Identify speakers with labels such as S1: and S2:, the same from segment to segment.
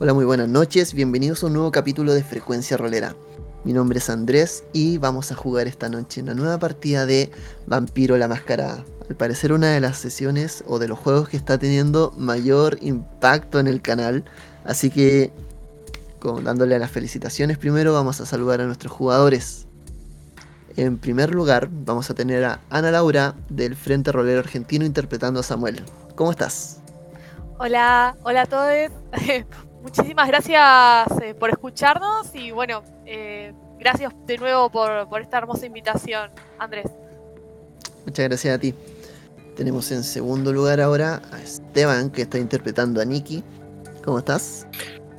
S1: Hola, muy buenas noches, bienvenidos a un nuevo capítulo de Frecuencia Rolera. Mi nombre es Andrés y vamos a jugar esta noche una nueva partida de Vampiro la Mascarada. Al parecer una de las sesiones o de los juegos que está teniendo mayor impacto en el canal, así que como dándole las felicitaciones primero vamos a saludar a nuestros jugadores. En primer lugar vamos a tener a Ana Laura del Frente Rolero Argentino interpretando a Samuel. ¿Cómo estás?
S2: Hola, hola a todos. Muchísimas gracias eh, por escucharnos y bueno, eh, gracias de nuevo por, por, esta hermosa invitación, Andrés.
S1: Muchas gracias a ti. Tenemos en segundo lugar ahora a Esteban, que está interpretando a Nikki. ¿Cómo estás?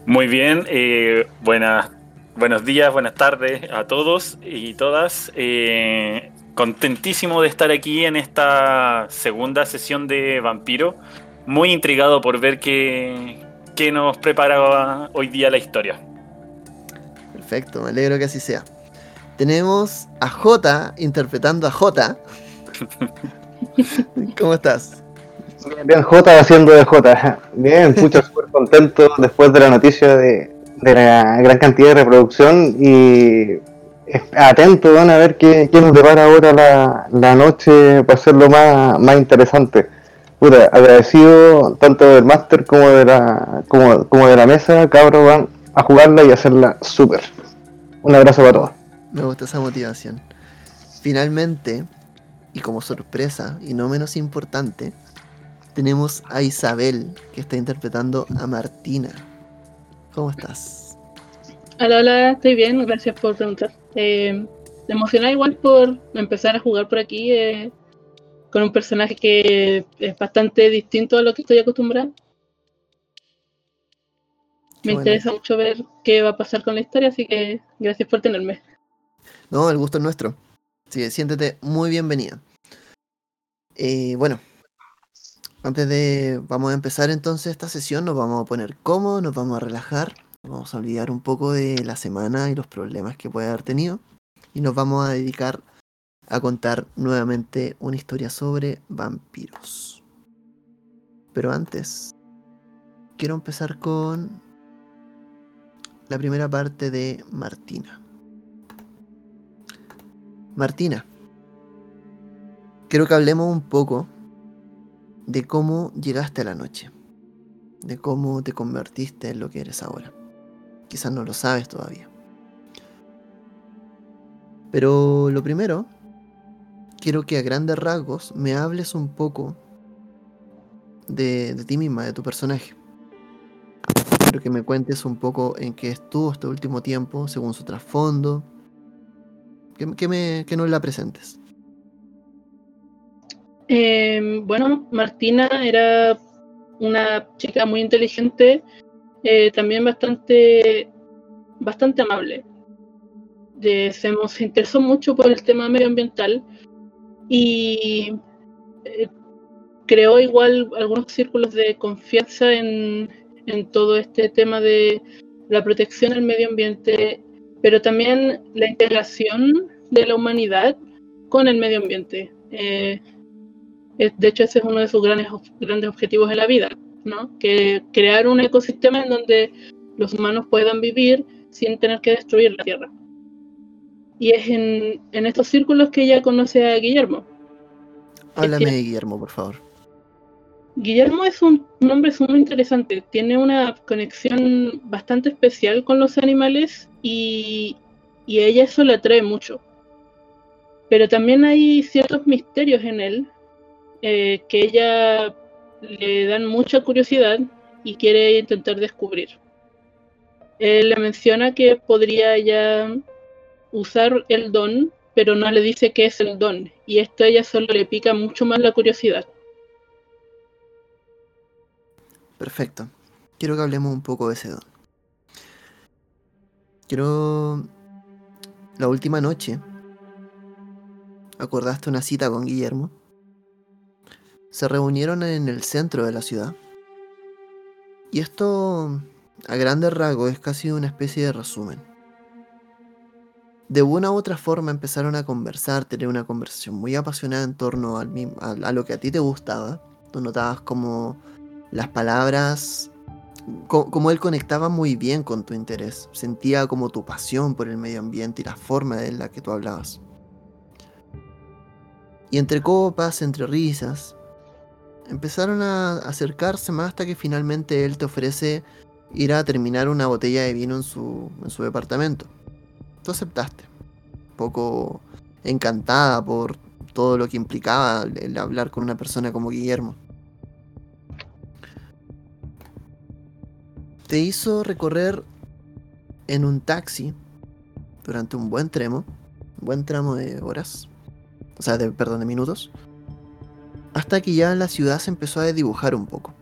S3: Muy bien, eh, buenas, buenos días, buenas tardes a todos y todas. Eh, contentísimo de estar aquí en esta segunda sesión de Vampiro. Muy intrigado por ver qué, qué nos prepara hoy día la historia.
S1: Perfecto, me alegro que así sea. Tenemos a J interpretando a J. ¿Cómo estás?
S4: Bien, bien, J haciendo de J. Bien, pucha, súper contento después de la noticia de, de, la gran cantidad de reproducción y atento van a ver qué, qué nos depara ahora la, la, noche para hacerlo más, más interesante. Puta, agradecido tanto del máster como de la como, como de la mesa, cabros van a jugarla y hacerla súper. Un abrazo para todos.
S1: Me gusta esa motivación. Finalmente, y como sorpresa, y no menos importante, tenemos a Isabel, que está interpretando a Martina. ¿Cómo estás?
S5: Hola, hola, estoy bien, gracias por preguntar. Eh, emocionada igual por empezar a jugar por aquí eh, con un personaje que es bastante distinto a lo que estoy acostumbrado. Me bueno. interesa mucho ver qué va a pasar con la historia, así que gracias por tenerme.
S1: No, el gusto es nuestro. Sí, siéntete muy bienvenida. Eh, bueno, antes de. Vamos a empezar entonces esta sesión, nos vamos a poner cómodos, nos vamos a relajar, vamos a olvidar un poco de la semana y los problemas que puede haber tenido. Y nos vamos a dedicar a contar nuevamente una historia sobre vampiros. Pero antes, quiero empezar con la primera parte de Martina. Martina, quiero que hablemos un poco de cómo llegaste a la noche, de cómo te convertiste en lo que eres ahora. Quizás no lo sabes todavía. Pero lo primero, quiero que a grandes rasgos me hables un poco de, ti misma, de tu personaje. Quiero que me cuentes un poco en qué estuvo este último tiempo, según su trasfondo. Que, nos la presentes.
S5: Eh, bueno, Martina era una chica muy inteligente, eh, también bastante, bastante amable. De, se, se interesó mucho por el tema medioambiental y eh, creó igual algunos círculos de confianza en, en todo este tema de la protección al medio ambiente, pero también la integración de la humanidad con el medio ambiente. Eh, de hecho, ese es uno de sus grandes, grandes objetivos en la vida, ¿no? Que crear un ecosistema en donde los humanos puedan vivir sin tener que destruir la Tierra. Y es en, en estos círculos que ella conoce a Guillermo.
S1: Háblame de Guillermo, por favor.
S5: Guillermo es un, un hombre muy interesante, tiene una conexión bastante especial con los animales y, y a ella eso le atrae mucho. Pero también hay ciertos misterios en él eh, que ella le dan mucha curiosidad y quiere intentar descubrir. Él le menciona que podría ya usar el don, pero no le dice qué es el don, y esto a ella solo le pica mucho más la curiosidad.
S1: Perfecto. Quiero que hablemos un poco de ese don. Quiero... La última noche, ¿acordaste una cita con Guillermo? Se reunieron en el centro de la ciudad. Y esto, a grandes rasgos, es casi una especie de resumen. De una u otra forma empezaron a conversar, tener una conversación muy apasionada en torno al, a, a lo que a ti te gustaba. Tú notabas como las palabras co- como él conectaba muy bien con tu interés, sentía como tu pasión por el medio ambiente y la forma en la que tú hablabas. Y entre copas, entre risas, empezaron a acercarse más hasta que finalmente él te ofrece ir a terminar una botella de vino en su, en su departamento. Tú aceptaste, un poco encantada por todo lo que implicaba el- hablar con una persona como Guillermo. Te hizo recorrer en un taxi durante un buen tramo, un buen tramo de horas, o sea, de, perdón, de minutos, hasta que ya la ciudad se empezó a desdibujar un poco.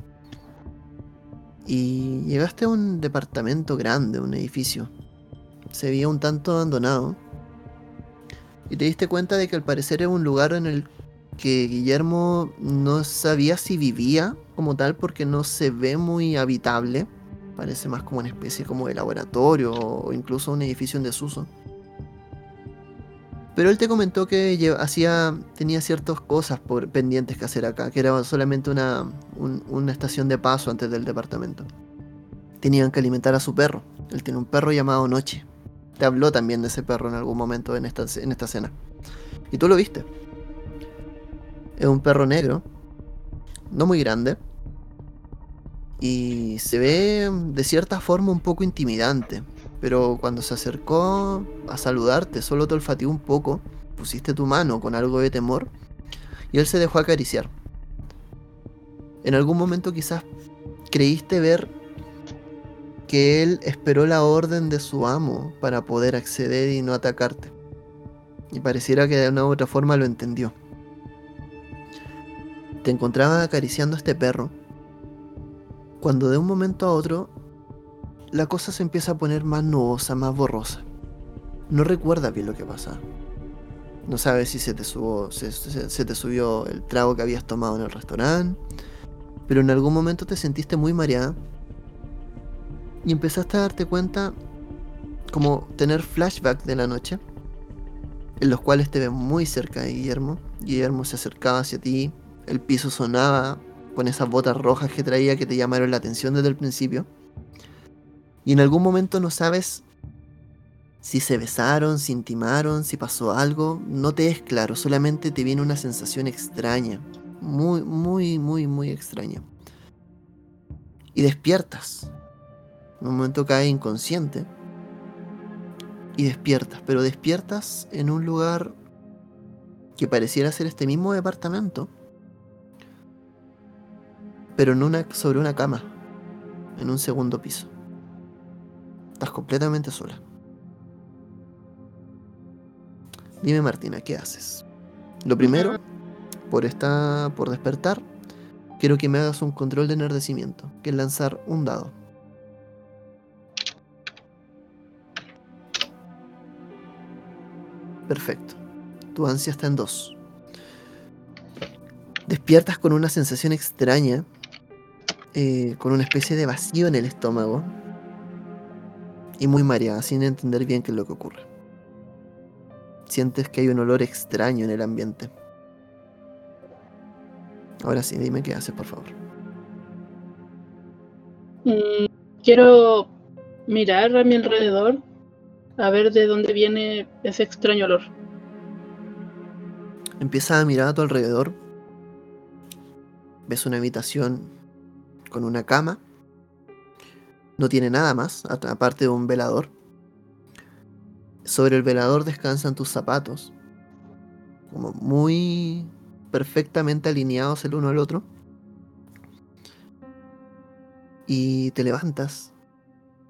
S1: Y llegaste a un departamento grande, un edificio. Se veía un tanto abandonado. Y te diste cuenta de que al parecer era un lugar en el que Guillermo no sabía si vivía como tal porque no se ve muy habitable. Parece más como una especie como de laboratorio o incluso un edificio en desuso. Pero él te comentó que hacía, tenía ciertas cosas por, pendientes que hacer acá, que era solamente una, un- una estación de paso antes del departamento. Tenían que alimentar a su perro. Él tiene un perro llamado Noche. Te habló también de ese perro en algún momento en esta, en esta escena. Y tú lo viste. Es un perro negro, no muy grande, y se ve de cierta forma un poco intimidante. Pero cuando se acercó a saludarte, solo te olfateó un poco, pusiste tu mano con algo de temor y él se dejó acariciar. En algún momento quizás creíste ver que él esperó la orden de su amo para poder acceder y no atacarte. Y pareciera que de una u otra forma lo entendió. Te encontraba acariciando a este perro cuando de un momento a otro la cosa se empieza a poner más nubosa, más borrosa. No recuerdas bien lo que pasa. No sabes si se te, se, se- se te subió el trago que habías tomado en el restaurante, pero en algún momento te sentiste muy mareada y empezaste a darte cuenta como tener flashback de la noche, en los cuales te ves muy cerca de Guillermo. Guillermo se acercaba hacia ti, el piso sonaba con esas botas rojas que traía que te llamaron la atención desde el principio. Y en algún momento no sabes si se besaron, si intimaron, si pasó algo. No te es claro, solamente te viene una sensación extraña. Muy, muy, muy, muy extraña. Y despiertas. En un momento caes inconsciente. Y despiertas, pero despiertas en un lugar que pareciera ser este mismo departamento. Pero en una, sobre una cama. En un segundo piso. Estás completamente sola. Dime Martina, ¿qué haces? Lo primero, por esta, por despertar, quiero que me hagas un control de enardecimiento, que es lanzar un dado. Perfecto. Tu ansia está en dos. Despiertas con una sensación extraña, eh, con una especie de vacío en el estómago y muy mareada, sin entender bien qué es lo que ocurre. Sientes que hay un olor extraño en el ambiente. Ahora sí, dime qué haces, por favor.
S5: Mm, quiero mirar a mi alrededor a ver de dónde viene ese extraño olor.
S1: Empiezas a mirar a tu alrededor. Ves una habitación con una cama. No tiene nada más, aparte de un velador. Sobre el velador descansan tus zapatos. Como muy perfectamente alineados el uno al otro. Y te levantas.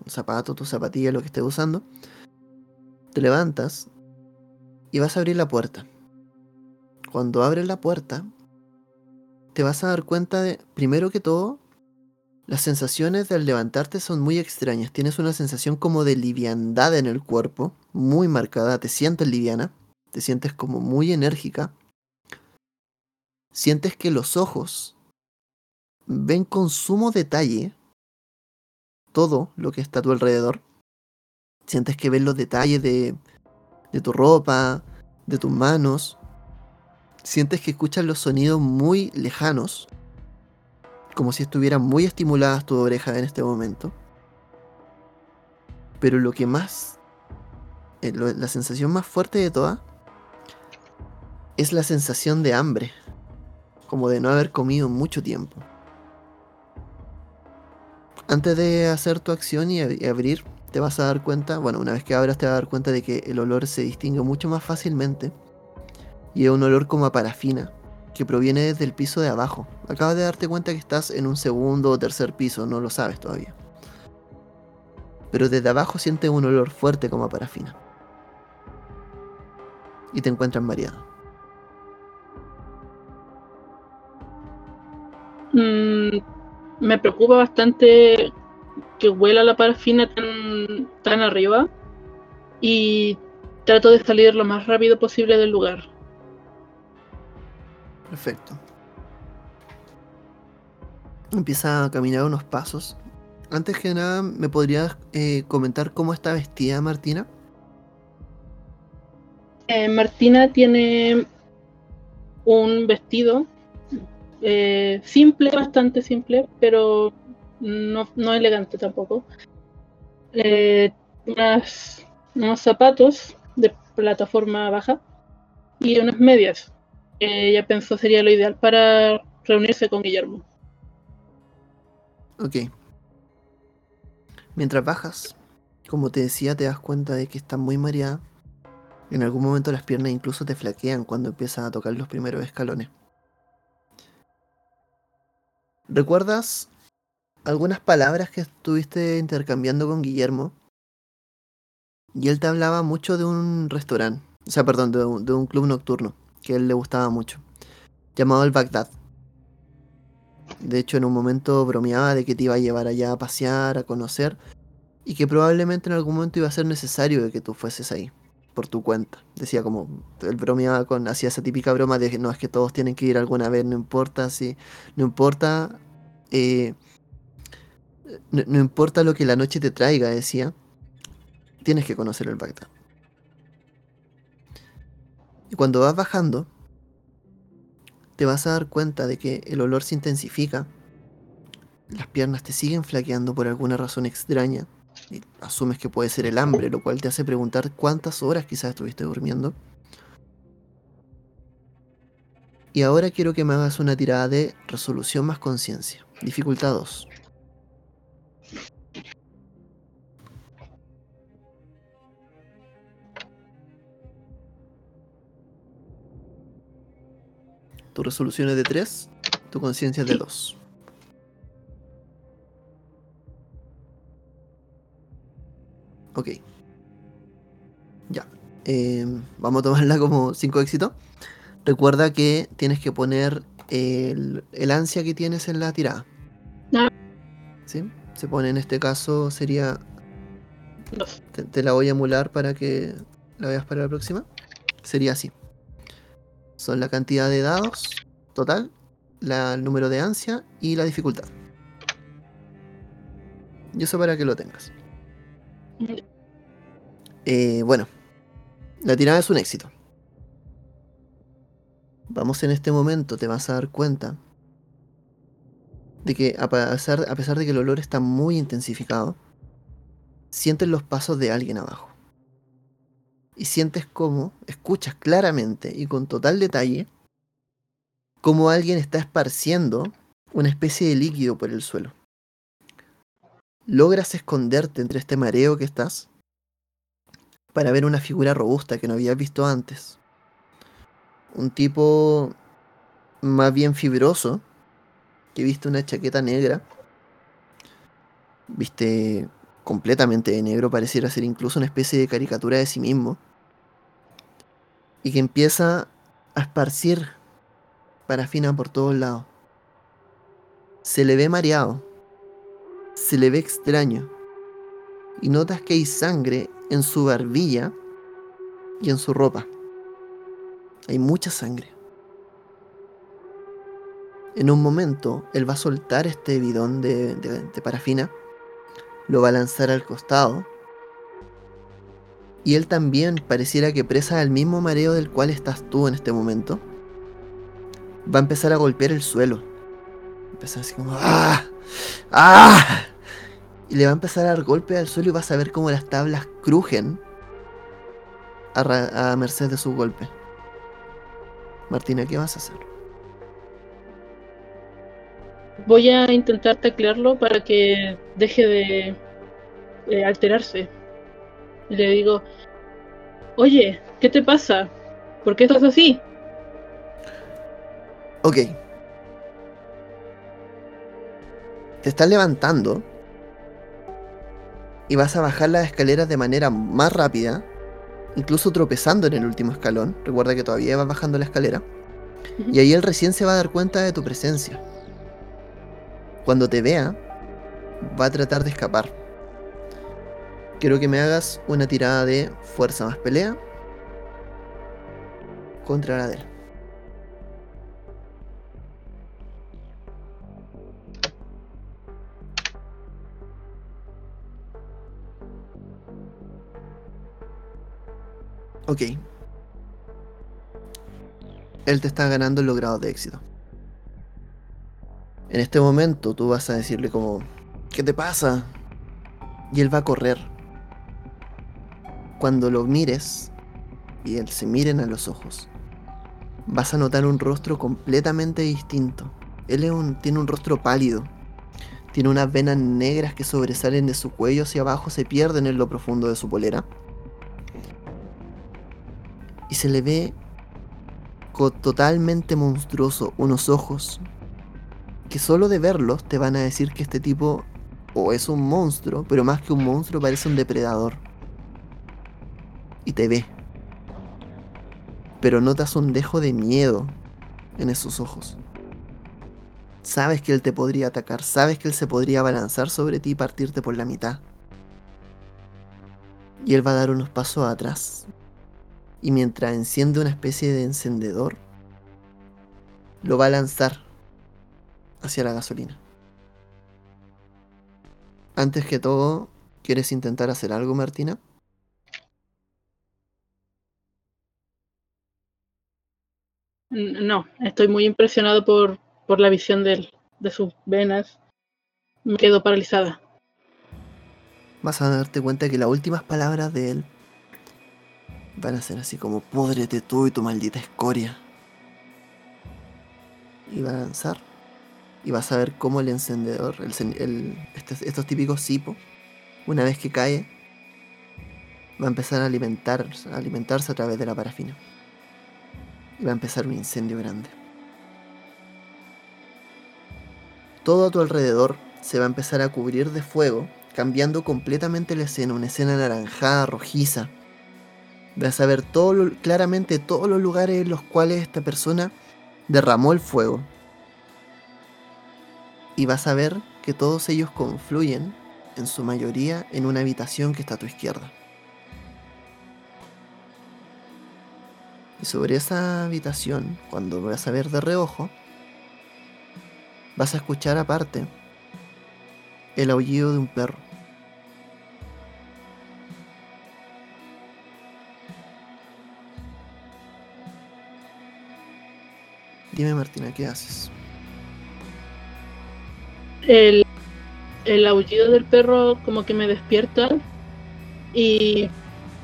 S1: Un zapato, tu zapatilla, lo que estés usando. Te levantas y vas a abrir la puerta. Cuando abres la puerta, te vas a dar cuenta de, primero que todo, las sensaciones del levantarte son muy extrañas. Tienes una sensación como de liviandad en el cuerpo, muy marcada. Te sientes liviana, te sientes como muy enérgica. Sientes que los ojos ven con sumo detalle todo lo que está a tu alrededor. Sientes que ven los detalles de, de tu ropa, de tus manos. Sientes que escuchas los sonidos muy lejanos, como si estuvieran muy estimuladas tus orejas en este momento. Pero lo que más, eh, la sensación más fuerte de todas, es la sensación de hambre, como de no haber comido mucho tiempo. Antes de hacer tu acción y abrir, te vas a dar cuenta, bueno, una vez que abras te vas a dar cuenta de que el olor se distingue mucho más fácilmente. Y es un olor como a parafina, que proviene desde el piso de abajo. Acabas de darte cuenta que estás en un segundo o tercer piso, no lo sabes todavía. Pero desde abajo sientes un olor fuerte como a parafina. Y te encuentras mareado.
S5: Mm, me preocupa bastante que huela la parafina tan, tan arriba y trato de salir lo más rápido posible del lugar.
S1: Perfecto. Empieza a caminar unos pasos. Antes que nada, ¿me podrías eh, comentar cómo está vestida Martina?
S5: Eh, Martina tiene un vestido eh, simple, bastante simple, pero no, no elegante tampoco. Eh, unos zapatos de plataforma baja y unas medias. que ella pensó sería lo ideal para reunirse con Guillermo.
S1: Ok. Mientras bajas, como te decía, te das cuenta de que estás muy mareada. En algún momento las piernas incluso te flaquean cuando empiezas a tocar los primeros escalones. ¿Recuerdas algunas palabras que estuviste intercambiando con Guillermo? Y él te hablaba mucho de un restaurante, o sea, perdón, de un, club nocturno que él le gustaba mucho, llamado el Bagdad. De hecho, en un momento bromeaba de que te iba a llevar allá a pasear, a conocer, y que probablemente en algún momento iba a ser necesario que tú fueses ahí, por tu cuenta. Decía como, él bromeaba con, hacía esa típica broma de que no es que todos tienen que ir alguna vez, no importa si, no importa, eh, no, importa lo que la noche te traiga, decía, tienes que conocer el Bagdad. Y cuando vas bajando, te vas a dar cuenta de que el olor se intensifica. Las piernas te siguen flaqueando por alguna razón extraña. Y asumes que puede ser el hambre, lo cual te hace preguntar cuántas horas quizás estuviste durmiendo. Y ahora quiero que me hagas una tirada de resolución más conciencia. Dificultad 2. Tu resolución es de 3, tu conciencia es de 2. Ok. Ya. Eh, vamos a tomarla como 5 éxitos. Recuerda que tienes que poner el, el ansia que tienes en la tirada. ¿Sí? Se pone en este caso, sería.
S5: Dos.
S1: Te, te la voy a emular para que la veas para la próxima. Sería así. Son la cantidad de dados total, la, el número de ansia y la dificultad. Y eso para que lo tengas. Eh, bueno, la tirada es un éxito. Vamos en este momento, te vas a dar cuenta de que a pesar, a pesar de que el olor está muy intensificado, sientes los pasos de alguien abajo. Y sientes cómo, escuchas claramente y con total detalle, cómo alguien está esparciendo una especie de líquido por el suelo. Logras esconderte entre este mareo que estás para ver una figura robusta que no habías visto antes. Un tipo más bien fibroso, que viste una chaqueta negra, viste completamente de negro, pareciera ser incluso una especie de caricatura de sí mismo, y que empieza a esparcir parafina por todos lados. Se le ve mareado, se le ve extraño, y notas que hay sangre en su barbilla y en su ropa. Hay mucha sangre. En un momento, él va a soltar este bidón de, de- de parafina, lo va a lanzar al costado, y él también pareciera que presa del mismo mareo del cual estás tú en este momento, va a empezar a golpear el suelo. Empieza así como ¡Ah! ¡Ah! Y le va a empezar a dar golpe al suelo y vas a ver cómo las tablas crujen a, merced de su golpe. Martina, ¿qué vas a hacer?
S5: Voy a intentar taclearlo para que deje de alterarse. Y le digo, oye, ¿qué te pasa? ¿Por qué estás así?
S1: Ok. Te estás levantando y vas a bajar las escaleras de manera más rápida, incluso tropezando en el último escalón. Recuerda que todavía vas bajando la escalera. Y ahí él recién se va a dar cuenta de tu presencia. Cuando te vea, va a tratar de escapar. Quiero que me hagas una tirada de fuerza más pelea contra la de él. Ok. Él te está ganando los grados de éxito. En este momento tú vas a decirle como, ¿qué te pasa? Y él va a correr. Cuando lo mires y él se miren a los ojos, vas a notar un rostro completamente distinto. Él es un- tiene un rostro pálido. Tiene unas venas negras que sobresalen de su cuello hacia abajo, se pierden en lo profundo de su polera. Y se le ve totalmente monstruoso, unos ojos que solo de verlos te van a decir que este tipo o es un monstruo, pero más que un monstruo parece un depredador. Y te ve. Pero notas un dejo de miedo en esos ojos. Sabes que él te podría atacar, sabes que él se podría abalanzar sobre ti y partirte por la mitad. Y él va a dar unos pasos atrás. Y mientras enciende una especie de encendedor, lo va a lanzar hacia la gasolina. Antes que todo, ¿quieres intentar hacer algo, Martina?
S5: No, estoy muy impresionado por, por la visión de él, de sus venas. Me quedo paralizada.
S1: Vas a darte cuenta que las últimas palabras de él van a ser así como púdrete tú y tu maldita escoria. Y va a lanzar. Y vas a ver cómo el encendedor, el, el- estos, típicos cipo, una vez que cae, va a empezar a alimentar, a alimentarse a través de la parafina. Va a empezar un incendio grande. Todo a tu alrededor se va a empezar a cubrir de fuego, cambiando completamente la escena, una escena anaranjada, rojiza. Vas a ver todo claramente todos los lugares en los cuales esta persona derramó el fuego. Y vas a ver que todos ellos confluyen, en su mayoría, en una habitación que está a tu izquierda. Y sobre esa habitación, cuando vas a ver de reojo, vas a escuchar aparte el aullido de un perro. Dime Martina, ¿qué haces?
S5: El, el aullido del perro como que me despierta y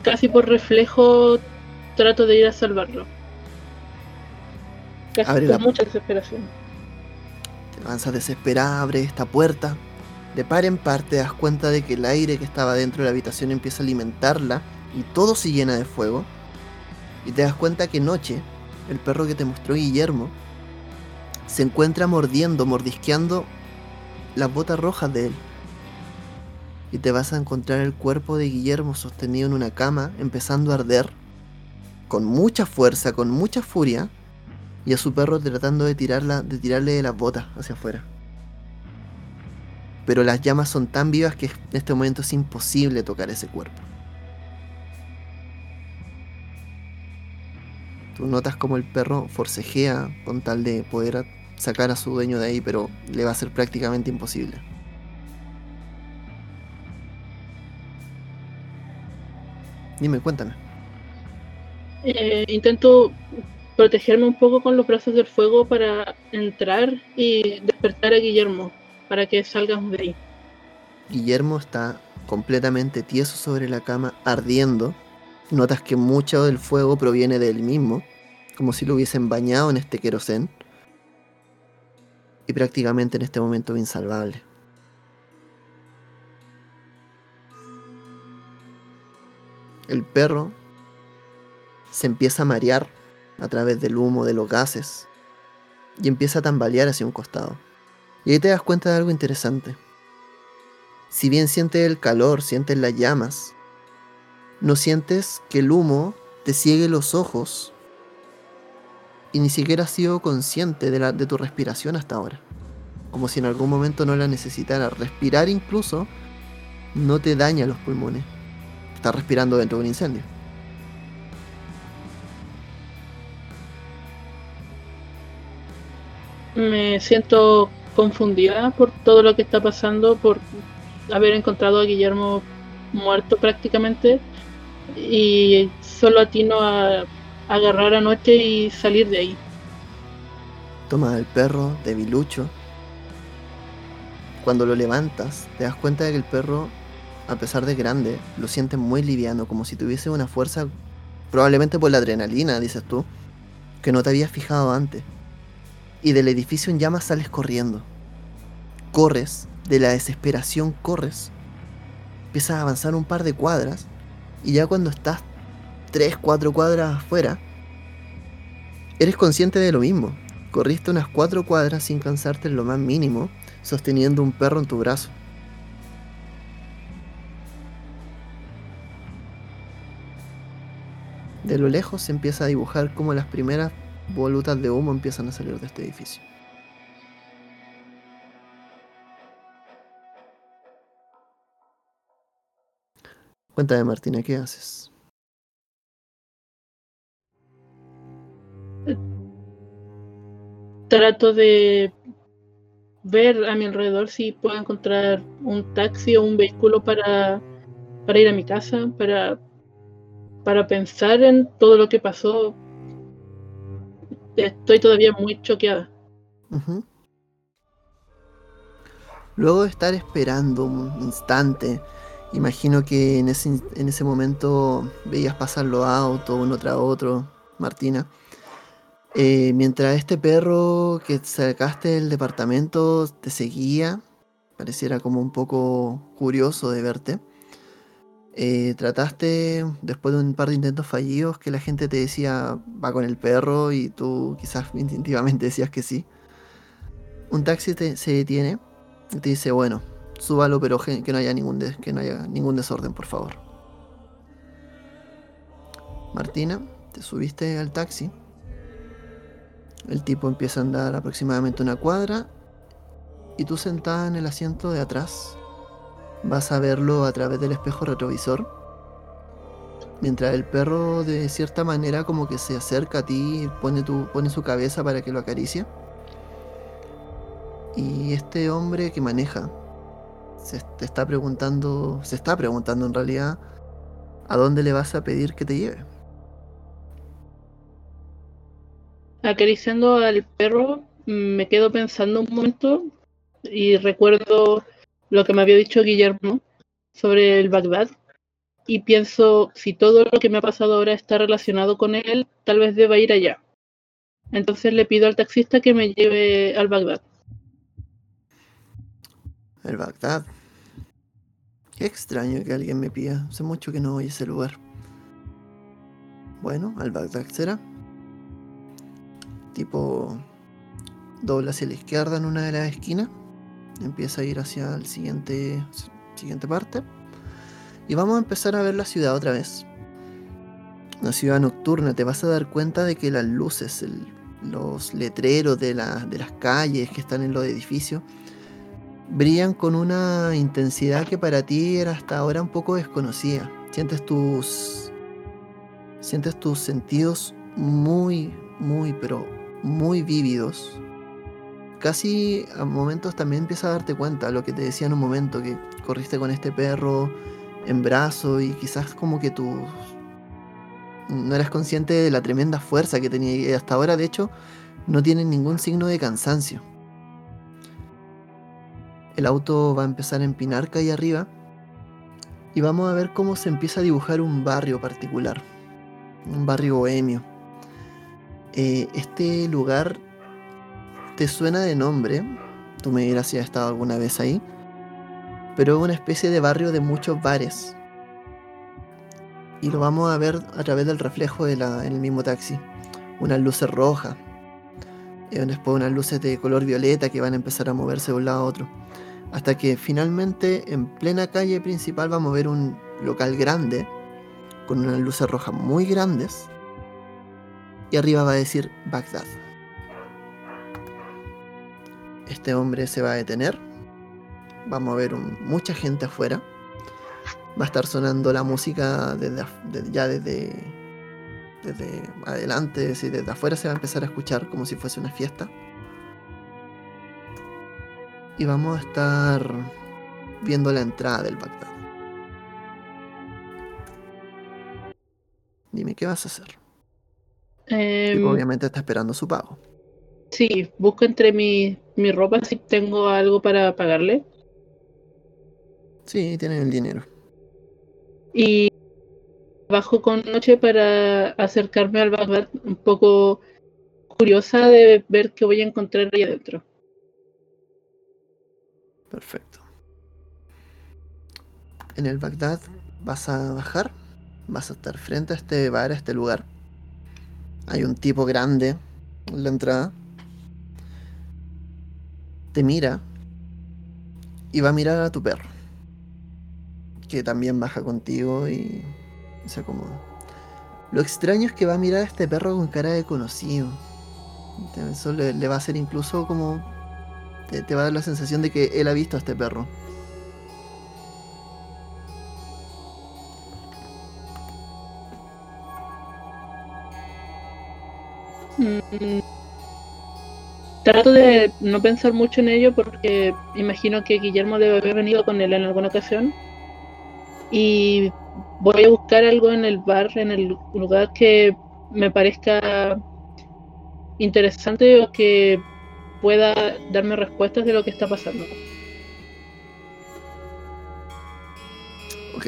S5: casi por reflejo trato de ir a salvarlo. Casi
S1: Abre
S5: con
S1: la-
S5: mucha desesperación.
S1: Te avanzas desesperada, abres esta puerta. De par en par te das cuenta de que el aire que estaba dentro de la habitación empieza a alimentarla y todo se llena de fuego. Y te das cuenta que Noche, el perro que te mostró Guillermo, se encuentra mordiendo, mordisqueando las botas rojas de él. Y te vas a encontrar el cuerpo de Guillermo sostenido en una cama, empezando a arder, con mucha fuerza, con mucha furia, y a su perro tratando de, tirarla, de tirarle de las botas hacia afuera. Pero las llamas son tan vivas que en este momento es imposible tocar ese cuerpo. Tú notas como el perro forcejea con tal de poder sacar a su dueño de ahí, pero le va a ser prácticamente imposible. Dime, cuéntame.
S5: Eh, intento protegerme un poco con los brazos del fuego para entrar y despertar a Guillermo para que salgamos de ahí.
S1: Guillermo está completamente tieso sobre la cama, ardiendo. Notas que mucho del fuego proviene de él mismo, como si lo hubiesen bañado en este querosén. Y prácticamente en este momento insalvable. El perro se empieza a marear a través del humo de los gases y empieza a tambalear hacia un costado. Y ahí te das cuenta de algo interesante. Si bien sientes el calor, sientes las llamas, no sientes que el humo te ciegue los ojos y ni siquiera has sido consciente de, la, de tu respiración hasta ahora. Como si en algún momento no la necesitara. Respirar incluso no te daña los pulmones. Estás respirando dentro de un incendio.
S5: Me siento confundida por todo lo que está pasando, por haber encontrado a Guillermo muerto prácticamente y solo atino a agarrar anoche y salir de ahí.
S1: Toma el perro debilucho. Cuando lo levantas, te das cuenta de que el perro, a pesar de grande, lo siente muy liviano, como si tuviese una fuerza, probablemente por la adrenalina, dices tú, que no te habías fijado antes. Y del edificio en llamas sales corriendo. Corres, de la desesperación corres. Empiezas a avanzar un par de cuadras y ya cuando estás tres, cuatro cuadras afuera, eres consciente de lo mismo. Corriste unas cuatro cuadras sin cansarte en lo más mínimo, sosteniendo un perro en tu brazo. De lo lejos se empieza a dibujar como las primeras volutas de humo empiezan a salir de este edificio. Cuéntame, Martina, ¿qué haces?
S5: Trato de ver a mi alrededor si puedo encontrar un taxi o un vehículo para, para ir a mi casa, para, para pensar en todo lo que pasó. Estoy todavía muy choqueada.
S1: Luego de estar esperando un instante, imagino que en ese, en ese momento veías pasar los autos uno tras otro, Martina. Eh, mientras este perro que sacaste del departamento te seguía, pareciera como un poco curioso de verte. Eh, trataste, después de un par de intentos fallidos, que la gente te decía va con el perro y tú quizás instintivamente decías que sí. Un taxi te- se detiene y te dice, bueno, súbalo, pero que no haya ningún, que no haya ningún desorden, por favor. Martina, te subiste al taxi. El tipo empieza a andar aproximadamente una cuadra y tú sentada en el asiento de atrás vas a verlo a través del espejo retrovisor. Mientras el perro de cierta manera como que se acerca a ti, pone, tu, pone su cabeza para que lo acaricie. Y este hombre que maneja se te está preguntando, se está preguntando en realidad a dónde le vas a pedir que te lleve.
S5: Acariciando al perro, me quedo pensando un momento y recuerdo lo que me había dicho Guillermo sobre el Bagdad. Y pienso, si todo lo que me ha pasado ahora está relacionado con él, tal vez deba ir allá. Entonces le pido al taxista que me lleve al Bagdad.
S1: El Bagdad. Qué extraño que alguien me pida. Hace mucho que no voy a ese lugar. Bueno, al Bagdad será. Tipo dobla hacia la izquierda en una de las esquinas. Empieza a ir hacia el siguiente siguiente parte. Y vamos a empezar a ver la ciudad otra vez. Una ciudad nocturna. Te vas a dar cuenta de que las luces, los letreros de, de las calles que están en los edificios, brillan con una intensidad que para ti era hasta ahora un poco desconocida. Sientes tus. Sientes tus sentidos muy, muy, pero muy vívidos. Casi a momentos también empiezas a darte cuenta, lo que te decía en un momento, que corriste con este perro en brazo y quizás como que tus no eras consciente de la tremenda fuerza que tenía y hasta ahora, de hecho, no tienen ningún signo de cansancio. El auto va a empezar a empinar calle arriba y vamos a ver cómo se empieza a dibujar un barrio particular, un barrio bohemio. Eh, este lugar te suena de nombre, tú me dirás si has estado alguna vez ahí, pero es una especie de barrio de muchos bares. Y lo vamos a ver a través del reflejo de la, en el mismo taxi. Unas luces rojas, eh, después unas luces de color violeta que van a empezar a moverse de un lado a otro. Hasta que finalmente en plena calle principal vamos a ver un local grande, con unas luces rojas muy grandes. Y arriba va a decir Bagdad. Este hombre se va a detener. Vamos a ver un- mucha gente afuera. Va a estar sonando la música desde, af- desde- ya desde, desde adelante, decir, desde afuera se va a empezar a escuchar como si fuese una fiesta. Y vamos a estar viendo la entrada del Bagdad. Dime, ¿qué vas a hacer?
S5: Em,
S1: obviamente está esperando su pago.
S5: Sí, busco entre mi, mi ropa si tengo algo para pagarle.
S1: Sí, tienen el dinero.
S5: Y bajo con noche para acercarme al Bagdad un poco curiosa de ver qué voy a encontrar ahí adentro.
S1: Perfecto. En el Bagdad vas a bajar, vas a estar frente a este bar, a este lugar. Hay un tipo grande en la entrada. Te mira y va a mirar a tu perro, que también baja contigo y se acomoda. Lo extraño es que va a mirar a este perro con cara de conocido. Eso le, va a hacer incluso como te, te va a dar la sensación de que él ha visto a este perro.
S5: Trato de no pensar mucho en ello porque imagino que Guillermo debe haber venido con él en alguna ocasión. Y voy a buscar algo en el bar, en el lugar que me parezca interesante o que pueda darme respuestas de lo que está pasando.
S1: Ok.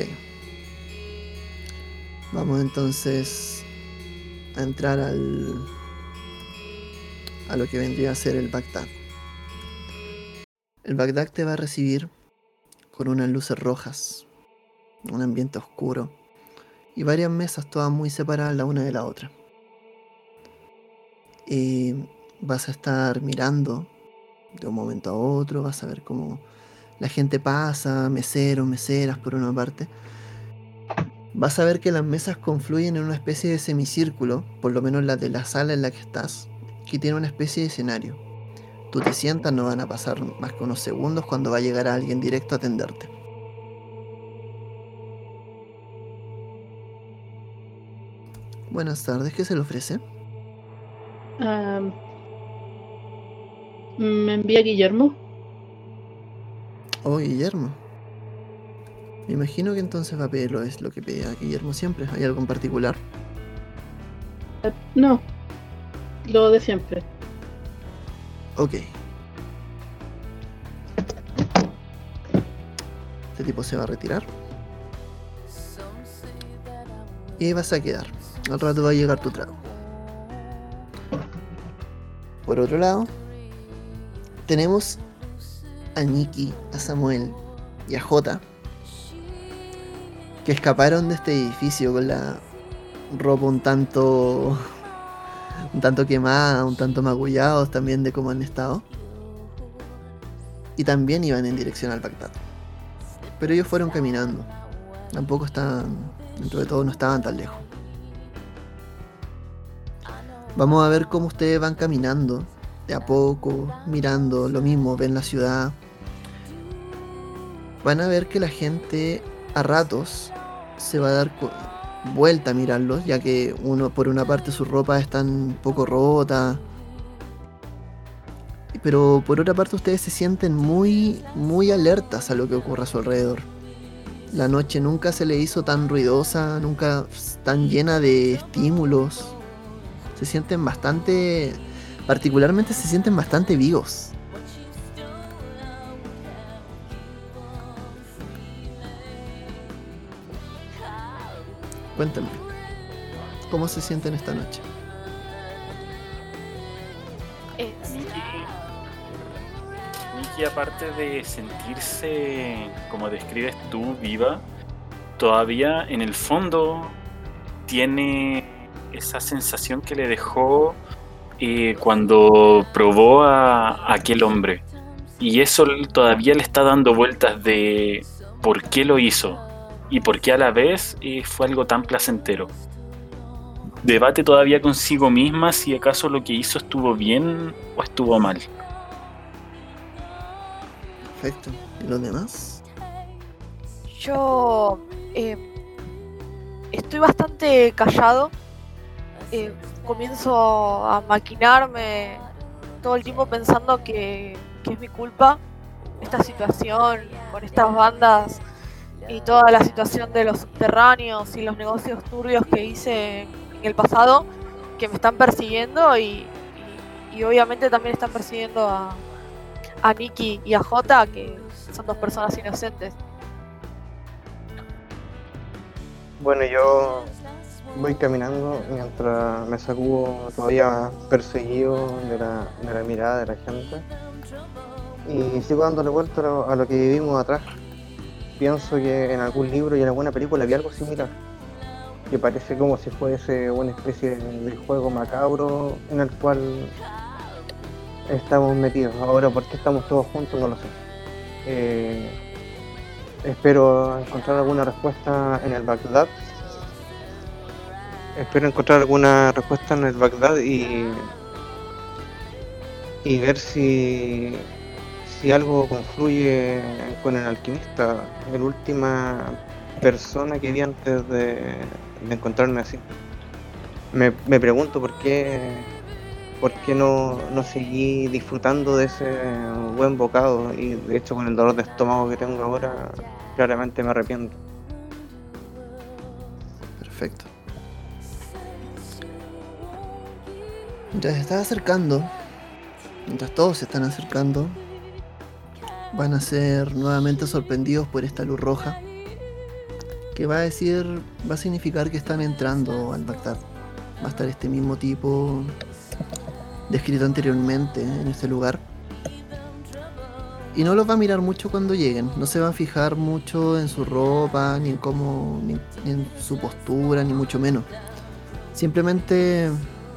S1: Vamos entonces a entrar al a lo que vendría a ser el Bagdad. El Bagdad te va a recibir con unas luces rojas, un ambiente oscuro y varias mesas todas muy separadas la una de la otra. Y vas a estar mirando de un momento a otro, vas a ver cómo la gente pasa, meseros, meseras por una parte. Vas a ver que las mesas confluyen en una especie de semicírculo, por lo menos la de la sala en la que estás, que tiene una especie de escenario. Tú te sientas, no van a pasar más que unos segundos cuando va a llegar alguien directo a atenderte. Buenas tardes, ¿qué se le ofrece?
S5: Ah, me envía Guillermo.
S1: Oh, Guillermo. Me imagino que entonces va a pedirlo, es lo que pide a Guillermo siempre. ¿Hay algo en particular?
S5: Ah, No, lo de siempre.
S1: Ok. Este tipo se va a retirar. Y ahí vas a quedar. Al rato va a llegar tu trago. Por otro lado, tenemos a Nicky, a Samuel y a Jota que escaparon de este edificio con la ropa un tanto un tanto quemada, un tanto magullados también de cómo han estado. Y también iban en dirección al Bagdad. Pero ellos fueron caminando. Tampoco estaban, dentro de todo no estaban tan lejos. Vamos a ver cómo ustedes van caminando, de a poco, mirando lo mismo, ven la ciudad. Van a ver que la gente a ratos se va a dar vuelta a mirarlos, ya que uno por una parte su ropa está un poco rota. Pero por otra parte ustedes se sienten muy, muy alertas a lo que ocurre a su alrededor. La noche nunca se le hizo tan ruidosa, nunca tan llena de estímulos. Se sienten bastante, particularmente se sienten bastante vivos. Cuéntame, ¿cómo se sienten esta noche?
S2: Eh,
S3: Miki, aparte de sentirse, como describes tú, viva, todavía en el fondo tiene esa sensación que le dejó eh, cuando probó a aquel hombre. Y eso todavía le está dando vueltas de por qué lo hizo y por qué a la vez eh, fue algo tan placentero. Debate todavía consigo misma si acaso lo que hizo estuvo bien o estuvo mal.
S1: Perfecto. ¿Y los demás?
S2: Yo eh, estoy bastante callado. Eh, comienzo a maquinarme todo el tiempo pensando que, que es mi culpa esta situación con estas bandas y toda la situación de los subterráneos y los negocios turbios que hice en el pasado que me están persiguiendo y, y- obviamente también están persiguiendo a, a Nikki y a Jota que son dos personas inocentes.
S4: Bueno, yo voy caminando mientras me sacudo todavía perseguido de la, de la mirada de la gente y sigo dándole vuelta a lo que vivimos atrás. Pienso que en algún libro y en alguna película había algo similar, que parece como si fuese una especie de juego macabro en el cual estamos metidos. Ahora, ¿por qué estamos todos juntos? No lo sé. Eh, espero encontrar alguna respuesta en el Bagdad. Espero encontrar alguna respuesta en el Bagdad y, y ver si, si algo confluye con el alquimista, la última persona que vi antes de, encontrarme así. Me, me pregunto por qué, por qué no, no seguí disfrutando de ese buen bocado y de hecho con el dolor de estómago que tengo ahora claramente me arrepiento.
S1: Perfecto. Mientras se está acercando, mientras todos se están acercando, van a ser nuevamente sorprendidos por esta luz roja. Que va a decir, va a significar que están entrando al Bagdad. Va a estar este mismo tipo descrito anteriormente en este lugar. Y no los va a mirar mucho cuando lleguen. No se va a fijar mucho en su ropa, ni en cómo, ni, ni en su postura, ni mucho menos. Simplemente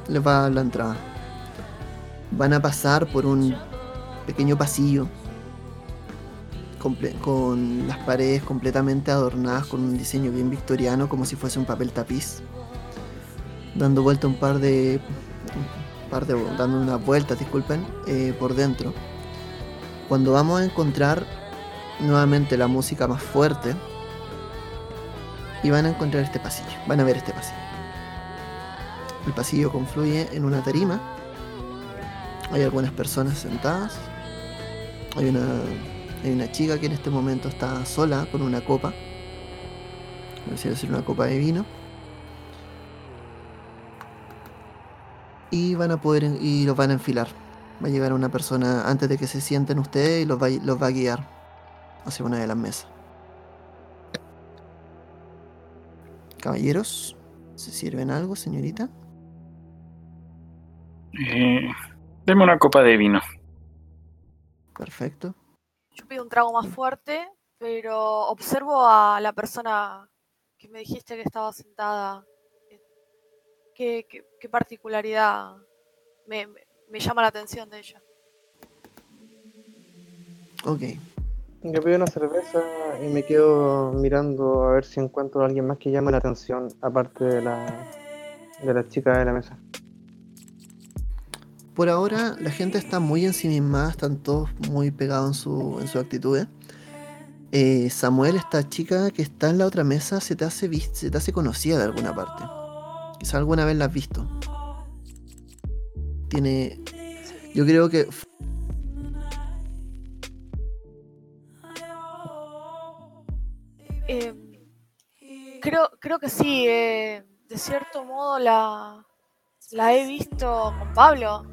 S1: les va a dar la entrada. Van a pasar por un pequeño pasillo con las paredes completamente adornadas con un diseño bien victoriano, como si fuese un papel tapiz. Dando vuelta un par de. un par de dando unas vueltas, disculpen, eh, por dentro. Cuando vamos a encontrar nuevamente la música más fuerte. Y van a encontrar este pasillo. Van a ver este pasillo. El pasillo confluye en una tarima. Hay algunas personas sentadas. Hay una, hay una chica que en este momento está sola con una copa. No sé decir una copa de vino. Y van a poder y los van a enfilar. Va a llegar una persona antes de que se sienten ustedes y los va, a- los va a guiar hacia una de las mesas. Caballeros, ¿se sirven algo, señorita?
S3: Eh, deme una copa de vino.
S1: Perfecto.
S2: Yo pido un trago más fuerte, pero observo a la persona que me dijiste que estaba sentada. ¿Qué, qué- qué particularidad me, me- me llama la atención de ella?
S1: Ok.
S4: Yo pido una cerveza y me quedo mirando a ver si encuentro a alguien más que llame la atención, aparte de la, de la chica de la mesa.
S1: Por ahora la gente está muy ensimismada, están todos muy pegados en su, en su actitud. Eh, Samuel, esta chica que está en la otra mesa, se te hace se te hace conocida de alguna parte. Quizá alguna vez la has visto. Tiene. Yo creo que.
S2: Eh, creo, creo que sí, eh, de cierto modo la, la he visto con Pablo.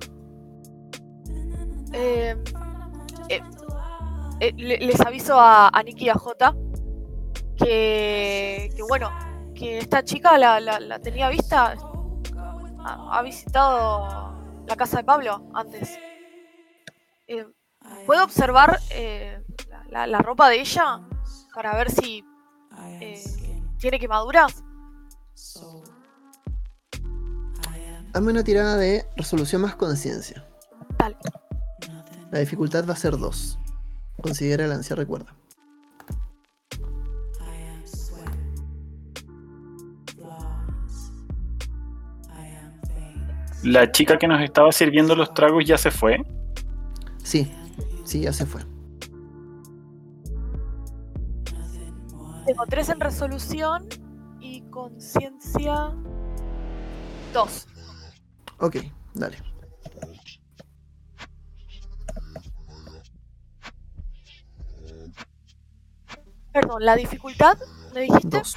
S2: Eh, eh, eh, le- les aviso a, a Nicky y a Jota que, que bueno, que esta chica la, la- la tenía vista, ha, ha visitado la casa de Pablo antes. Eh, ¿Puedo observar eh, la, la- ropa de ella para ver si tiene quemaduras?
S1: Hazme una tirada de resolución más conciencia.
S2: Dale.
S1: La dificultad va a ser 2. Considera el ansia recuerda.
S3: La chica que nos estaba sirviendo los tragos ya se fue.
S1: Sí, sí, ya se fue.
S2: Tengo 3 en resolución y conciencia 2.
S1: Ok, dale.
S2: Perdón, la dificultad, ¿me dijiste?
S1: 2.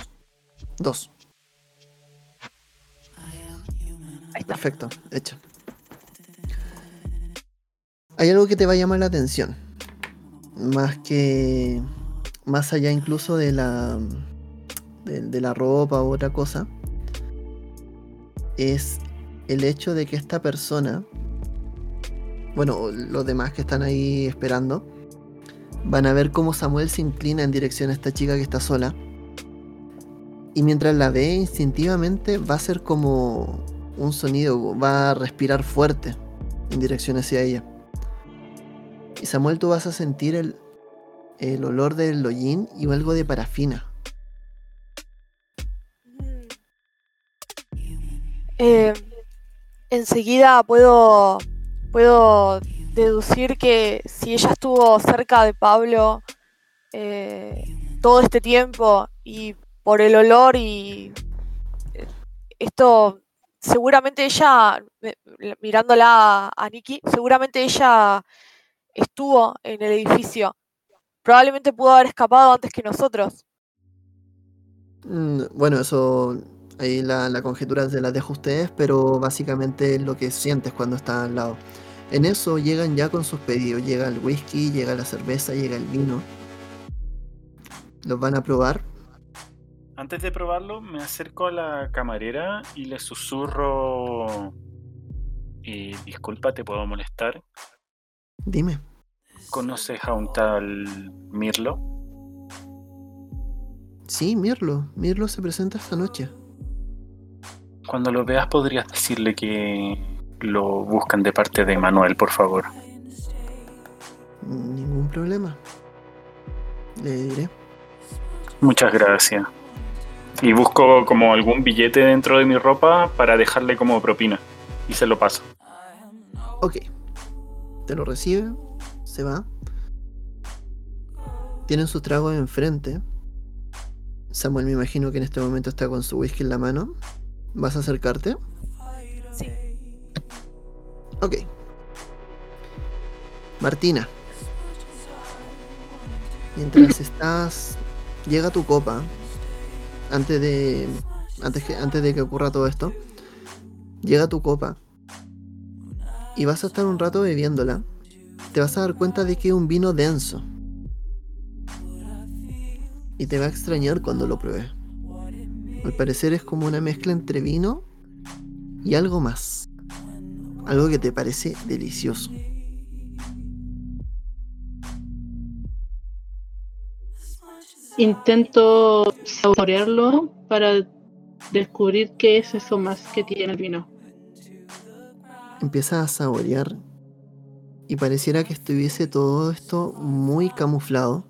S1: 2.
S2: Ahí está.
S1: Perfecto, hecho. Hay algo que te va a llamar la atención. Más que. Más allá incluso de la. De, de la ropa u otra cosa. Es el hecho de que esta persona. Bueno, los demás que están ahí esperando. Van a ver cómo Samuel se inclina en dirección a esta chica que está sola. Y mientras la ve instintivamente va a ser como un sonido, va a respirar fuerte en dirección hacia ella. Y Samuel, tú vas a sentir el, el olor del hollín y algo de parafina.
S2: Eh, enseguida puedo, puedo deducir que si ella estuvo cerca de Pablo eh, todo este tiempo y por el olor y eh, esto, seguramente ella, mirándola a, Nikki, seguramente ella estuvo en el edificio. Probablemente pudo haber escapado antes que nosotros.
S1: Mm, Bueno, eso ahí la, la conjetura se la dejo a ustedes, pero básicamente es lo que sientes cuando estás al lado. En eso llegan ya con sus pedidos. Llega el whisky, llega la cerveza, llega el vino. Los van a probar.
S3: Antes de probarlo, me acerco a la camarera y le susurro. eh, disculpa, te puedo molestar.
S1: Dime.
S3: ¿Conoces a un tal Mirlo?
S1: Sí, Mirlo. Mirlo se presenta esta noche.
S3: Cuando lo veas, podrías decirle que lo buscan de parte de Manuel, por favor.
S1: Ningún problema. Le diré.
S3: Muchas gracias. Y busco como algún billete dentro de mi ropa para dejarle como propina. Y se lo paso.
S1: Ok. Te lo recibe. Se va. Tienen sus tragos enfrente. Samuel me imagino que en este momento está con su whisky en la mano. ¿Vas a acercarte?
S2: Sí.
S1: Ok. Martina. Mientras estás. Llega tu copa. Antes de. Antes, que, antes de que ocurra todo esto. Llega tu copa. Y vas a estar un rato bebiéndola. Te vas a dar cuenta de que es un vino denso. Y te va a extrañar cuando lo pruebes. Al parecer es como una mezcla entre vino y algo más. Algo que te parece delicioso.
S5: Intento saborearlo para descubrir qué es eso más que tiene el vino.
S1: Empiezas a saborear y pareciera que estuviese todo esto muy camuflado.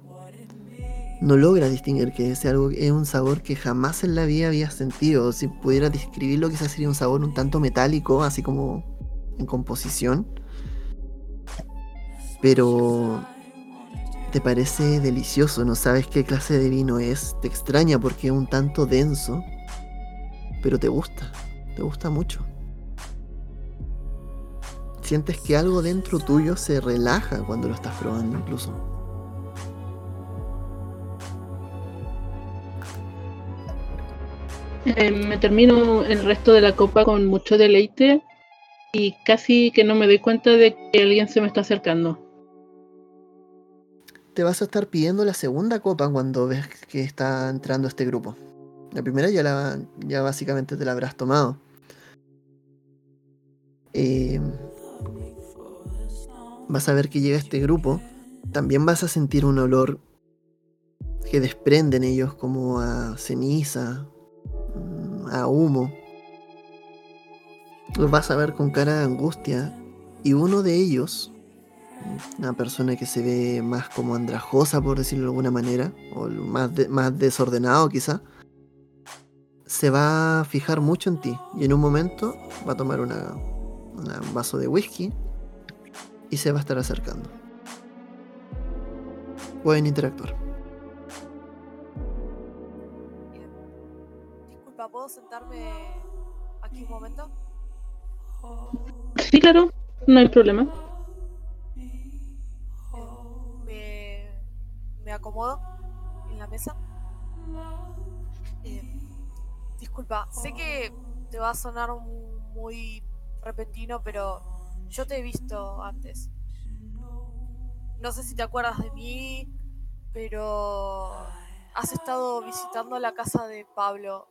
S1: No logras distinguir que es algo es un sabor que jamás en la vida habías sentido. Si pudiera describirlo, quizás sería un sabor un tanto metálico, así como en composición. Pero te parece delicioso, no sabes qué clase de vino es, te extraña porque es un tanto denso, pero te gusta, te gusta mucho. Sientes que algo dentro tuyo se relaja cuando lo estás probando incluso.
S5: Eh, me termino el resto de la copa con mucho deleite y casi que no me doy cuenta de que alguien se me está acercando.
S1: Te vas a estar pidiendo la segunda copa cuando ves que está entrando este grupo. La primera ya, la, ya básicamente te la habrás tomado. Eh, vas a ver que llega este grupo. También vas a sentir un olor que desprenden ellos como a ceniza, mm, a humo. Los vas a ver con cara de angustia. Y uno de ellos, una persona que se ve más como andrajosa, por decirlo de alguna manera, o más, de- más desordenado quizá, se va a fijar mucho en ti. Y en un momento va a tomar una, una- un vaso de whisky y se va a estar acercando. Pueden interactuar.
S2: Disculpa, ¿puedo sentarme aquí un momento?
S5: Sí, claro, no hay problema.
S2: Me, me acomodo en la mesa. Eh, disculpa, sé que te va a sonar mu- muy repentino, pero yo te he visto antes. No sé si te acuerdas de mí, pero has estado visitando la casa de Pablo.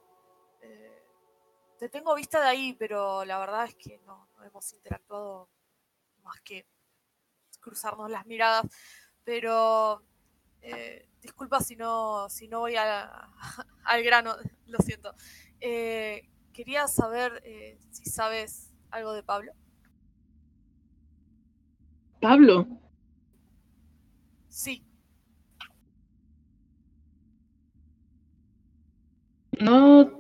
S2: Eh, te tengo vista de ahí, pero la verdad es que no, no hemos interactuado más que cruzarnos las miradas. Pero eh, disculpa si no, si no voy a- al grano, lo siento. Eh, quería saber eh, si sabes algo de Pablo.
S5: Pablo,
S2: Sí,
S5: no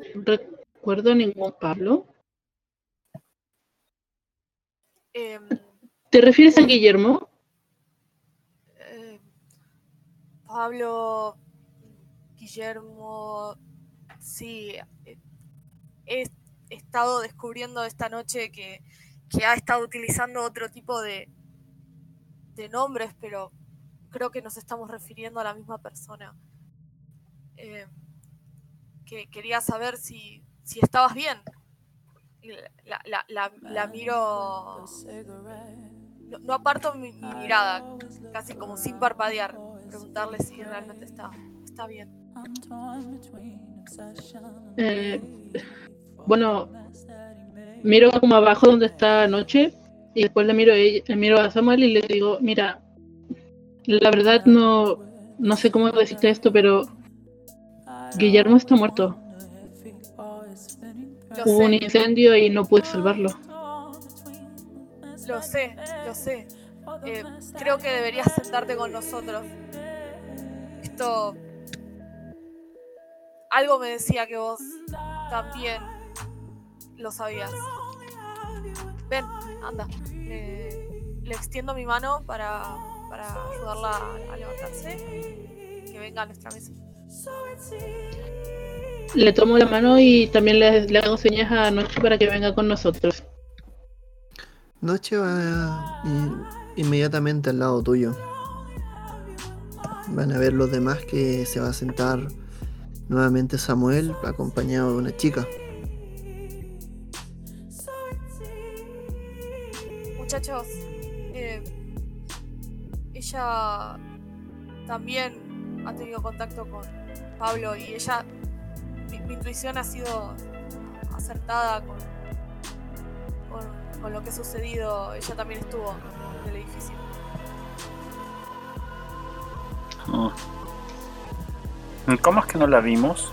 S5: recuerdo ningún Pablo.
S2: em,
S5: ¿Te refieres a Guillermo?
S2: eh, Pablo, Guillermo, sí, eh, he estado descubriendo esta noche que, que ha estado utilizando otro tipo de, de nombres, pero creo que nos estamos refiriendo a la misma persona. Eh, que quería saber si, si estabas bien. La, la- la- la miro. No, no aparto mi, mi mirada, casi como sin parpadear, preguntarle si realmente está, está bien.
S5: Eh, bueno, miro como abajo donde está Noche y después le miro, a ella- le miro a Samuel y le digo, mira, la verdad no, no sé cómo decirte esto, pero Guillermo está muerto.
S2: Lo
S5: Hubo un incendio y no pude salvarlo.
S2: lo sé, lo sé. Eh, creo que deberías sentarte con nosotros. Esto. Algo me decía que vos también lo sabías. Ven, anda. Le, le extiendo mi mano para, para ayudarla a, a levantarse. Que venga a nuestra mesa.
S5: Le tomo la mano y también le, le hago señas a Noche para que venga con nosotros.
S1: Noche va inmediatamente al lado tuyo. Van a ver los demás que se va a sentar nuevamente Samuel acompañado de una chica.
S2: Muchachos, eh, ella también ha tenido contacto con Pablo y ella, mi, intuición ha sido acertada con, con, con lo que ha sucedido. Ella también estuvo en el edificio.
S3: Oh. ¿Cómo es que no la vimos?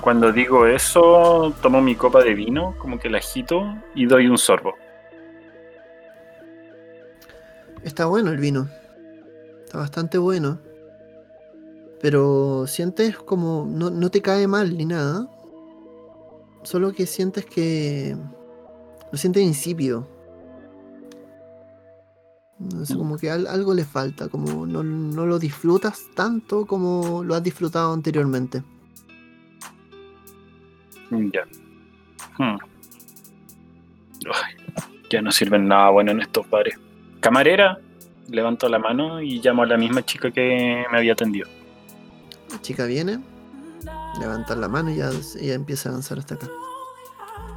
S3: Cuando digo eso, tomo mi copa de vino, como que la agito y doy un sorbo.
S1: Está bueno el vino. Está bastante bueno. Pero sientes como. No, no te cae mal ni nada. Solo que sientes que. Lo sientes insípido. No sé, como que al- algo le falta. Como no, no lo disfrutas tanto como lo has disfrutado anteriormente.
S3: Ya. Hmm. Ya no sirven nada bueno en estos bares. Camarera, levanto la mano y llamo a la misma chica que me había atendido.
S1: La chica viene. levantar la mano y ya, ya empieza a avanzar hasta acá.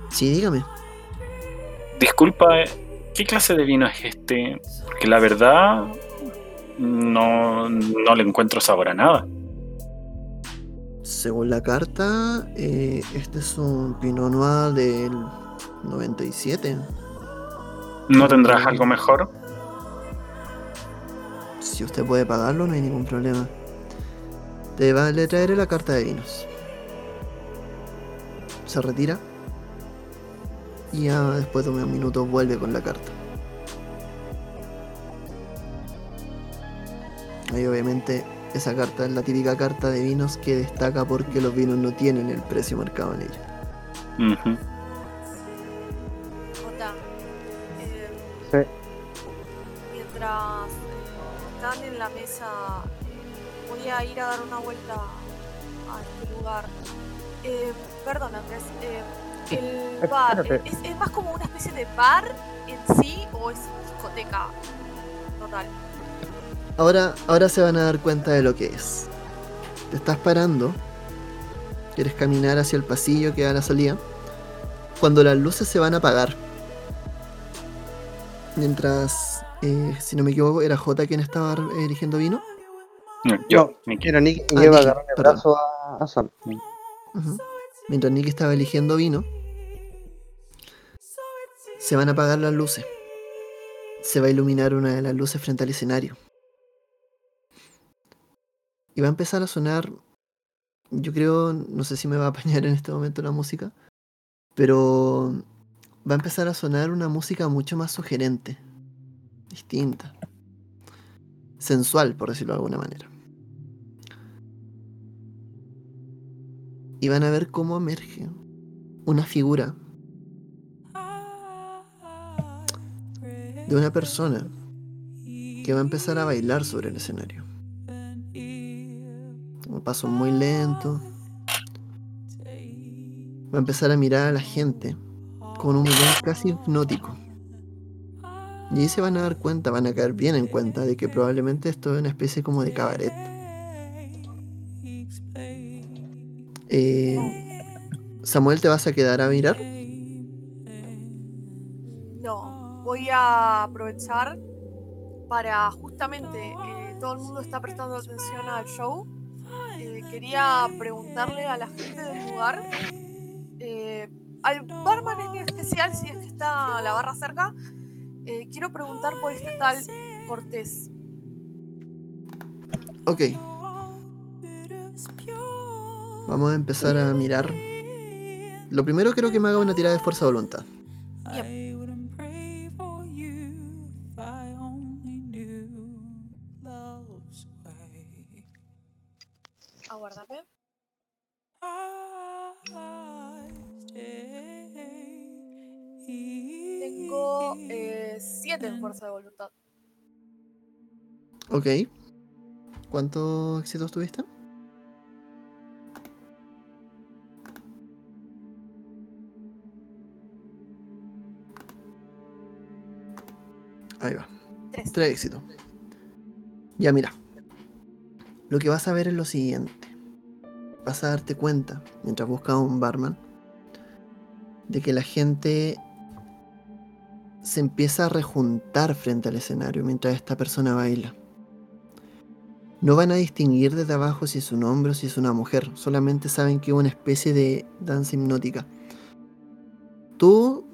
S1: Sí, dígame.
S3: Disculpa, ¿qué clase de vino es este? Porque la verdad no, no le encuentro sabor a nada.
S1: Según la carta, eh, este es un Pinot Noir del 97.
S3: ¿No tendrás algo mejor?
S1: Si usted puede pagarlo, no hay ningún problema. Te va, le traeré la carta de vinos. Se retira. Y ya después de unos minutos vuelve con la carta. Ahí obviamente esa carta es la típica carta de vinos que destaca porque los vinos no tienen el precio marcado en ella.
S3: Ujú.
S2: Jota, eh,
S4: Sí.
S2: mientras eh, están en la mesa, voy a ir a dar una vuelta a este lugar. Eh, perdón, Andrés, eh, el bar. ¿es, es más como una especie de bar en sí o es discoteca total?
S1: Ahora, ahora se van a dar cuenta de lo que es. Te estás parando. Quieres caminar hacia el pasillo que da a la salida. Cuando las luces se van a apagar. Mientras, eh, si no me equivoco, era J quien estaba eh, eligiendo
S3: Yo,
S4: No. Era Nick y
S1: Ah, Nick,
S4: agarrando el brazo a, a Sam.
S1: Mientras Nick estaba eligiendo vino, se van a apagar las luces. Se va a iluminar una de las luces frente al escenario. Y va a empezar a sonar, yo creo, no sé si me va a apañar en este momento la música, pero va a empezar a sonar una música mucho más sugerente, distinta, sensual, por decirlo de alguna manera. Y van a ver cómo emerge una figura de una persona que va a empezar a bailar sobre el escenario. Un paso muy lento. Va a empezar a mirar a la gente con un mirón casi hipnótico. Y ahí se van a dar cuenta, van a caer bien en cuenta de que probablemente esto es una especie como de cabaret. Eh, Samuel, ¿te vas a quedar a mirar?
S2: No, voy a aprovechar para justamente, eh, todo el mundo está prestando atención al show. Eh, quería preguntarle a la gente del lugar, eh, al barman en especial, si es que está la barra cerca, quiero preguntar por este tal Cortés.
S1: Ok. Vamos a empezar a mirar. Lo primero creo que me haga una tirada de fuerza de voluntad.
S2: Aguárdame. Tengo 7 en fuerza de voluntad.
S1: Ok. ¿Cuántos éxitos tuviste? Ahí va.
S2: Tres.
S1: Tres éxitos. Ya mira. Lo que vas a ver es lo siguiente. Vas a darte cuenta, mientras buscas a un barman, de que la gente se empieza a rejuntar frente al escenario mientras esta persona baila. No van a distinguir desde abajo si es un hombre o si es una mujer, solamente saben que es una especie de danza hipnótica. Tú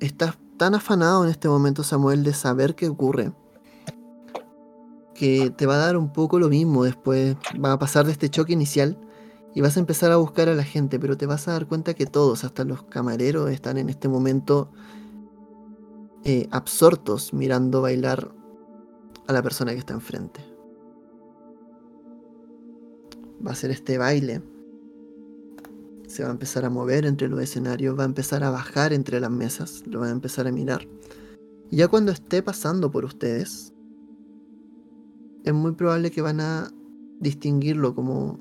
S1: estás tan afanado en este momento, Samuel, de saber qué ocurre, que te va a dar un poco lo mismo después. Va a pasar de este choque inicial y vas a empezar a buscar a la gente, pero te vas a dar cuenta que todos, hasta los camareros, están en este momento eh, absortos mirando bailar a la persona que está enfrente. Va a ser este baile. Se va a empezar a mover entre los escenarios, va a empezar a bajar entre las mesas, lo van a empezar a mirar. Ya cuando esté pasando por ustedes, es muy probable que van a distinguirlo como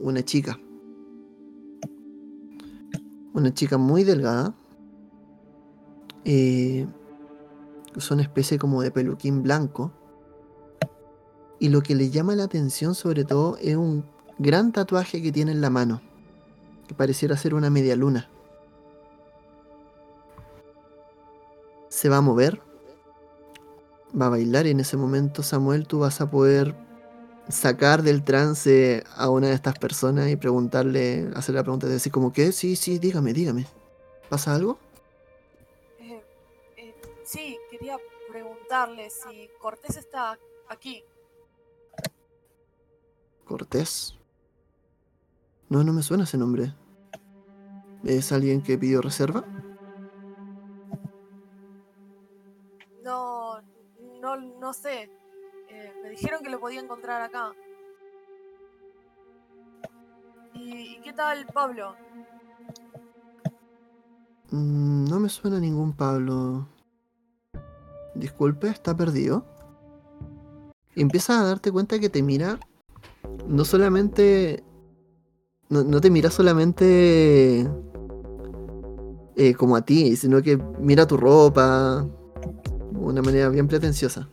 S1: una chica. Una chica muy delgada. Eh, una especie como de peluquín blanco. Y lo que le llama la atención sobre todo es un gran tatuaje que tiene en la mano, que pareciera ser una media luna. Se va a mover, va a bailar y en ese momento Samuel tú vas a poder sacar del trance a una de estas personas y preguntarle, hacer la pregunta de decir como que, sí, sí, dígame, dígame. ¿Pasa algo?
S2: Eh, eh, sí, quería preguntarle si Cortés está aquí.
S1: Cortés. No, no me suena ese nombre. ¿Es alguien que pidió reserva?
S2: No, no, no sé. Eh, me dijeron que lo podía encontrar acá. ¿Y, qué tal Pablo?
S1: Mm, no me suena ningún Pablo. Disculpe, ¿está perdido? Y empiezas a darte cuenta que te mira. No solamente. No, no te mira solamente. Eh, como a ti, sino que mira tu ropa. De una manera bien pretenciosa.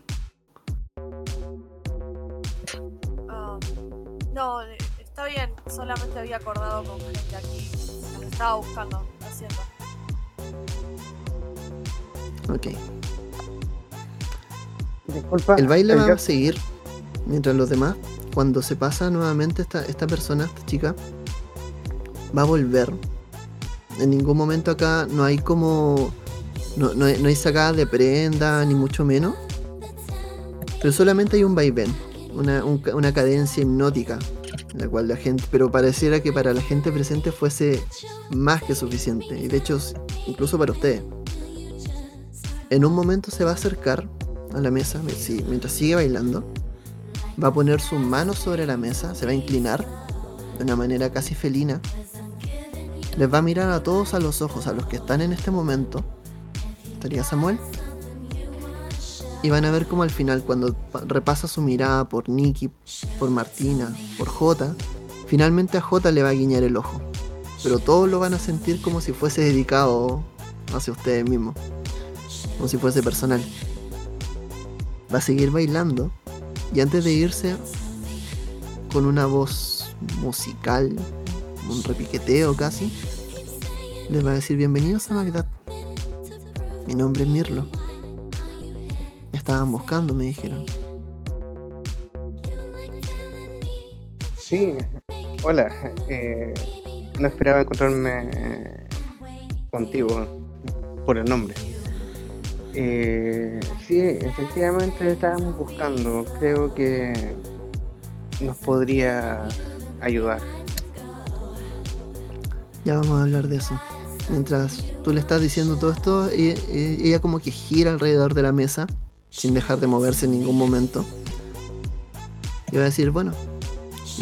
S2: Ah, no, está bien. Solamente había acordado con gente aquí. Los estaba buscando. Lo siento.
S1: Ok.
S4: Disculpa.
S1: El baile
S4: el
S1: va a seguir mientras los demás, cuando se pasa nuevamente esta, esta persona, esta chica, va a volver. En ningún momento acá no hay como. No, no hay, sacada de prenda, ni mucho menos. Pero solamente hay un vaivén, una, una cadencia hipnótica. La cual la gente. Pero pareciera que para la gente presente fuese más que suficiente. Y de hecho, incluso para ustedes. En un momento se va a acercar a la mesa, mientras sigue bailando, va a poner sus manos sobre la mesa, se va a inclinar de una manera casi felina, les va a mirar a todos a los ojos, a los que están en este momento, estaría Samuel, y van a ver como al final, cuando pa- repasa su mirada por Nikki, por Martina, por Jota, finalmente a Jota le va a guiñar el ojo, pero todos lo van a sentir como si fuese dedicado hacia ustedes mismos, como si fuese personal. Va a seguir bailando y antes de irse con una voz musical, un repiqueteo casi, les va a decir bienvenidos a Bagdad. Mi nombre es Mirlo. Estaban buscando, me dijeron.
S4: Sí, hola. eh, no esperaba encontrarme eh, contigo por el nombre. Eh, sí, efectivamente estábamos buscando. Creo que nos podría ayudar.
S1: Ya vamos a hablar de eso. Mientras tú le estás diciendo todo esto, e- e- ella como que gira alrededor de la mesa, sin dejar de moverse en ningún momento. Y va a decir, bueno,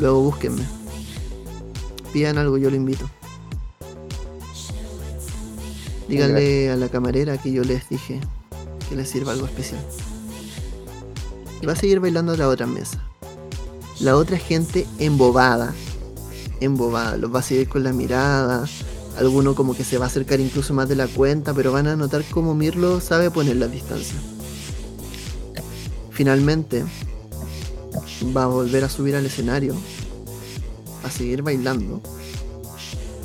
S1: luego búsquenme. Pidan algo, yo lo invito. Díganle a la camarera que yo les dije que les sirva algo especial. Y va a seguir bailando a la otra mesa. La otra gente embobada, embobada, los va a seguir con la mirada. Alguno como que se va a acercar incluso más de la cuenta, pero van a notar como Mirlo sabe poner la distancia. Finalmente, va a volver a subir al escenario, a seguir bailando,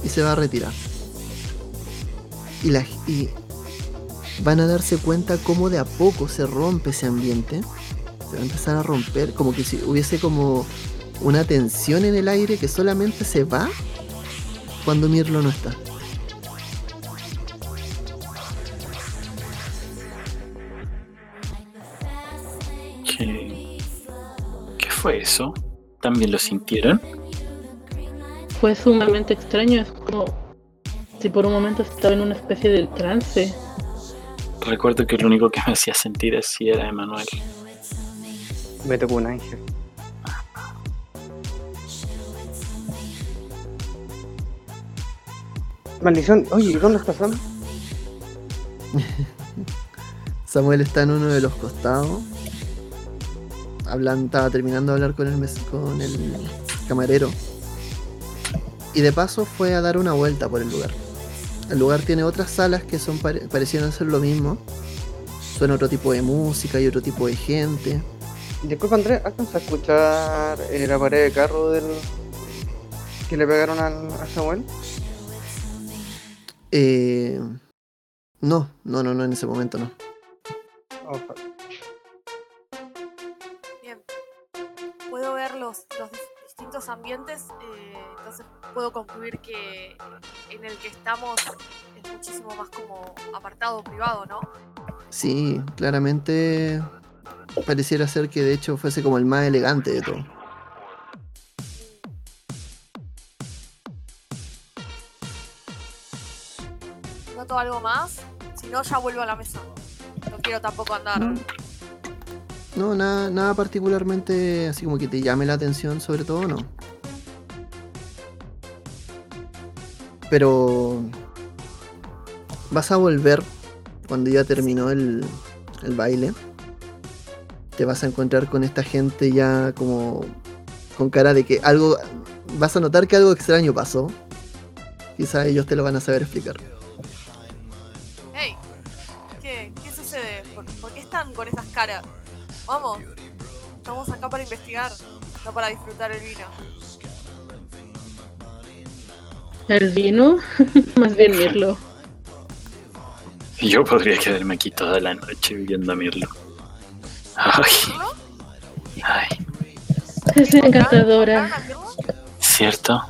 S1: y se va a retirar. Y, la, y van a darse cuenta cómo de a poco se rompe ese ambiente. Se va a empezar a romper, como que si hubiese como una tensión en el aire que solamente se va cuando Mirlo no está.
S3: ¿Qué, ¿Qué fue eso? ¿También lo sintieron?
S5: Fue sumamente extraño, es como si por un momento estaba en una especie de trance.
S3: Recuerdo que lo único que me hacía sentir así era Emanuel.
S4: Me tocó un ángel. Maldición, oye, ¿dónde está Sam?
S1: Samuel está en uno de los costados. Hablan, estaba terminando de hablar con el, mes- con el camarero. Y de paso fue a dar una vuelta por el lugar. El lugar tiene otras salas que son pare- parecieran ser lo mismo. Suena otro tipo de música y otro tipo de gente.
S4: Disculpa Andrés, ¿alcanza a escuchar eh, la pared de carro del, que le pegaron al- a Samuel?
S1: Eh, no, no, no, no, en ese momento no.
S2: Bien. Puedo ver los, los dis- distintos ambientes, eh, entonces puedo concluir que en el que estamos es muchísimo más como apartado, privado, ¿no?
S1: Sí, claramente pareciera ser que de hecho fuese como el más elegante de todo.
S2: ¿Noto algo más? Si no, ya vuelvo a la mesa. No quiero tampoco andar.
S1: No, nada, nada particularmente así como que te llame la atención, sobre todo no. Pero vas a volver cuando ya terminó el, el baile. Te vas a encontrar con esta gente ya como con cara de que algo... Vas a notar que algo extraño pasó. Quizá ellos te lo van a saber explicar.
S2: Caras? Vamos. Estamos acá para investigar, no para disfrutar el vino.
S5: El vino, más bien Mirlo.
S3: Yo podría quedarme aquí toda la noche viendo a Mirlo. Ay, ay,
S5: Es encantadora.
S3: Cierto.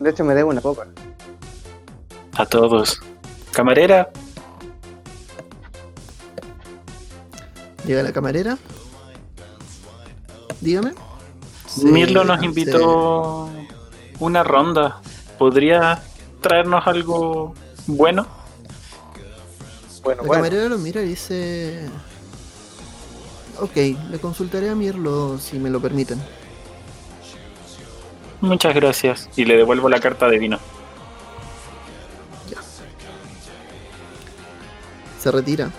S4: De hecho, me debo una copa.
S3: A todos. Camarera,
S1: Llega la camarera. Dígame. Sí,
S3: Mirlo nos
S1: sí.
S3: invitó una ronda. ¿Podría traernos algo bueno?
S4: Bueno,
S1: La
S4: bueno.
S1: camarera lo mira y dice... Ok, le consultaré a Mirlo si me lo permiten.
S3: Muchas gracias. Y le devuelvo la carta de vino.
S1: Se retira.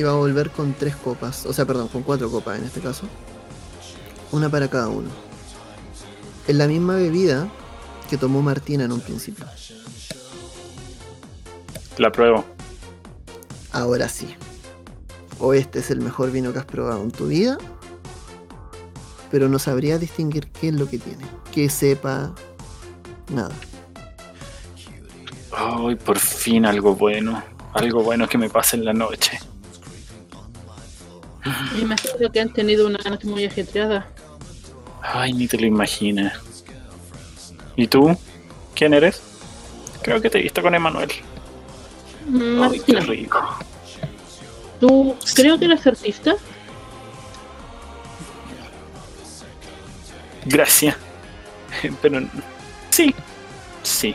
S1: Y va a volver con tres copas. O sea, perdón, con cuatro copas en este caso. Una para cada uno. Es la misma bebida que tomó Martina en un principio.
S3: La pruebo.
S1: Ahora sí. O este es el mejor vino que has probado en tu vida. Pero no sabría distinguir qué es lo que tiene. Que sepa. Nada.
S3: Ay, por fin algo bueno. Algo bueno que me pase en la noche.
S5: Me imagino que han tenido una noche muy ajetreada.
S3: Ay, ni te lo imaginas. ¿Y tú? ¿Quién eres? Creo que te he visto con Emanuel.
S5: Mm,
S3: Ay, qué rico.
S5: ¿tú creo que eres artista?
S3: Gracias. Pero sí, sí.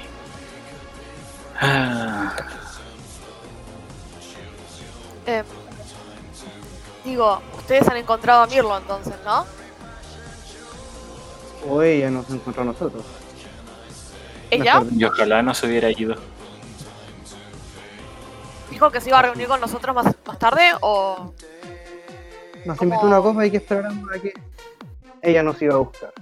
S3: Ah,
S2: Em, digo, ustedes han encontrado a Mirlo entonces, ¿no?
S4: O ella nos encontró a nosotros.
S2: ¿Ella?
S3: Y ojalá no se hubiera ido.
S2: ¿Dijo que se iba a reunir con nosotros más, más tarde o...?
S4: Nos invitó una copa y que esperáramos a que ella nos iba a buscar.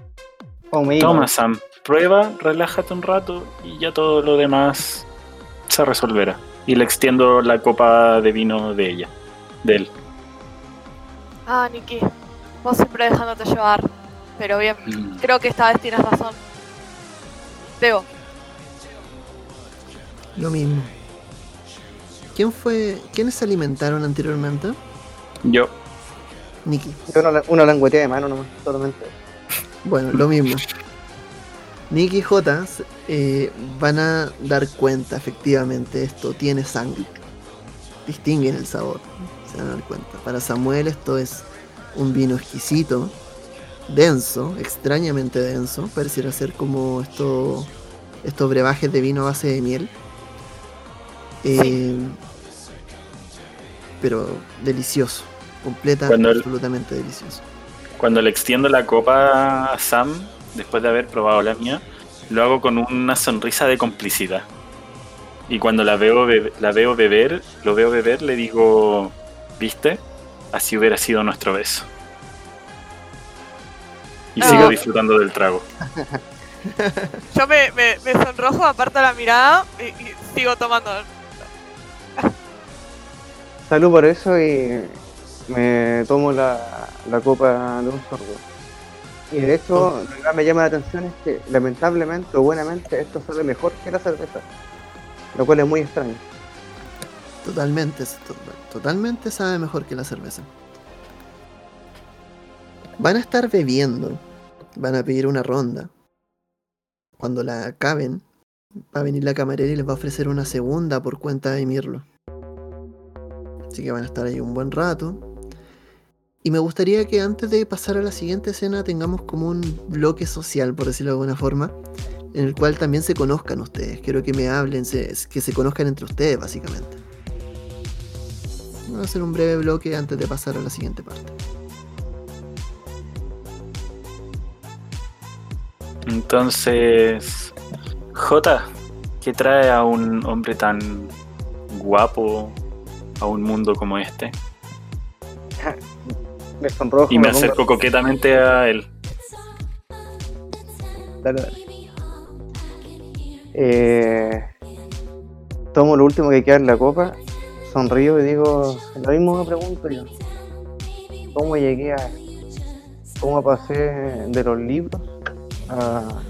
S4: O me iba.
S3: Toma, Sam. Prueba, relájate un rato y ya todo lo demás se resolverá. Y le extiendo la copa de vino de ella. De él.
S2: Ah, Nikki, vos siempre dejándote llevar. Pero bien,
S3: Mm.
S2: creo que esta vez tienes razón. Debo.
S1: Lo mismo. ¿Quién fue. ¿Quiénes se alimentaron anteriormente?
S3: Yo.
S1: Nikki.
S4: Yo una, una languetea de mano nomás, totalmente.
S1: Bueno, lo mismo. Nick y J eh, van a dar cuenta, efectivamente, esto tiene sangre. Distinguen el sabor, se van a dar cuenta. Para Samuel esto es un vino exquisito, denso, extrañamente denso. Pareciera ser como esto, estos brebajes de vino a base de miel. Eh, Pero delicioso, completa,
S3: Cuando el-
S1: absolutamente delicioso.
S3: Cuando le extiendo la copa a Sam, después de haber probado la mía, lo hago con una sonrisa de complicidad. Y cuando la veo, la veo beber, lo veo beber, le digo, ¿viste? Así hubiera sido nuestro beso. Y sigo disfrutando del trago.
S2: Yo me, me, me sonrojo, aparto la mirada y, y sigo tomando.
S4: Salud por eso y me tomo la, la copa de un sorbo. Y de hecho, lo que más me llama la atención es que lamentablemente o buenamente esto sale mejor que la cerveza. Lo cual es muy extraño.
S1: Totalmente, to- totalmente sabe mejor que la cerveza. Van a estar bebiendo. Van a pedir una ronda. Cuando la acaben, va a venir la camarera y les va a ofrecer una segunda por cuenta de Mirlo. Así que van a estar ahí un buen rato. Y me gustaría que antes de pasar a la siguiente escena tengamos como un bloque social, por decirlo de alguna forma, en el cual también se conozcan ustedes. Quiero que me hablen, que se conozcan entre ustedes, básicamente. Vamos a hacer un breve bloque antes de pasar a la siguiente parte.
S3: Entonces, J, ¿qué trae a un hombre tan guapo a un mundo como este?
S4: Me sonrojo.
S3: Y me acerco coquetamente a él.
S4: Dale, dale. Eh, tomo lo último que queda en la copa, sonrío y digo, lo mismo me pregunto yo. ¿Cómo llegué a cómo pasé de los libros a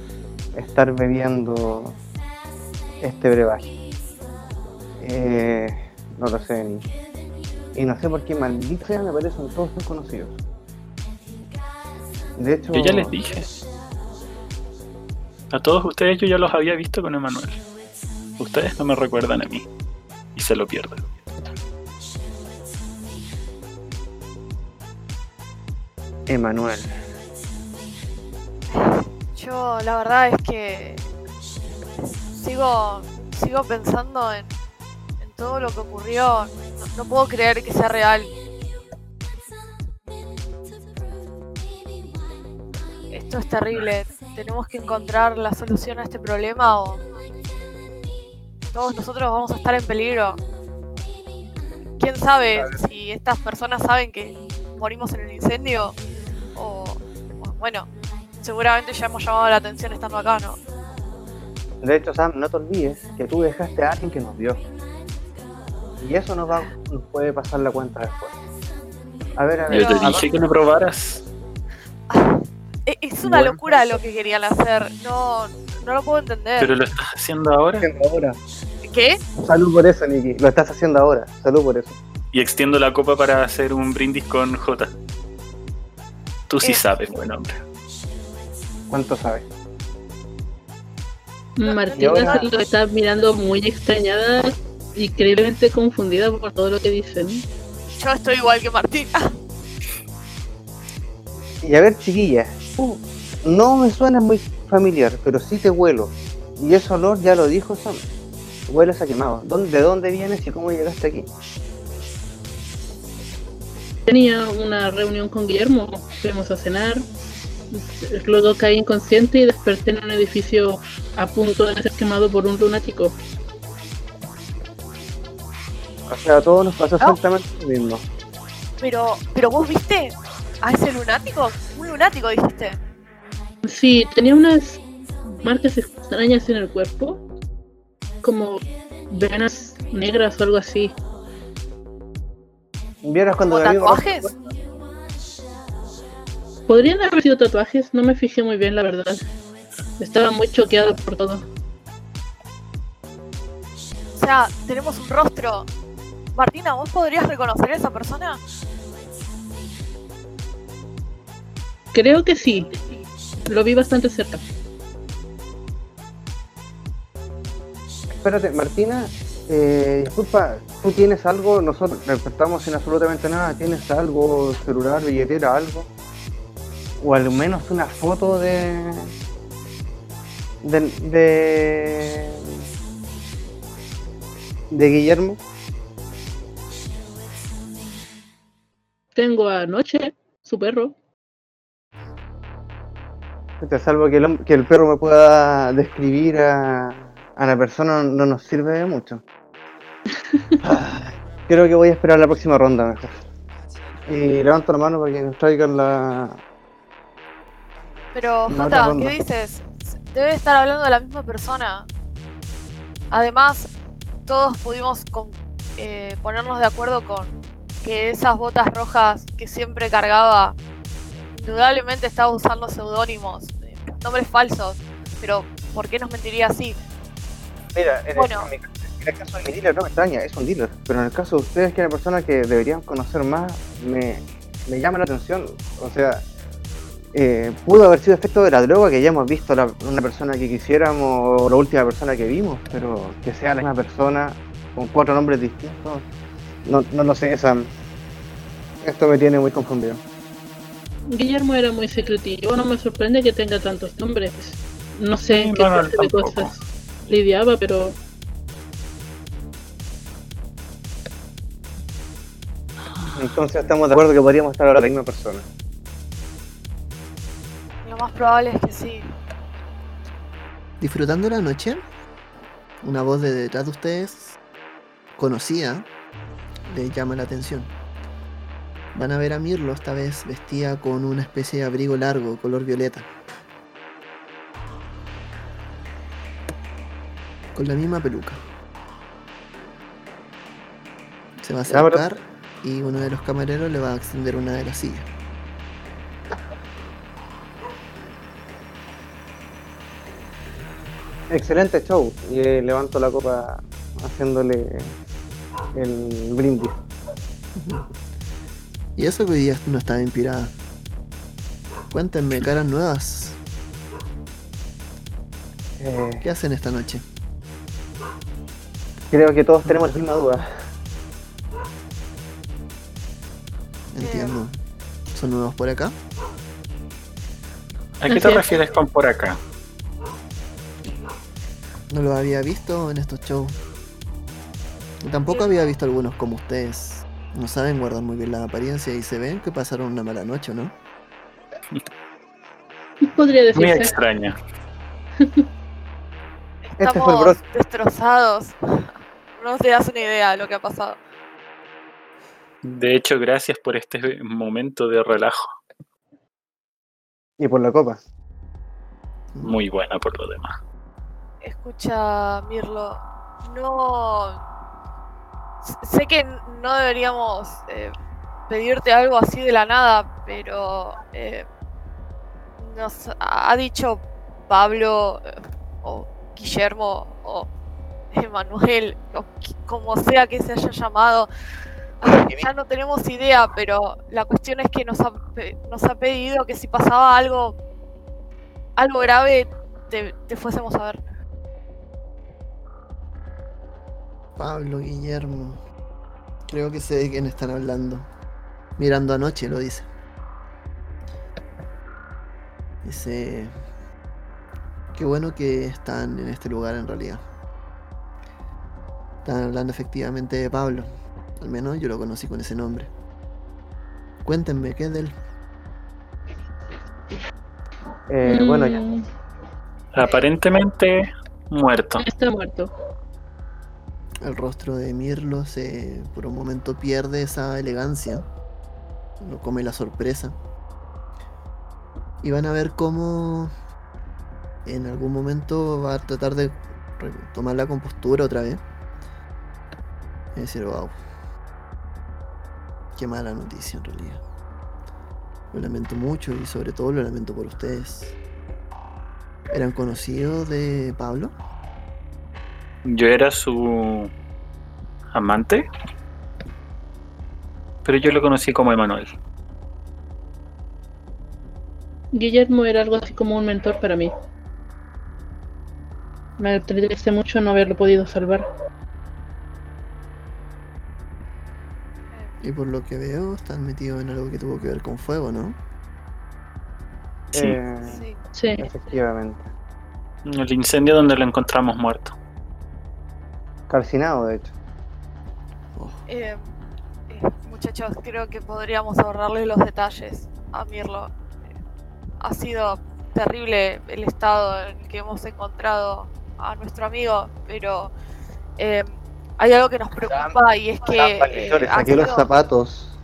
S4: estar bebiendo este brebaje? Eh, no lo sé ni. Y no sé por qué maldita sea, me parecen todos desconocidos. De hecho,
S3: Yo ya les dije. A todos ustedes yo ya los había visto con Emanuel. Ustedes no me recuerdan a mí. Y se lo pierden.
S4: Emanuel.
S2: Yo la verdad es que sigo sigo pensando en, en todo lo que ocurrió. No, no puedo creer que sea real. Esto es terrible. Tenemos que encontrar la solución a este problema o todos nosotros vamos a estar en peligro. ¿Quién sabe si estas personas saben que morimos en el incendio? O, bueno, seguramente ya hemos llamado la atención estando acá, ¿no?
S4: De hecho, Sam, no te olvides que tú dejaste a alguien que nos vio. Y eso nos, va, nos puede pasar la cuenta después. A ver, a ver.
S3: Yo te dije que no probaras.
S2: Es una
S4: Bueno.
S2: locura lo que querían hacer. No, no lo puedo entender.
S3: Pero lo estás haciendo ahora.
S4: ahora.
S2: ¿Qué?
S4: Salud por eso, Niki. Lo estás haciendo ahora. Salud por eso.
S3: Y extiendo la copa para hacer un brindis con J. Tú sí
S2: Eh.
S3: sabes, buen hombre.
S4: ¿Cuánto sabes?
S5: Martina se lo está mirando muy extrañada y increíblemente confundida por todo lo que dicen.
S2: Yo estoy igual que Martín.
S4: Y a ver, chiquilla. uh, no me suena muy familiar, pero sí te huelo. Y ese olor ya lo dijo Sam. Hueles a quemado. ¿Dónde- ¿De dónde vienes y cómo llegaste aquí?
S5: Tenía una reunión con Guillermo, fuimos a cenar, luego caí inconsciente y desperté en un edificio a punto de ser quemado por un lunático.
S4: O sea, a todos nos pasó
S2: No.
S4: exactamente lo mismo.
S2: Pero, pero vos viste a ese lunático? Un lunático dijiste.
S5: Sí, tenía unas marcas extrañas en el cuerpo, como venas negras o algo así.
S4: ¿Vieras cuando
S2: ¿Como
S4: mi amigo-
S2: tatuajes?
S5: Podrían haber sido tatuajes, no me fijé muy bien, la verdad. Estaba muy choqueado por todo.
S2: O sea, tenemos un rostro. Martina, ¿vos podrías reconocer a esa persona?
S5: Creo que sí. Lo vi bastante cerca.
S4: Espérate, Martina, eh, disculpa, ¿tú tienes algo? Nosotros despertamos sin absolutamente nada. ¿Tienes algo, celular, billetera, algo? O al menos una foto de. de. de, de Guillermo.
S5: Tengo anoche su perro.
S4: Te salvo que el, que el perro me pueda describir a, a la persona no nos sirve de mucho. Creo que voy a esperar la próxima ronda mejor. Y levanto la mano para que nos traigan la,
S2: Pero,
S4: La
S2: Jota. ¿qué dices? Debe estar hablando de la misma persona. Además, todos pudimos con- eh, ponernos de acuerdo con que esas botas rojas que siempre cargaba indudablemente estaba usando seudónimos, eh, nombres falsos, pero ¿por qué nos mentiría así?
S4: Mira, en,
S2: Bueno.
S4: el, en el caso de mi dealer no me extraña, es un dealer. Pero en el caso de ustedes, que es una persona que deberían conocer más, me, me llama la atención. O sea, eh, pudo haber sido efecto de la droga, que ya hemos visto la- una persona que quisiéramos, o la última persona que vimos, pero que sea la misma persona con cuatro nombres distintos, no, no lo sé, Sam. Esto me tiene muy confundido.
S5: Guillermo era muy secretillo, no me sorprende que tenga tantos nombres. No sé en
S3: Sí,
S5: qué clase de cosas lidiaba, pero
S4: Entonces estamos de acuerdo que podríamos estar ahora la misma persona.
S2: Lo más probable es que sí.
S1: Disfrutando la noche, una voz de detrás de ustedes, conocida, les llama la atención. Van a ver a Mirlo esta vez vestida con una especie de abrigo largo, color violeta. Con la misma peluca. Se va a
S4: Ya, pero-
S1: acercar y uno de los camareros le va a extender una de las sillas.
S4: Excelente show. Y eh, levanto la copa haciéndole el brindis.
S1: Y eso que hoy día no estaba inspirada. Cuéntenme, caras nuevas,
S4: Eh,
S1: ¿qué hacen esta noche?
S4: creo que todos tenemos la misma duda.
S1: Entiendo. ¿Son nuevos por acá?
S3: ¿A qué te refieres con por acá?
S1: No los había visto en estos shows. Y Tampoco había visto algunos como ustedes. No saben guardar muy bien la apariencia y se ven que pasaron una mala noche, ¿no?
S5: podría
S3: Muy
S5: decirse.
S3: extraña.
S4: Este fue el
S2: Estamos
S4: broche.
S2: destrozados. No te das una idea de lo que ha pasado.
S3: De hecho, gracias por este momento de relajo.
S4: Y por la copa.
S3: Muy buena por lo demás.
S2: Escucha, Mirlo, no... Sé que no deberíamos eh, pedirte algo así de la nada, pero eh, nos ha dicho Pablo eh, o Guillermo o Emanuel, o como sea que se haya llamado. Ya no tenemos idea, pero la cuestión es que nos ha, nos ha pedido que si pasaba algo, algo grave, te, te fuésemos a ver.
S1: Pablo, Guillermo. Creo que sé de quién están hablando. Mirando anoche, lo dice. Dice... Qué bueno que están en este lugar en realidad. Están hablando efectivamente de Pablo. Al menos yo lo conocí con ese nombre. Cuéntenme, ¿qué es de él?
S4: Eh, Bueno, ya.
S5: Mm,
S3: Aparentemente muerto.
S5: Está muerto.
S1: El rostro de Mirlo se por un momento pierde esa elegancia. Lo come la sorpresa. Y van a ver cómo en algún momento va a tratar de tomar la compostura otra vez. Y decir, wow. Qué mala noticia en realidad. Lo lamento mucho y sobre todo lo lamento por ustedes. ¿Eran conocidos de Pablo?
S3: Yo era su amante, pero yo lo conocí como Emanuel.
S5: Guillermo era algo así como un mentor para mí. Me entristece mucho no haberlo podido salvar.
S1: Y por lo que veo, están metidos en algo que tuvo que ver con fuego, ¿no?
S3: Sí.
S4: Eh,
S2: Sí.
S5: Sí.
S4: Efectivamente.
S3: El incendio donde lo encontramos muerto.
S4: Calcinado, de hecho.
S1: Oh,
S2: Eh, eh, muchachos, creo que podríamos ahorrarle los detalles a Mirlo. Ha sido terrible el estado en el que hemos encontrado a nuestro amigo, pero eh, hay algo que nos preocupa y es que eh,
S4: saqué los zapatos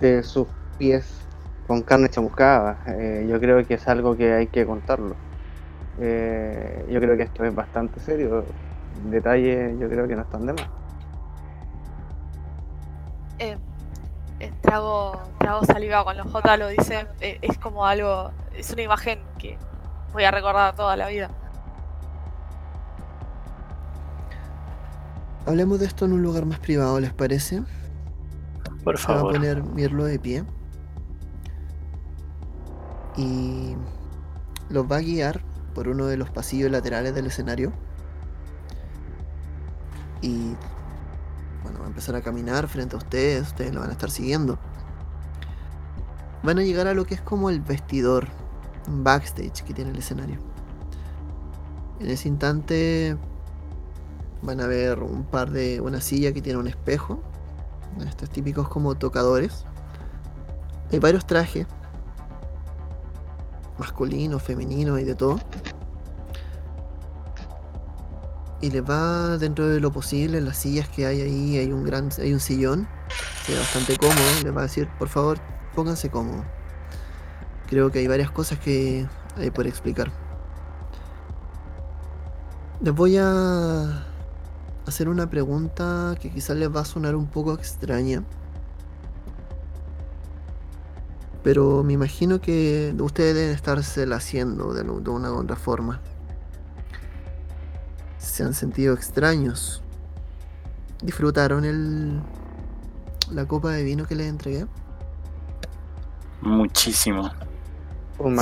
S4: de sus pies con carne chamuscada. Eh, yo creo que es algo que hay que contarlo. Eh, yo creo que esto es bastante serio. Detalles, yo creo que no están de más.
S2: eh, eh, trago, trago saliva cuando J lo dice. Eh, es como algo, es una imagen que voy a recordar toda la vida.
S1: Hablemos de esto en un lugar más privado, ¿les parece?
S3: Por
S1: Se va a
S3: favor.
S1: poner Mirlo de pie. Y los va a guiar por uno de los pasillos laterales del escenario. Y bueno, va a empezar a caminar frente a ustedes, ustedes lo van a estar siguiendo. Van a llegar a lo que es como el vestidor, backstage que tiene el escenario. En ese instante van a ver un par de una silla que tiene un espejo estos típicos como tocadores. Hay varios trajes. Masculinos, femeninos y de todo. Y les va dentro de lo posible, en las sillas que hay ahí, hay un gran, hay un sillón, que es bastante cómodo, les va a decir, por favor, pónganse cómodos. Creo que hay varias cosas que hay por explicar. Les voy a hacer una pregunta que quizás les va a sonar un poco extraña. Pero me imagino que ustedes deben estársela haciendo de, de una u otra forma. Se han sentido extraños. ¿Disfrutaron el la copa de vino que les entregué?
S3: Muchísimo.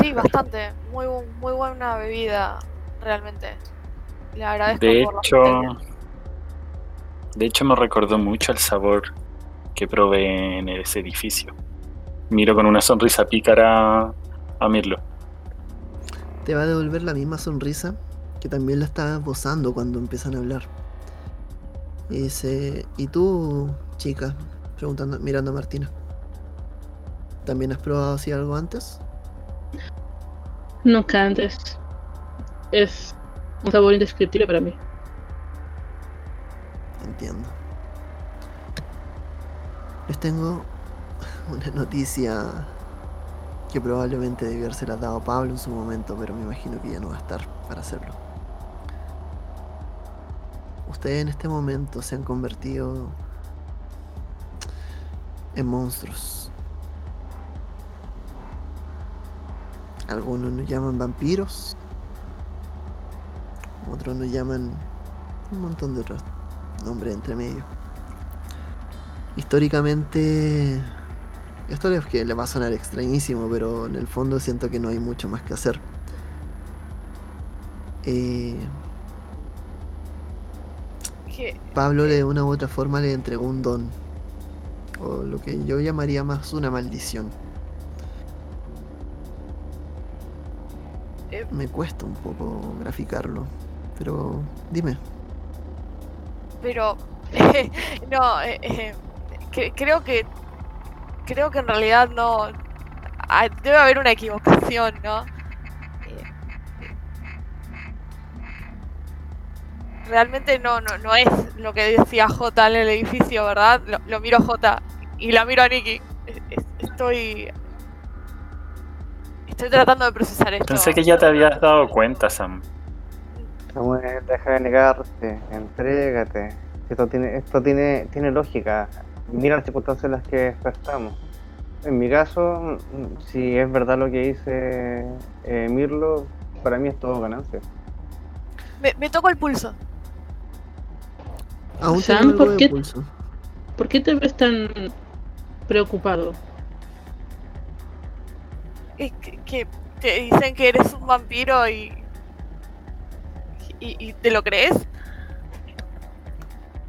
S2: Sí, bastante. Muy, muy buena bebida, realmente. Le agradezco
S3: De
S2: por la
S3: hecho. De hecho me recordó mucho el sabor que probé en ese edificio. Miro con una sonrisa pícara a Mirlo.
S1: Te va a devolver la misma sonrisa que también la está esbozando cuando empiezan a hablar. Y dice, ¿y tú, chica? Preguntando, mirando a Martina. ¿También has probado así algo antes?
S5: Nunca antes. Es un sabor indescriptible para mí.
S1: Entiendo. Les tengo una noticia que probablemente debió haberse dado Pablo en su momento, pero me imagino que ya no va a estar para hacerlo. Ustedes en este momento se han convertido en monstruos. Algunos nos llaman vampiros, otros nos llaman un montón de otros nombres entre medio. Históricamente, esto es que le va a sonar extrañísimo, pero en el fondo siento que no hay mucho más que hacer. Eh, Pablo de una u otra forma le entregó un don, o lo que yo llamaría más una maldición.
S2: eh,
S1: Me cuesta un poco graficarlo, pero dime.
S2: Pero no, eh, eh, cre- creo que creo que en realidad no ah, debe haber una equivocación, ¿no? Eh, Realmente no, no, no es lo que decía J en el edificio, ¿verdad? Lo, miro a J y la miro a Nikki. Es- es- Estoy. Estoy tratando de procesar esto.
S3: Pensé que ya te habías dado cuenta, Sam.
S4: Samuel, deja de negarte, entrégate. Esto tiene, esto tiene, tiene lógica. Mira las circunstancias en las que estamos. En mi caso, si es verdad lo que dice eh, Mirlo, para mí es todo ganancia.
S2: Me, me toco el pulso.
S1: Aún
S5: Sam, ¿por qué-
S1: pulso.
S5: ¿Por qué te ves tan preocupado?
S2: Es que, que te dicen que eres un vampiro y, y. y te lo crees?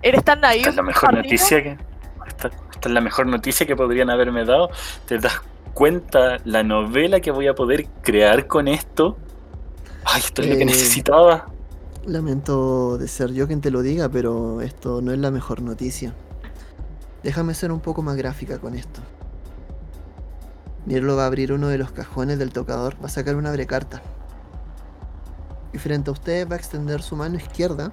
S2: ¿Eres tan naive?
S3: Esta es la mejor noticia que. Esta, esta es la mejor noticia que podrían haberme dado. ¿Te das cuenta la novela que voy a poder crear con esto? Ay, esto es lo que
S1: Eh,
S3: necesitaba.
S1: Lamento de ser yo quien te lo diga, pero esto no es la mejor noticia. Déjame ser un poco más gráfica con esto. Mirlo va a abrir uno de los cajones del tocador, va a sacar una abrecarta. Y frente a usted va a extender su mano izquierda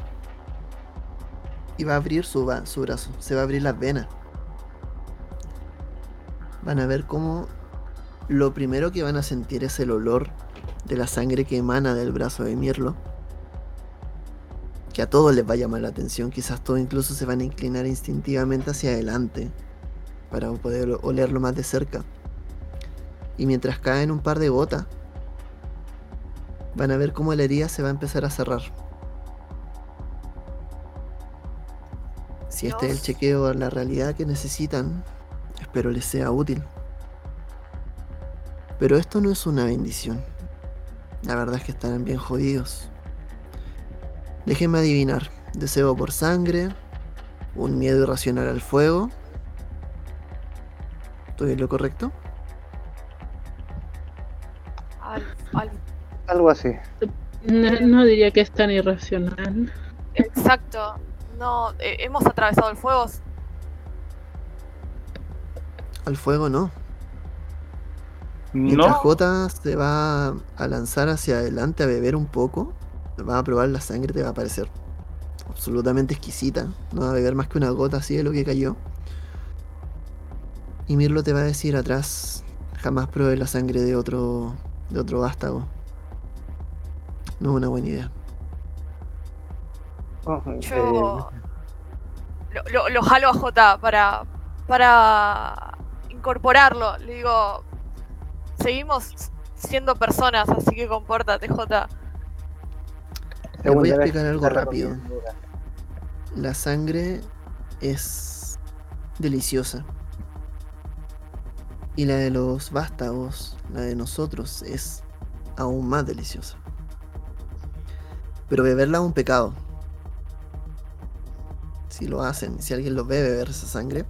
S1: y va a abrir su brazo. Se va a abrir las venas. Van a ver cómo lo primero que van a sentir es el olor de la sangre que emana del brazo de Mirlo que a todos les va a llamar la atención, quizás todos incluso se van a inclinar instintivamente hacia adelante para poder olerlo más de cerca. Y mientras caen un par de gotas, van a ver cómo la herida se va a empezar a cerrar. Si este es el chequeo a la realidad que necesitan, espero les sea útil. Pero esto no es una bendición. La verdad es que estarán bien jodidos. Déjenme adivinar. Deseo por sangre, un miedo irracional al fuego. ¿Estoy en lo correcto?
S2: Al, al-
S4: Algo así.
S5: No, no diría que es tan irracional.
S2: exacto. No, eh, hemos atravesado el fuego.
S1: Al fuego no. Mientras
S3: No,
S1: Jota se va a lanzar hacia adelante a beber un poco, va a probar la sangre, te va a parecer absolutamente exquisita. No va a beber más que una gota así de lo que cayó. Y Mirlo te va a decir atrás, jamás pruebe la sangre de otro de otro vástago. No es una buena idea.
S2: Yo lo, lo- lo jalo a J para, para incorporarlo. Le digo, seguimos siendo personas, así que compórtate, J.
S1: Les voy a explicar algo
S4: te
S1: rápido. La sangre es deliciosa. Y la de los vástagos, la de nosotros, es aún más deliciosa. Pero beberla es un pecado. Si lo hacen, si alguien lo ve beber esa sangre,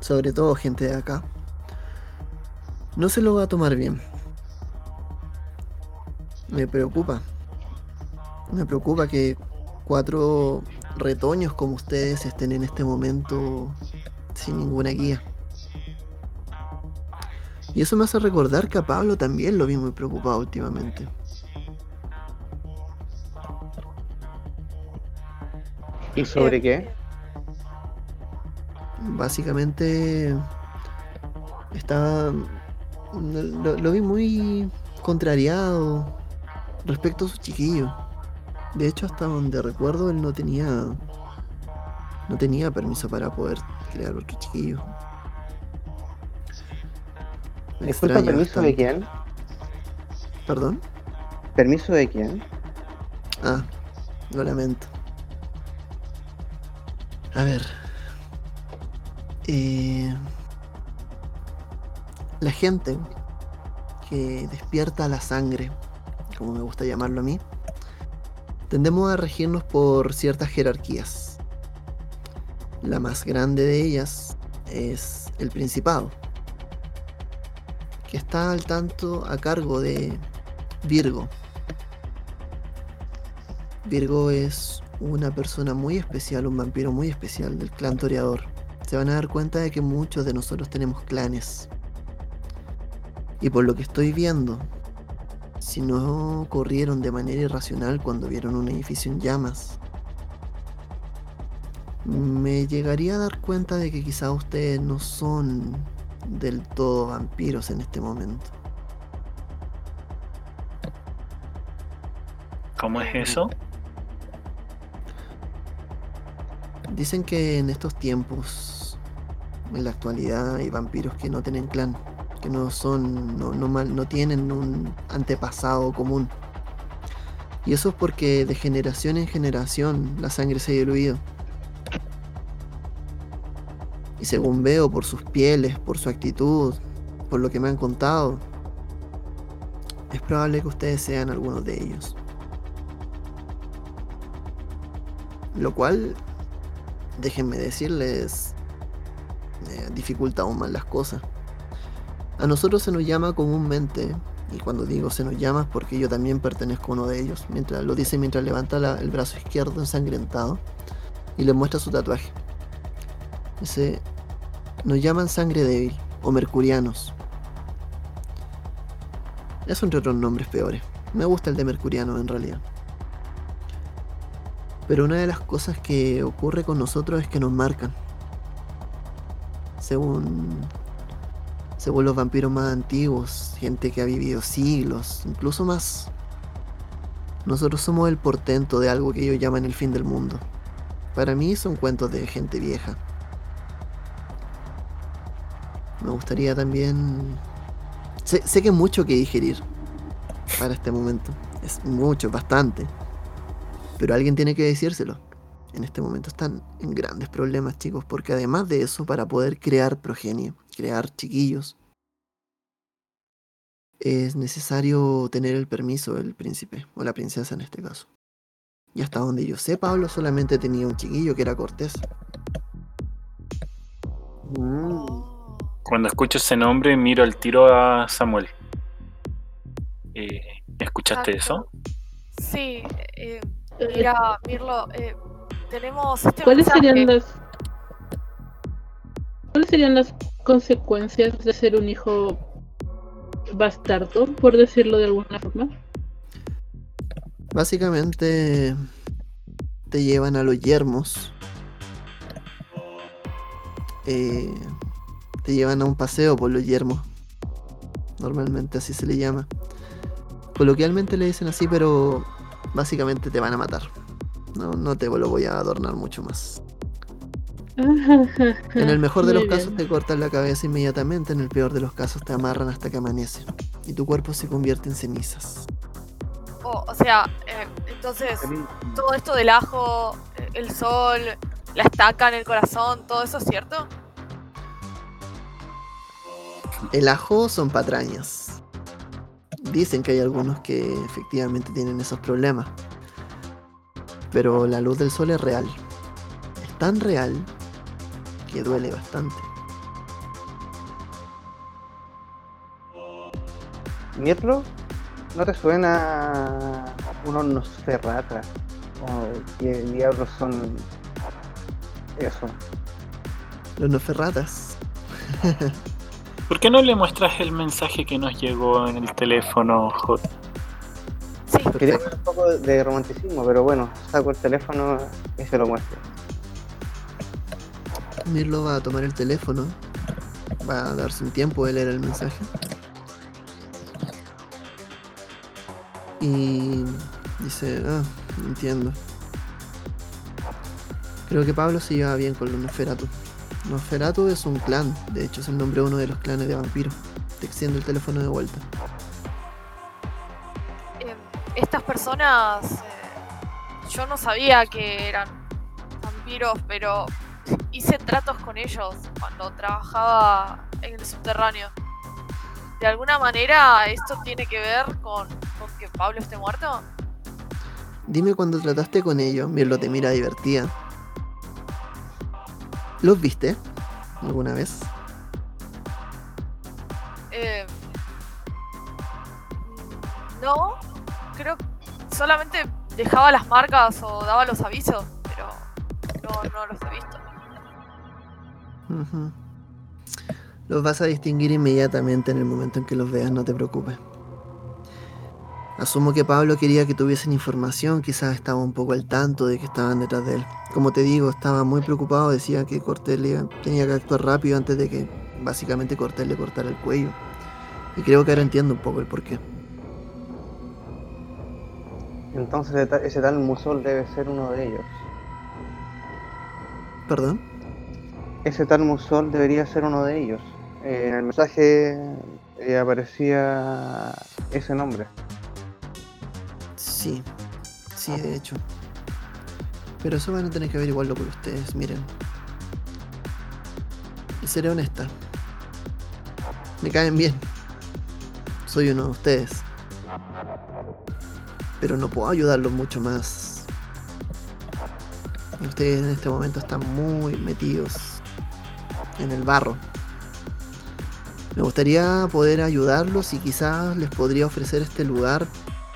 S1: sobre todo gente de acá, no se lo va a tomar bien. Me preocupa. Me preocupa que cuatro retoños como ustedes estén en este momento sin ninguna guía. Y eso me hace recordar que a Pablo también lo vi muy preocupado últimamente.
S4: ¿Y sobre qué?
S1: Básicamente estaba... Lo, lo vi muy contrariado respecto a su chiquillo. De hecho, hasta donde recuerdo, él no tenía... No tenía permiso para poder crear otro chiquillo. Me
S4: Disculpa, ¿permiso de quién?
S1: ¿Perdón?
S4: ¿Permiso de quién?
S1: Ah, lo lamento. A ver. Eh, la gente que despierta la sangre, como me gusta llamarlo a mí, tendemos a regirnos por ciertas jerarquías. La más grande de ellas es el Principado, que está al tanto a cargo de Virgo. Virgo es una persona muy especial, un vampiro muy especial del clan Toreador. Se van a dar cuenta de que muchos de nosotros tenemos clanes. Y por lo que estoy viendo, si no corrieron de manera irracional cuando vieron un edificio en llamas, me llegaría a dar cuenta de que quizá ustedes no son del todo vampiros en este momento.
S3: ¿cómo es eso?
S1: Dicen que en estos tiempos, en la actualidad, hay vampiros que no tienen clan, que no son, no, no no tienen un antepasado común. Y eso es porque de generación en generación la sangre se ha diluido. Y según veo por sus pieles, por su actitud, por lo que me han contado, es probable que ustedes sean algunos de ellos. Lo cual déjenme decirles, eh, dificulta aún más las cosas. A nosotros se nos llama comúnmente, y cuando digo se nos llama es porque yo también pertenezco a uno de ellos, mientras lo dice mientras levanta el brazo izquierdo ensangrentado y le muestra su tatuaje. Dice, nos llaman sangre débil o mercurianos. Eso entre otros nombres peores. Me gusta el de mercuriano en realidad. Pero una de las cosas que ocurre con nosotros es que nos marcan. Según. Según los vampiros más antiguos, gente que ha vivido siglos, incluso más. Nosotros somos el portento de algo que ellos llaman el fin del mundo. Para mí son cuentos de gente vieja. me gustaría también... Sé, que mucho que digerir para este momento. Es mucho, bastante. Pero alguien tiene que decírselo. En este momento están en grandes problemas, chicos, porque además de eso, para poder crear progenie, crear chiquillos, es necesario tener el permiso del príncipe, o la princesa en este caso. Y hasta donde yo sé, Pablo solamente tenía un chiquillo que era Cortés.
S3: Cuando escucho ese nombre, miro al tiro a Samuel. Eh, ¿Escuchaste
S2: Exacto.
S3: eso?
S2: Sí, Eh, mira, Mirlo, eh, tenemos este
S5: ¿Cuáles
S2: mensaje.
S5: serían las ¿Cuáles serían las consecuencias de ser un hijo bastardo, por decirlo de alguna forma?
S1: Básicamente te llevan a los yermos. Eh, te llevan a un paseo por los yermos. Normalmente así se le llama. Coloquialmente le dicen así, pero básicamente te van a matar. No, no te lo voy a adornar mucho más. En el mejor de los casos te cortan la cabeza inmediatamente, en el peor de los casos te amarran hasta que amanece. Y tu cuerpo se convierte en cenizas.
S2: Oh, o sea, eh, entonces, todo esto del ajo, eh, el sol, la estaca en el corazón, todo eso es cierto.
S1: El ajo son patrañas. Dicen que hay algunos que efectivamente tienen esos problemas. Pero la luz del sol es real. Es tan real que duele bastante.
S4: Mirlo, ¿no te suena unos Nosferrata? ¿O qué diablos son eso?
S1: Los noferratas.
S3: ¿Por qué no le muestras el mensaje que nos llegó en el teléfono, J?
S2: Sí,
S4: Quería un poco de romanticismo, pero bueno, saco el teléfono y se lo muestro.
S1: Mirlo va a tomar el teléfono. Va a darse un tiempo de leer el mensaje. Y dice, ah, entiendo. Creo que Pablo se lleva bien con los Nosferatu. Nosferatu es un clan, de hecho es el nombre de uno de los clanes de vampiros. Te extiendo el teléfono de vuelta.
S2: eh, estas personas, eh, yo no sabía que eran vampiros, pero hice tratos con ellos cuando trabajaba en el subterráneo. De alguna manera, esto tiene que ver con, con que Pablo esté muerto.
S1: Dime cuando trataste con ellos, Mirlo te mira divertida. ¿Los viste? ¿Alguna vez?
S2: Eh, no, creo que solamente dejaba las marcas o daba los avisos, pero no, no los he visto.
S1: Los vas a distinguir inmediatamente en el momento en que los veas, no te preocupes. Asumo que Pablo quería que tuviesen información, quizás estaba un poco al tanto de que estaban detrás de él. Como te digo, estaba muy preocupado, decía que iba- tenía que actuar rápido antes de que básicamente Cortés le cortara el cuello. Y creo que ahora entiendo un poco el porqué.
S4: Entonces ese tal Musol debe ser uno de ellos.
S1: ¿Perdón?
S4: Ese tal Musol debería ser uno de ellos. Eh, en el mensaje eh, aparecía ese nombre.
S1: Sí, sí, de hecho. Pero eso van a tener que averiguarlo por ustedes, miren. Y seré honesta. Me caen bien. Soy uno de ustedes. Pero no puedo ayudarlos mucho más. Ustedes en este momento están muy metidos en el barro. Me gustaría poder ayudarlos y quizás les podría ofrecer este lugar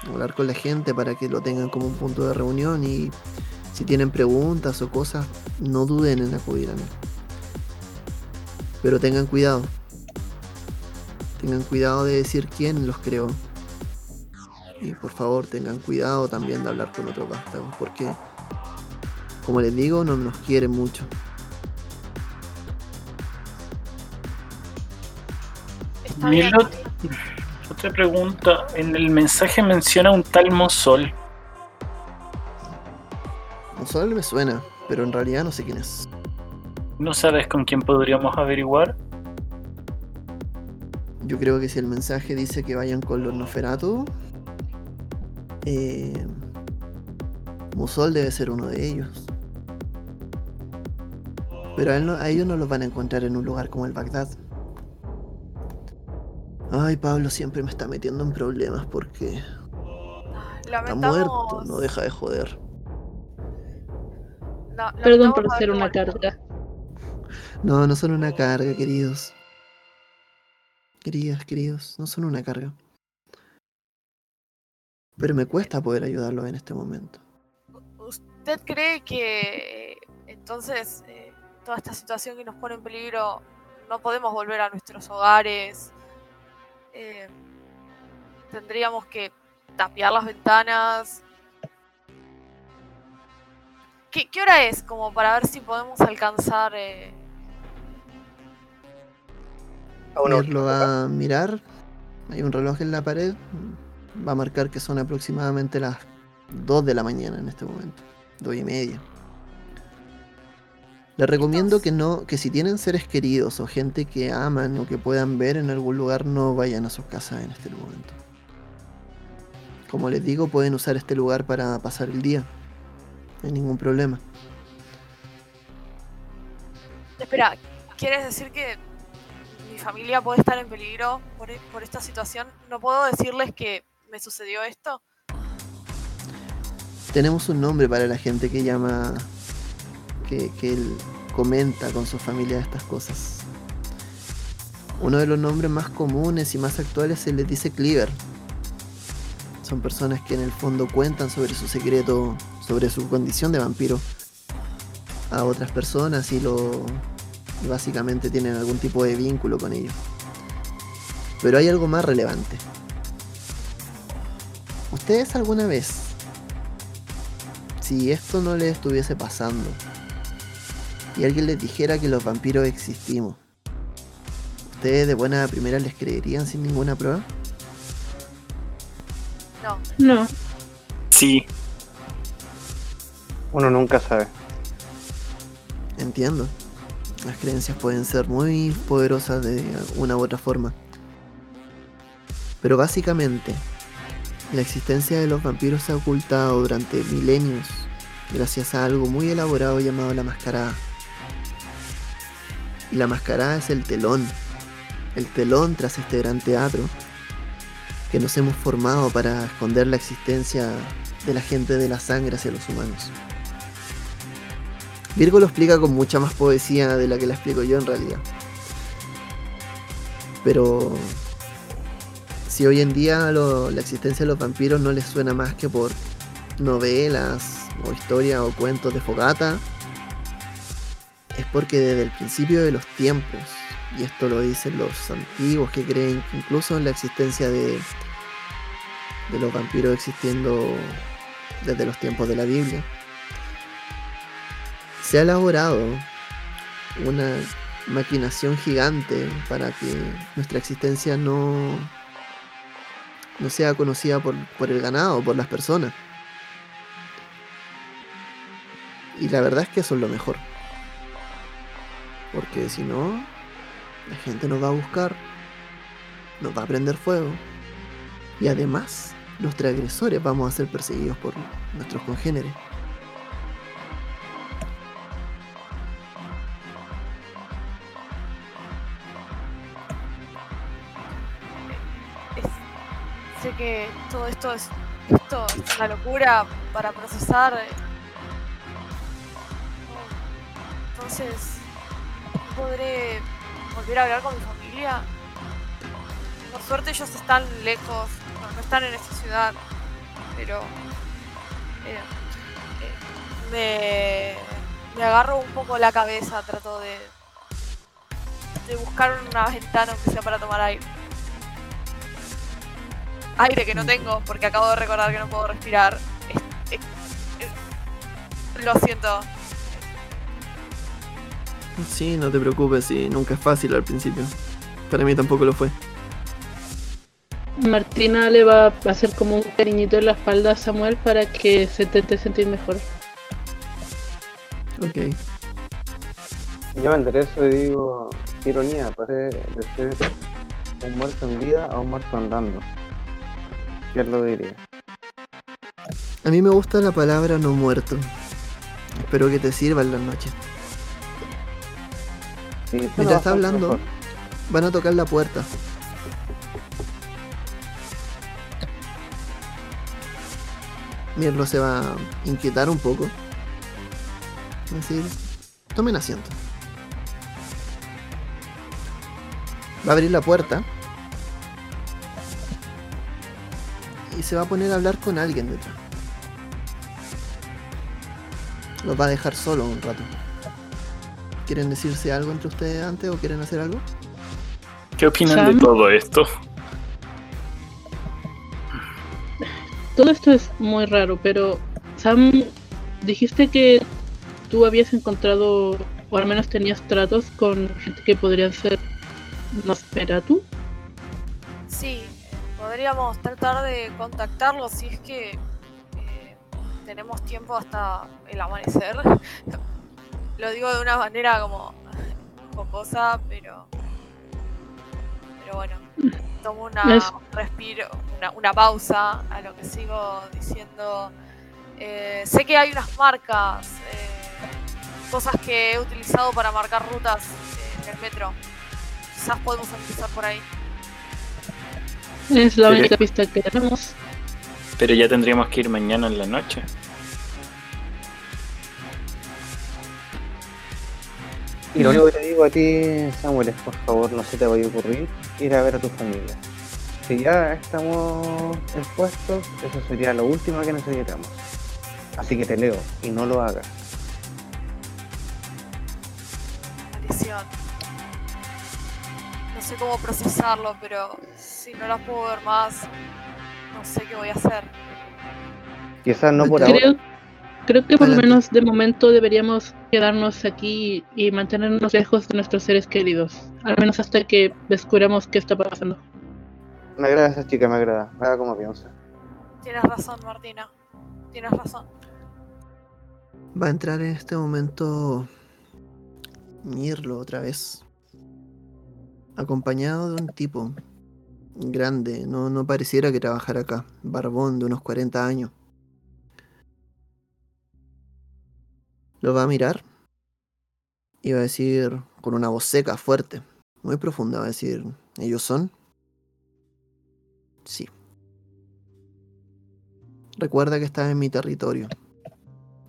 S1: hablar con la gente para que lo tengan como un punto de reunión y si tienen preguntas o cosas, no duden en acudir a mí. Pero tengan cuidado. Tengan cuidado de decir quién los creó. Y por favor tengan cuidado también de hablar con otros vástagos, porque como les digo, no nos quieren mucho.
S2: Está bien.
S3: Otra pregunta. En el mensaje menciona un tal Mosol.
S1: Solo me suena, pero en realidad no sé quién es.
S3: ¿No sabes con quién podríamos averiguar?
S1: Yo creo que si el mensaje dice que vayan con los Noferatu, eh, Musol debe ser uno de ellos. Pero a, él no- a ellos no los van a encontrar en un lugar como el Bagdad. Ay, Pablo siempre me está metiendo en problemas porque está muerto, no deja de joder.
S5: Perdón por ser una carga.
S1: No, no son una carga, queridos. Queridas, queridos, no son una carga. Pero me cuesta poder ayudarlos en este momento.
S2: ¿Usted cree que entonces eh, toda esta situación que nos pone en peligro no podemos volver a nuestros hogares? Eh, tendríamos que tapiar las ventanas. ¿Qué, qué hora es? Como para ver si podemos alcanzar. eh,
S1: Mir lo va a mirar. Hay un reloj en la pared. Va a marcar que son aproximadamente las 2 de la mañana en este momento. 2 y media. Les recomiendo que no, que si tienen seres queridos o gente que aman o que puedan ver en algún lugar, no vayan a sus casas en este momento. Como les digo, pueden usar este lugar para pasar el día. No hay ningún problema.
S2: Espera, ¿quieres decir que mi familia puede estar en peligro por, e- por esta situación? ¿No puedo decirles que me sucedió esto?
S1: Tenemos un nombre para la gente que llama, que, él comenta con su familia estas cosas. Uno de los nombres más comunes y más actuales se les dice Cleaver. Son personas que en el fondo cuentan sobre su secreto, sobre su condición de vampiro a otras personas y lo y básicamente tienen algún tipo de vínculo con ellos. Pero hay algo más relevante. ¿Ustedes alguna vez si esto no les estuviese pasando y alguien les dijera que los vampiros existimos, ¿ustedes de buena primera les creerían sin ninguna prueba?
S2: No.
S5: No,
S3: Sí,
S4: Uno nunca sabe.
S1: Entiendo. Las creencias pueden ser muy poderosas de una u otra forma. Pero básicamente, la existencia de los vampiros se ha ocultado durante milenios gracias a algo muy elaborado llamado la mascarada. Y la mascarada es el telón, el telón tras este gran teatro que nos hemos formado para esconder la existencia de la gente de la sangre hacia los humanos. Virgo lo explica con mucha más poesía de la que la explico yo en realidad. Pero si hoy en día la existencia de los vampiros no les suena más que por novelas o historias o cuentos de fogata, es porque desde el principio de los tiempos, y esto lo dicen los antiguos que creen incluso en la existencia de, de los vampiros existiendo desde los tiempos de la Biblia, se ha elaborado una maquinación gigante para que nuestra existencia no, no sea conocida por, por el ganado, por las personas. Y la verdad es que eso es lo mejor. Porque si no, la gente nos va a buscar, nos va a prender fuego. Y además, los transgresores vamos a ser perseguidos por nuestros congéneres.
S2: Es- sé que todo esto es, esto es una locura para procesar. eh. Entonces, ¿no podré volver a hablar con mi familia? Por suerte ellos están lejos, no, están en esta ciudad, pero eh, eh, me, me agarro un poco la cabeza, trato de, de buscar una ventana aunque sea para tomar aire. Aire que no tengo porque acabo de recordar que no puedo respirar. Es- es- es- lo siento.
S1: Sí, no te preocupes, sí, nunca es fácil al principio. Para mí tampoco lo fue.
S5: Martina le va a hacer como un cariñito en la espalda a Samuel para que se intente sentir mejor.
S1: Ok.
S4: Yo me enderezo y digo, qué ironía, parece de ser Un muerto en vida o un muerto andando. ¿Quién lo diría?
S1: A mí me gusta la palabra no muerto. Espero que te sirva en las noches.
S4: Sí,
S1: Mientras está hablando,
S4: mejor.
S1: van a tocar la puerta. Mirlo se va a inquietar un poco. Es decir, tomen asiento. Va a abrir la puerta. Y se va a poner a hablar con alguien detrás. Los va a dejar solo un rato. ¿Quieren decirse algo entre ustedes antes o quieren hacer algo?
S3: ¿Qué opinan
S5: Sam.
S3: de todo esto?
S5: Todo esto es muy raro, pero Sam, dijiste que tú habías encontrado, o al menos tenías tratos con gente que podrían ser Nosferatu.
S2: Sí, podríamos tratar de contactarlo si es que eh, tenemos tiempo hasta el amanecer. Lo digo de una manera como jocosa, pero. Pero bueno, tomo una
S5: Es-
S2: respiro, una, una pausa a lo que sigo diciendo. Eh, sé que hay unas marcas, eh, cosas que he utilizado para marcar rutas eh, en el metro. Quizás podemos empezar por ahí.
S5: Es la
S3: Pero-
S5: única pista que tenemos.
S3: Pero ya tendríamos que ir mañana en la noche.
S4: Y lo único que te digo a ti, Samuel, es por favor no se te vaya a ocurrir ir a ver a tu familia. Si ya estamos expuestos, eso sería lo último que necesitamos. Así que te leo y no lo hagas.
S2: maldición. No sé cómo procesarlo, pero si no las puedo ver más, no sé qué voy a hacer.
S4: Quizás no por
S1: Creo-
S4: ahora.
S5: Creo, que por lo menos de momento deberíamos quedarnos aquí y mantenernos lejos de nuestros seres queridos. Al menos hasta que descubramos qué está pasando.
S4: Me agrada esa chica, me agrada. Me agrada como piensa.
S2: Tienes razón, Martina. Tienes razón.
S1: Va a entrar en este momento Mirlo otra vez. Acompañado de un tipo grande, no, no pareciera que trabajara acá. Barbón de unos 40 años. Lo va a mirar y va a decir con una voz seca, fuerte, muy profunda, va a decir, ¿ellos son? Sí. Recuerda que estás en mi territorio.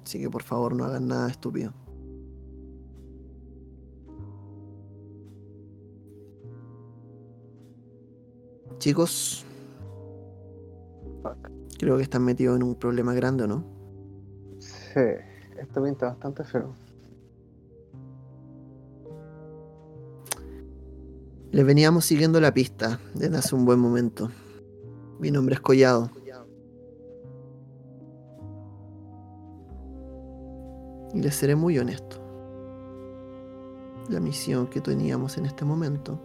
S1: Así que por favor no hagan nada estúpido. Chicos, creo que están metidos en un problema grande, ¿o no?
S4: Sí, esto pinta bastante feo.
S1: Les veníamos siguiendo la pista desde hace un buen momento. Mi nombre es Collado. Y les seré muy honesto. La misión que teníamos en este momento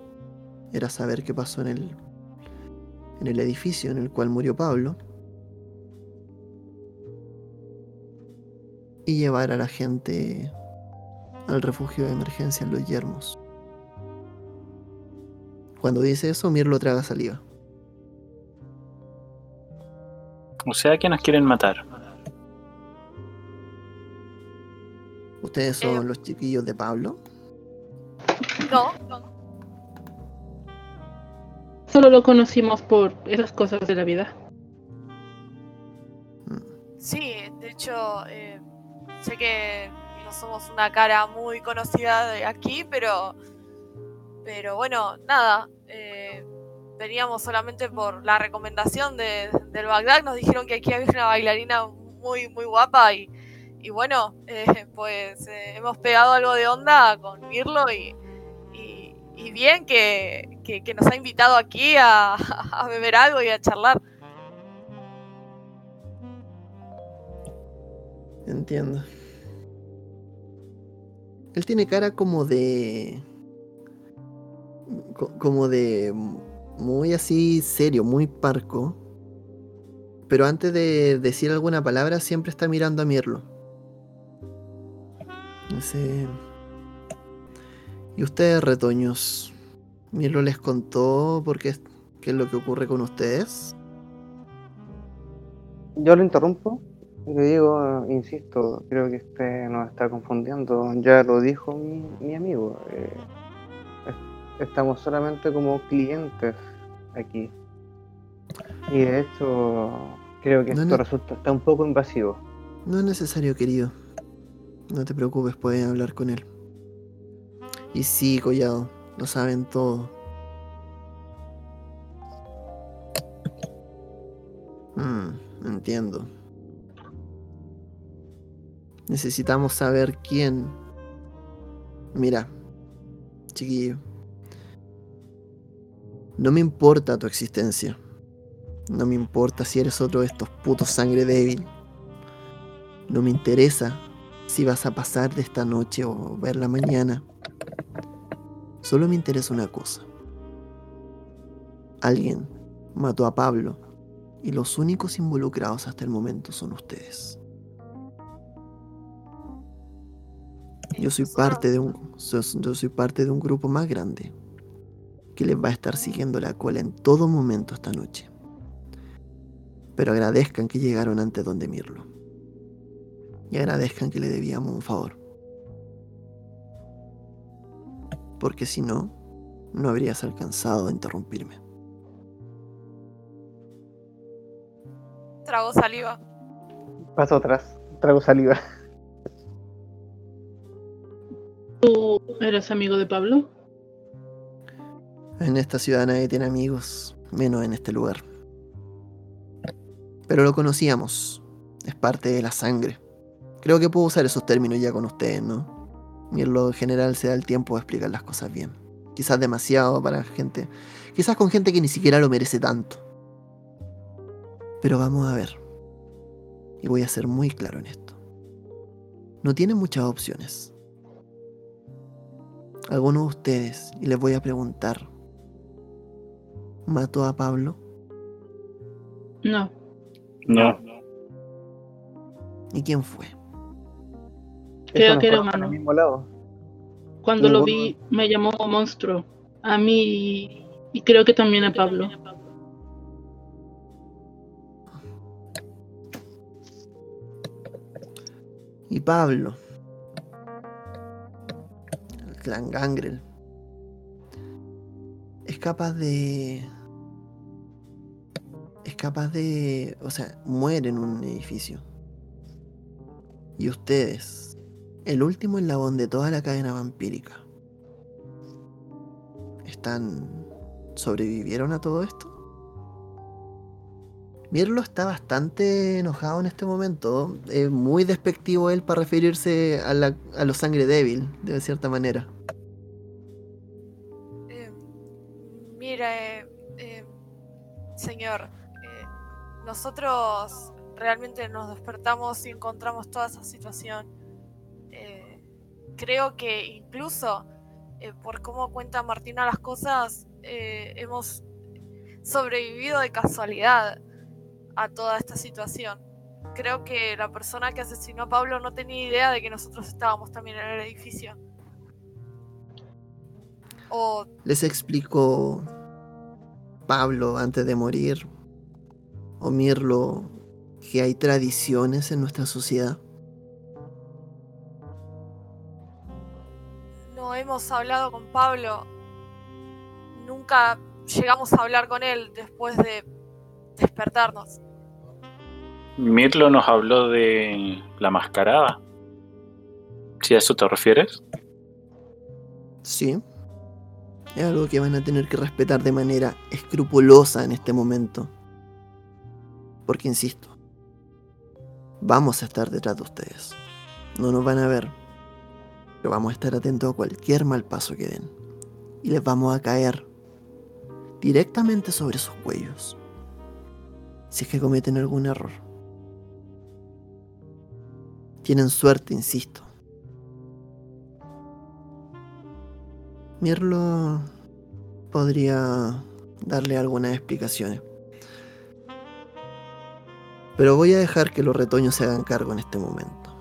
S1: era saber qué pasó en el, en el edificio en el cual murió Pablo y llevar a la gente al refugio de emergencia en Los Yermos. Cuando dice eso, Mirlo traga saliva.
S3: O sea que nos quieren matar.
S1: ¿Ustedes son
S2: Eh.
S1: los chiquillos de Pablo?
S2: No, no.
S5: Solo lo conocimos por esas cosas de la vida.
S2: Sí, de hecho, eh, sé que no somos una cara muy conocida de aquí, pero, pero bueno, nada. eh, veníamos solamente por la recomendación de, del Bagdad. Nos dijeron que aquí había una bailarina muy, muy guapa y, y bueno, eh, pues eh, hemos pegado algo de onda con Mirlo y, y, bien que, que- nos ha invitado aquí a beber algo y a charlar.
S1: Entiendo. Él tiene cara como de. co- como de. muy así serio, muy parco. Pero antes de decir alguna palabra, siempre está mirando a Mirlo. Dice. ¿Y ustedes, retoños? Mirlo les contó por qué, qué es lo que ocurre con ustedes.
S4: Yo lo interrumpo le digo, insisto, creo que usted nos está confundiendo. Ya lo dijo mi, mi amigo. eh, es- estamos solamente como clientes aquí. Y de hecho, creo que
S1: No,
S4: esto resulta está un poco invasivo.
S1: No es necesario, querido. No te preocupes, pueden hablar con él. Y sí, Collado, lo saben todo. Mm, entiendo. Necesitamos saber quién. Mira, chiquillo. No me importa tu existencia. No me importa si eres otro de estos putos sangre débil. No me interesa si vas a pasar de esta noche o verla mañana. Solo me interesa una cosa. Alguien mató a Pablo y los únicos involucrados hasta el momento son ustedes. Yo soy parte de un yo soy parte de un grupo más grande que les va a estar siguiendo la cola en todo momento esta noche. Pero agradezcan que llegaron antes donde Mirlo y agradezcan que le debíamos un favor. Porque si no, no habrías alcanzado a interrumpirme.
S2: Trago saliva.
S4: Paso atrás, trago saliva.
S5: ¿Tú eres amigo de Pablo?
S1: En esta ciudad nadie tiene amigos, menos en este lugar. Pero lo conocíamos, es parte de la sangre. Creo que puedo usar esos términos ya con ustedes, ¿no? Mirlo en general se da el tiempo de explicar las cosas bien. Quizás demasiado para gente, quizás con gente que ni siquiera lo merece tanto. Pero vamos a ver. Y voy a ser muy claro en esto. No tienen muchas opciones. Algunos de ustedes, y les voy a preguntar, ¿mató a Pablo?
S5: No.
S3: No.
S1: ¿Y quién fue?
S5: Creo que era humano.
S4: mismo lado.
S5: Cuando lo vi me llamó monstruo. A mí y creo que también a Pablo.
S1: Y Pablo. El clan Gangrel. Es capaz de... Es capaz de... O sea, muere en un edificio. Y ustedes, el último eslabón de toda la cadena vampírica, ¿están... sobrevivieron a todo esto? Mirlo está bastante enojado en este momento. Es muy despectivo él para referirse a, la, a los sangre débil, de cierta manera.
S2: Eh, mire, eh, señor, eh, nosotros realmente nos despertamos y encontramos toda esa situación. Eh, creo que incluso eh, por cómo cuenta Martina las cosas, eh, hemos sobrevivido de casualidad a toda esta situación. Creo que la persona que asesinó a Pablo no tenía idea de que nosotros estábamos también en el edificio. O
S1: Les explicó Pablo antes de morir, o Mirlo, que hay tradiciones en nuestra sociedad.
S2: no hemos hablado con Pablo. Nunca llegamos a hablar con él después de despertarnos.
S3: Mirlo nos habló de la mascarada. Si a eso te refieres.
S1: Sí. Es algo que van a tener que respetar de manera escrupulosa en este momento. Porque, insisto, vamos a estar detrás de ustedes. No nos van a ver. Pero vamos a estar atentos a cualquier mal paso que den. Y les vamos a caer directamente sobre sus cuellos. Si es que cometen algún error. Tienen suerte, insisto. Mirlo podría darle algunas explicaciones. Pero voy a dejar que los retoños se hagan cargo en este momento.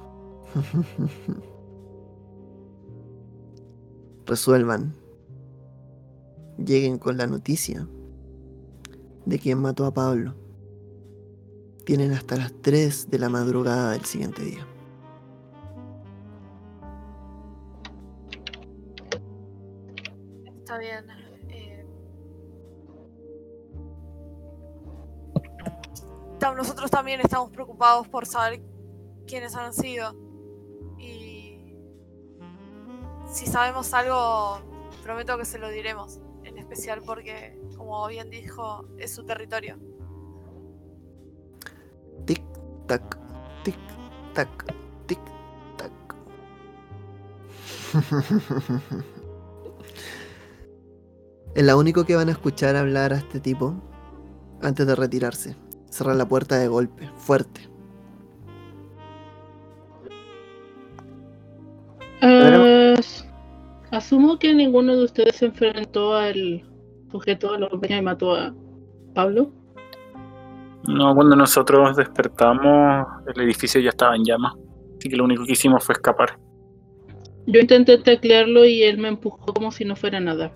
S1: Resuelvan lleguen con la noticia de quién mató a Pablo, tienen hasta las 3 de la madrugada del siguiente día.
S2: Bien. eh. Nosotros también estamos preocupados por saber quiénes han sido. Y si sabemos algo, prometo que se lo diremos. En especial porque, como bien dijo, es su territorio.
S1: Tic, tac, tic, tac, tic, tac. es la único que van a escuchar hablar a este tipo antes de retirarse. Cerrar la puerta de golpe, fuerte.
S5: As- asumo que ninguno de ustedes se enfrentó al sujeto a la y mató a Pablo.
S3: No, cuando nosotros despertamos, el edificio ya estaba en llamas. Así que lo único que hicimos fue escapar.
S5: Yo intenté taclearlo y él me empujó como si no fuera nada.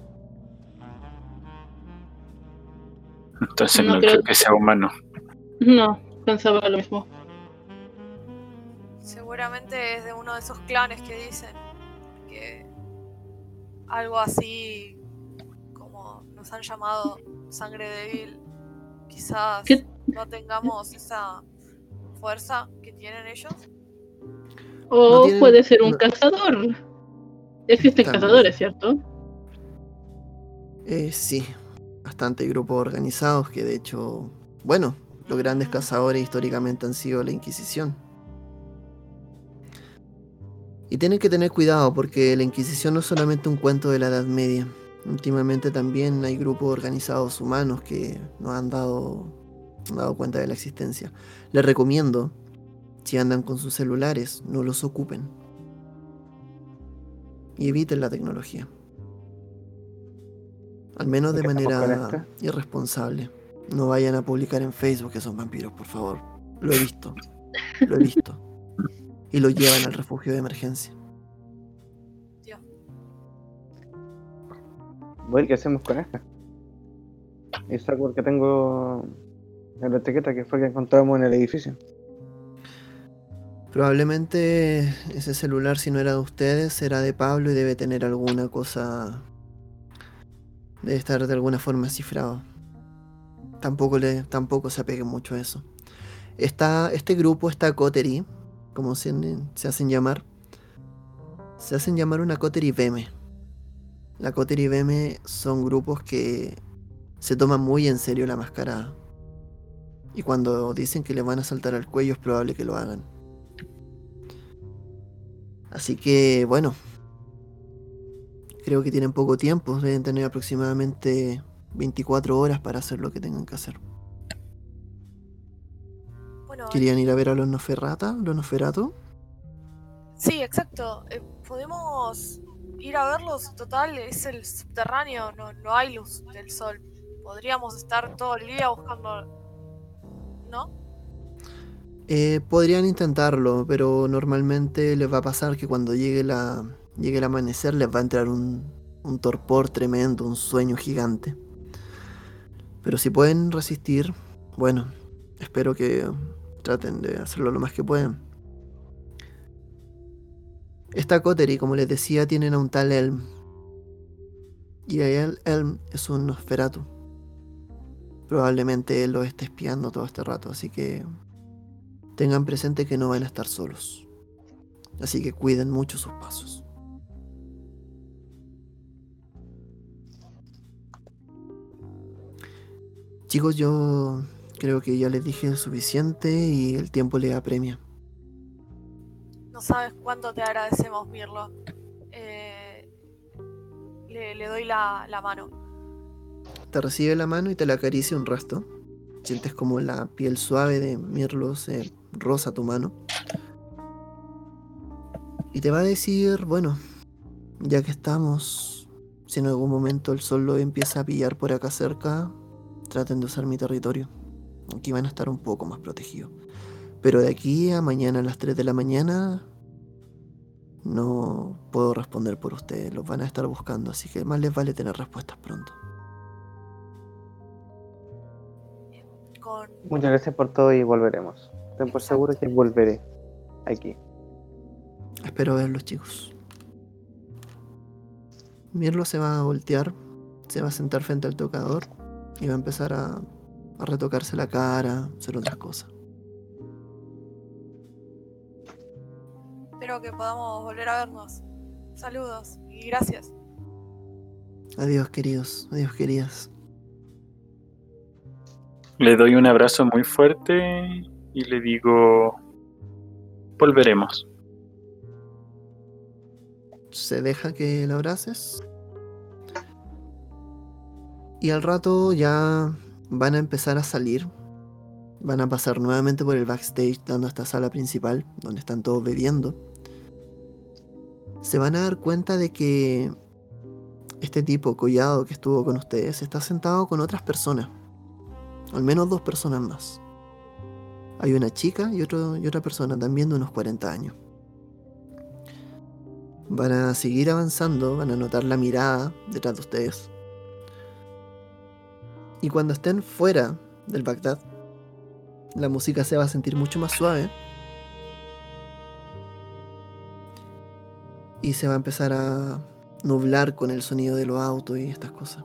S3: Entonces
S5: No
S3: no,
S5: creo
S3: creo que sea humano.
S5: No, pensaba lo mismo.
S2: Seguramente es de uno de esos clanes que dicen que algo así como nos han llamado sangre débil, quizás
S5: ¿Qué?
S2: no tengamos esa fuerza que tienen ellos.
S5: O
S1: No tienen-
S5: puede ser un cazador. Existen
S1: También.
S5: cazadores, ¿cierto?
S1: Eh, sí, bastante grupos organizados que de hecho, bueno, los grandes cazadores históricamente han sido la Inquisición. Y tienen que tener cuidado porque la Inquisición no es solamente un cuento de la Edad Media. Últimamente también hay grupos organizados humanos que nos han dado, han dado cuenta de la existencia. Les recomiendo, si andan con sus celulares, no los ocupen. Y eviten la tecnología. Al menos de
S4: ¿Qué estamos con
S1: manera irresponsable. No vayan a publicar en Facebook que son vampiros, por favor. Lo he visto. Lo he visto. Y lo llevan al refugio de emergencia.
S4: Voy, ¿qué hacemos con esta? Esa porque tengo en la etiqueta que fue que encontramos en el edificio.
S1: Probablemente ese celular, si no era de ustedes, era de Pablo y debe tener alguna cosa. Debe estar de alguna forma cifrado. Tampoco, le, tampoco se apegue mucho a eso. Está, este grupo, esta coterie, como se, se hacen llamar, se hacen llamar una coterie BM. La coterie BM son grupos que se toman muy en serio la mascarada. Y cuando dicen que le van a saltar al cuello es probable que lo hagan. Así que, bueno. Creo que tienen poco tiempo. Deben tener aproximadamente 24 horas para hacer lo que tengan que hacer.
S2: Bueno,
S1: ¿Querían ir a ver a los Noferrata? ¿Los Nosferatu?
S2: sí, exacto. eh, podemos ir a verlos. Total, es el subterráneo, no, no hay luz del sol. Podríamos estar todo el día buscando. ¿No?
S1: Eh, podrían intentarlo, pero normalmente les va a pasar que cuando llegue, la, llegue el amanecer les va a entrar un, torpor tremendo, un sueño gigante. Pero si pueden resistir, bueno, espero que traten de hacerlo lo más que puedan. Esta coterie, como les decía, tienen a un tal Elm. Y el Elm es un Nosferatu. Probablemente él lo esté espiando todo este rato, así que tengan presente que no van a estar solos. Así que cuiden mucho sus pasos. Chicos, yo creo que ya les dije suficiente y el tiempo les apremia.
S2: No sabes cuánto te agradecemos, Mirlo. Eh, le, le doy la, la mano.
S1: Te recibe la mano y te la acaricia un resto. Sientes como la piel suave de Mirlo se roza tu mano. Y te va a decir, bueno, ya que estamos, si en algún momento el sol lo empieza a pillar por acá cerca, traten de usar mi territorio. Aquí van a estar un poco más protegidos. Pero de aquí a mañana a las 3 de la mañana no puedo responder por ustedes. Los van a estar buscando, así que más les vale tener respuestas pronto.
S4: Muchas gracias por todo y volveremos. Ten por seguro que volveré aquí.
S1: Espero verlos, chicos. Mirlo se va a voltear, se va a sentar frente al tocador y va a empezar a, a retocarse la cara, hacer otras cosas.
S2: Espero que podamos volver a vernos. Saludos y gracias.
S1: Adiós, queridos, adiós, queridas.
S3: Le doy un abrazo muy fuerte y le digo, volveremos.
S1: Se deja que lo abraces. Y al rato ya van a empezar a salir. Van a pasar nuevamente por el backstage dando esta sala principal, donde están todos bebiendo. Se van a dar cuenta de que este tipo, Collado, que estuvo con ustedes, está sentado con otras personas. Al menos dos personas más. Hay una chica y, y otra persona también de unos 40 años. Van a seguir avanzando, van a notar la mirada detrás de ustedes. Y cuando estén fuera del Bagdad, la música se va a sentir mucho más suave. Y se va a empezar a nublar con el sonido de los autos y estas cosas.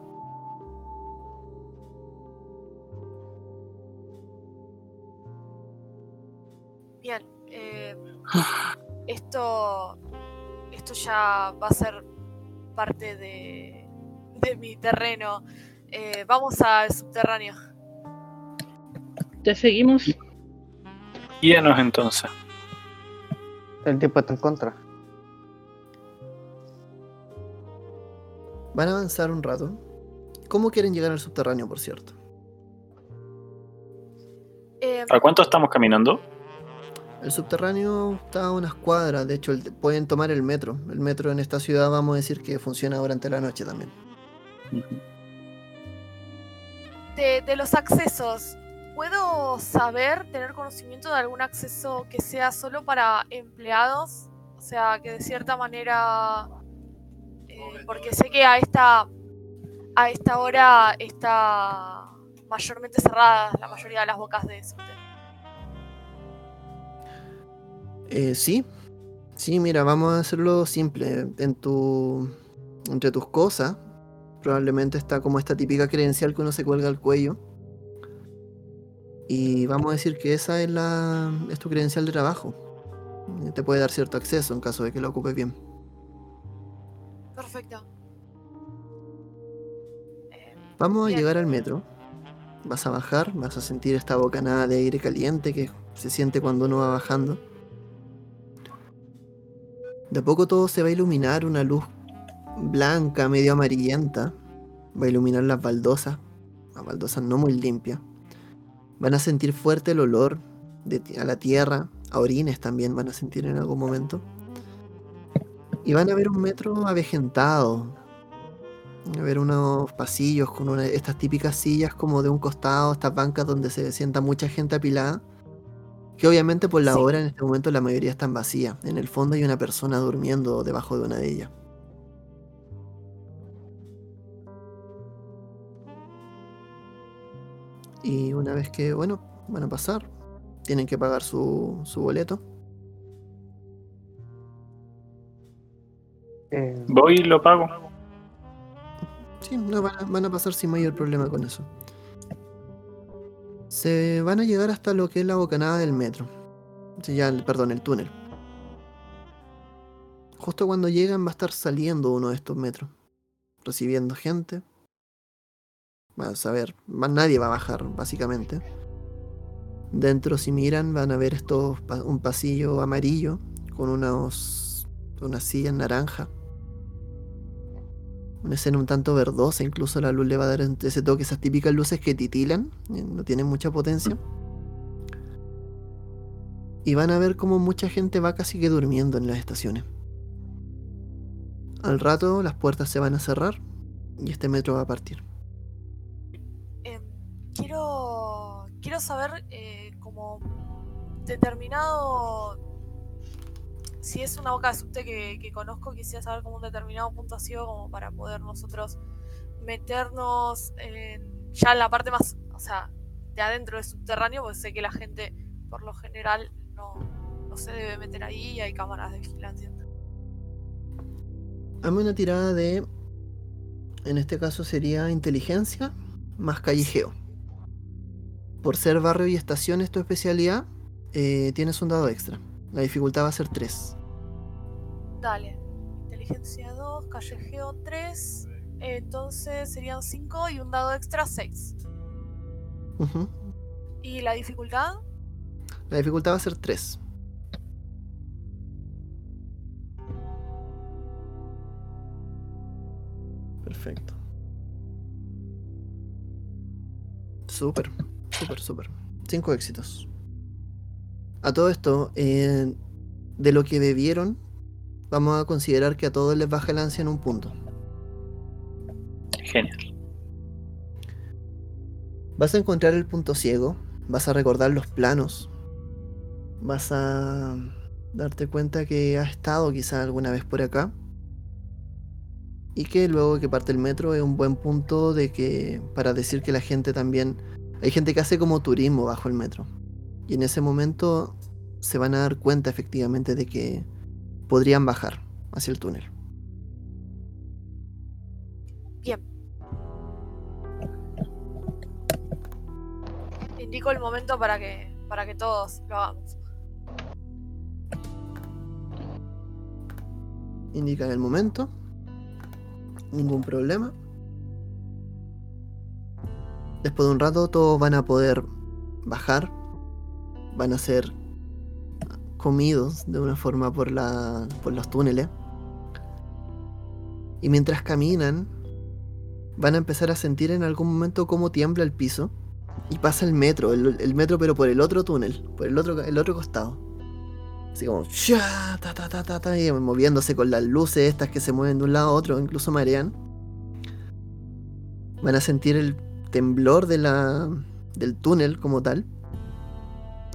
S2: Bien, eh, esto, esto ya va a ser parte de, de mi terreno. Eh, vamos al subterráneo.
S5: ¿Te seguimos?
S3: Guíanos entonces.
S4: El tiempo está en contra.
S1: Van a avanzar un rato. ¿Cómo quieren llegar al subterráneo, por cierto?
S2: Eh,
S3: ¿A cuánto estamos caminando?
S1: El subterráneo está a unas cuadras, de hecho el- pueden tomar el metro. El metro en esta ciudad vamos a decir que funciona durante la noche también.
S2: De, de los accesos, ¿puedo saber, tener conocimiento de algún acceso que sea solo para empleados? O sea, que de cierta manera, eh, porque sé que a esta, a esta hora está mayormente cerrada la mayoría de las bocas de subte.
S1: Eh, sí, sí, mira, vamos a hacerlo simple. En tu, entre tus cosas, probablemente está como esta típica credencial que uno se cuelga al cuello. Y vamos a decir que esa es, la, es tu credencial de trabajo. Eh, Te puede dar cierto acceso en caso de que lo ocupes bien.
S2: Perfecto. Eh,
S1: Vamos a llegar al metro. Vas a bajar, vas a sentir esta bocanada de aire caliente que se siente cuando uno va bajando. De a poco todo se va a iluminar, una luz blanca, medio amarillenta. Va a iluminar las baldosas, las baldosas no muy limpias. Van a sentir fuerte el olor de a la tierra, a orines también van a sentir en algún momento. Y van a ver un metro avejentado, a ver unos pasillos con una- estas típicas sillas como de un costado, estas bancas donde se sienta mucha gente apilada. Que obviamente por la
S2: Sí.
S1: hora en este momento la mayoría están vacías. En el fondo hay una persona durmiendo debajo de una de ellas. Y una vez que, bueno, van a pasar, tienen que pagar su, su boleto.
S4: Eh,
S3: Voy y lo pago.
S1: Sí, no, van, a, van a pasar sin mayor problema con eso. Se van a llegar hasta lo que es la bocanada del metro. Sí, ya, el- perdón, el túnel. Justo cuando llegan va a estar saliendo uno de estos metros. Recibiendo gente. Vas a ver, nadie va a bajar, básicamente. Dentro, si miran, van a ver estos, pa- un pasillo amarillo con unos, unas sillas naranja. Una escena un tanto verdosa, incluso la luz le va a dar ese toque, esas típicas luces que titilan, eh, no tienen mucha potencia. Y van a ver como mucha gente va casi que durmiendo en las estaciones. Al rato las puertas se van a cerrar y este metro va a partir.
S2: Quiero, saber eh, como determinado, si es una boca de subte que, que conozco, quisiera saber como un determinado punto ha sido como para poder nosotros meternos en, ya en la parte más, o sea, de adentro del subterráneo, porque sé que la gente por lo general no, no se debe meter ahí y hay cámaras de vigilancia.
S1: Hazme una tirada de. En este caso sería inteligencia más callejeo. Por ser barrio y estación es tu especialidad, eh, tienes un dado extra. La dificultad va a ser 3.
S2: Dale. Inteligencia 2, callejeo 3. Entonces serían 5 y un dado extra 6.
S1: Ujú.
S2: ¿Y la dificultad?
S1: La dificultad va a ser 3. Perfecto. Súper, súper, súper. Cinco éxitos. A todo esto, eh, de lo que bebieron, vamos a considerar que a todos les baja el ansia en un punto.
S3: Genial.
S1: Vas a encontrar el punto ciego, vas a recordar los planos, vas a darte cuenta que has estado quizá alguna vez por acá y que luego que parte el metro es un buen punto de que para decir que la gente también hay gente que hace como turismo bajo el metro y en ese momento se van a dar cuenta efectivamente de que podrían bajar hacia el túnel.
S2: Bien. Indico el momento para que, para que todos lo hagamos.
S1: Indican el momento. Ningún problema. Después de un rato todos van a poder bajar. Van a ser comidos de una forma por, la, por los túneles. Y mientras caminan, van a empezar a sentir en algún momento cómo tiembla el piso. Y pasa el metro, el, metro pero por el otro túnel, por el otro, el otro costado. Así como, ta, ta, ta, ta, ta, y moviéndose con las luces estas que se mueven de un lado a otro, incluso marean. Van a sentir el temblor de la, del túnel como tal.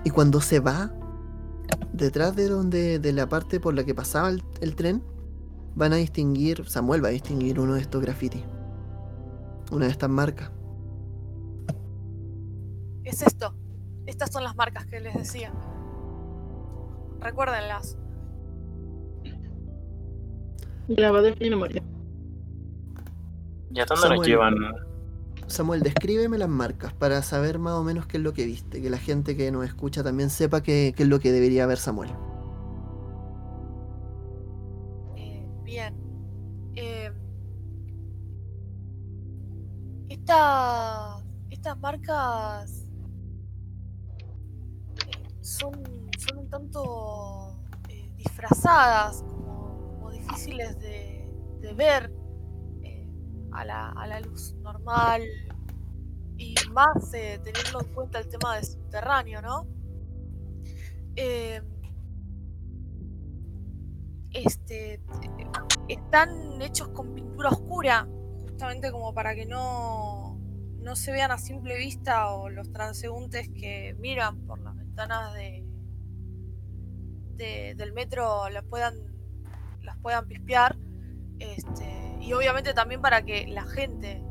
S1: Y cuando se va, detrás de donde de la parte por la que pasaba el, el tren, van a distinguir, Samuel va a distinguir uno de estos grafitis. Una de estas marcas.
S2: Es esto. Estas son las marcas que les decía. Recuérdenlas.
S5: Grabado en mi memoria.
S3: ¿Y a dónde nos llevan?
S1: Samuel, descríbeme las marcas para saber más o menos qué es lo que viste, que la gente que nos escucha también sepa qué, es lo que debería ver Samuel.
S2: Eh, bien. Eh, esta- estas marcas eh, son, son un tanto eh, disfrazadas, como, difíciles de, ver a, la, a la luz normal y más eh, teniendo en cuenta el tema del subterráneo, ¿no? Eh, este están hechos con pintura oscura, justamente como para que no, no se vean a simple vista o los transeúntes que miran por las ventanas de, de- del metro las puedan, las puedan pispear. Este, y obviamente también para que la gente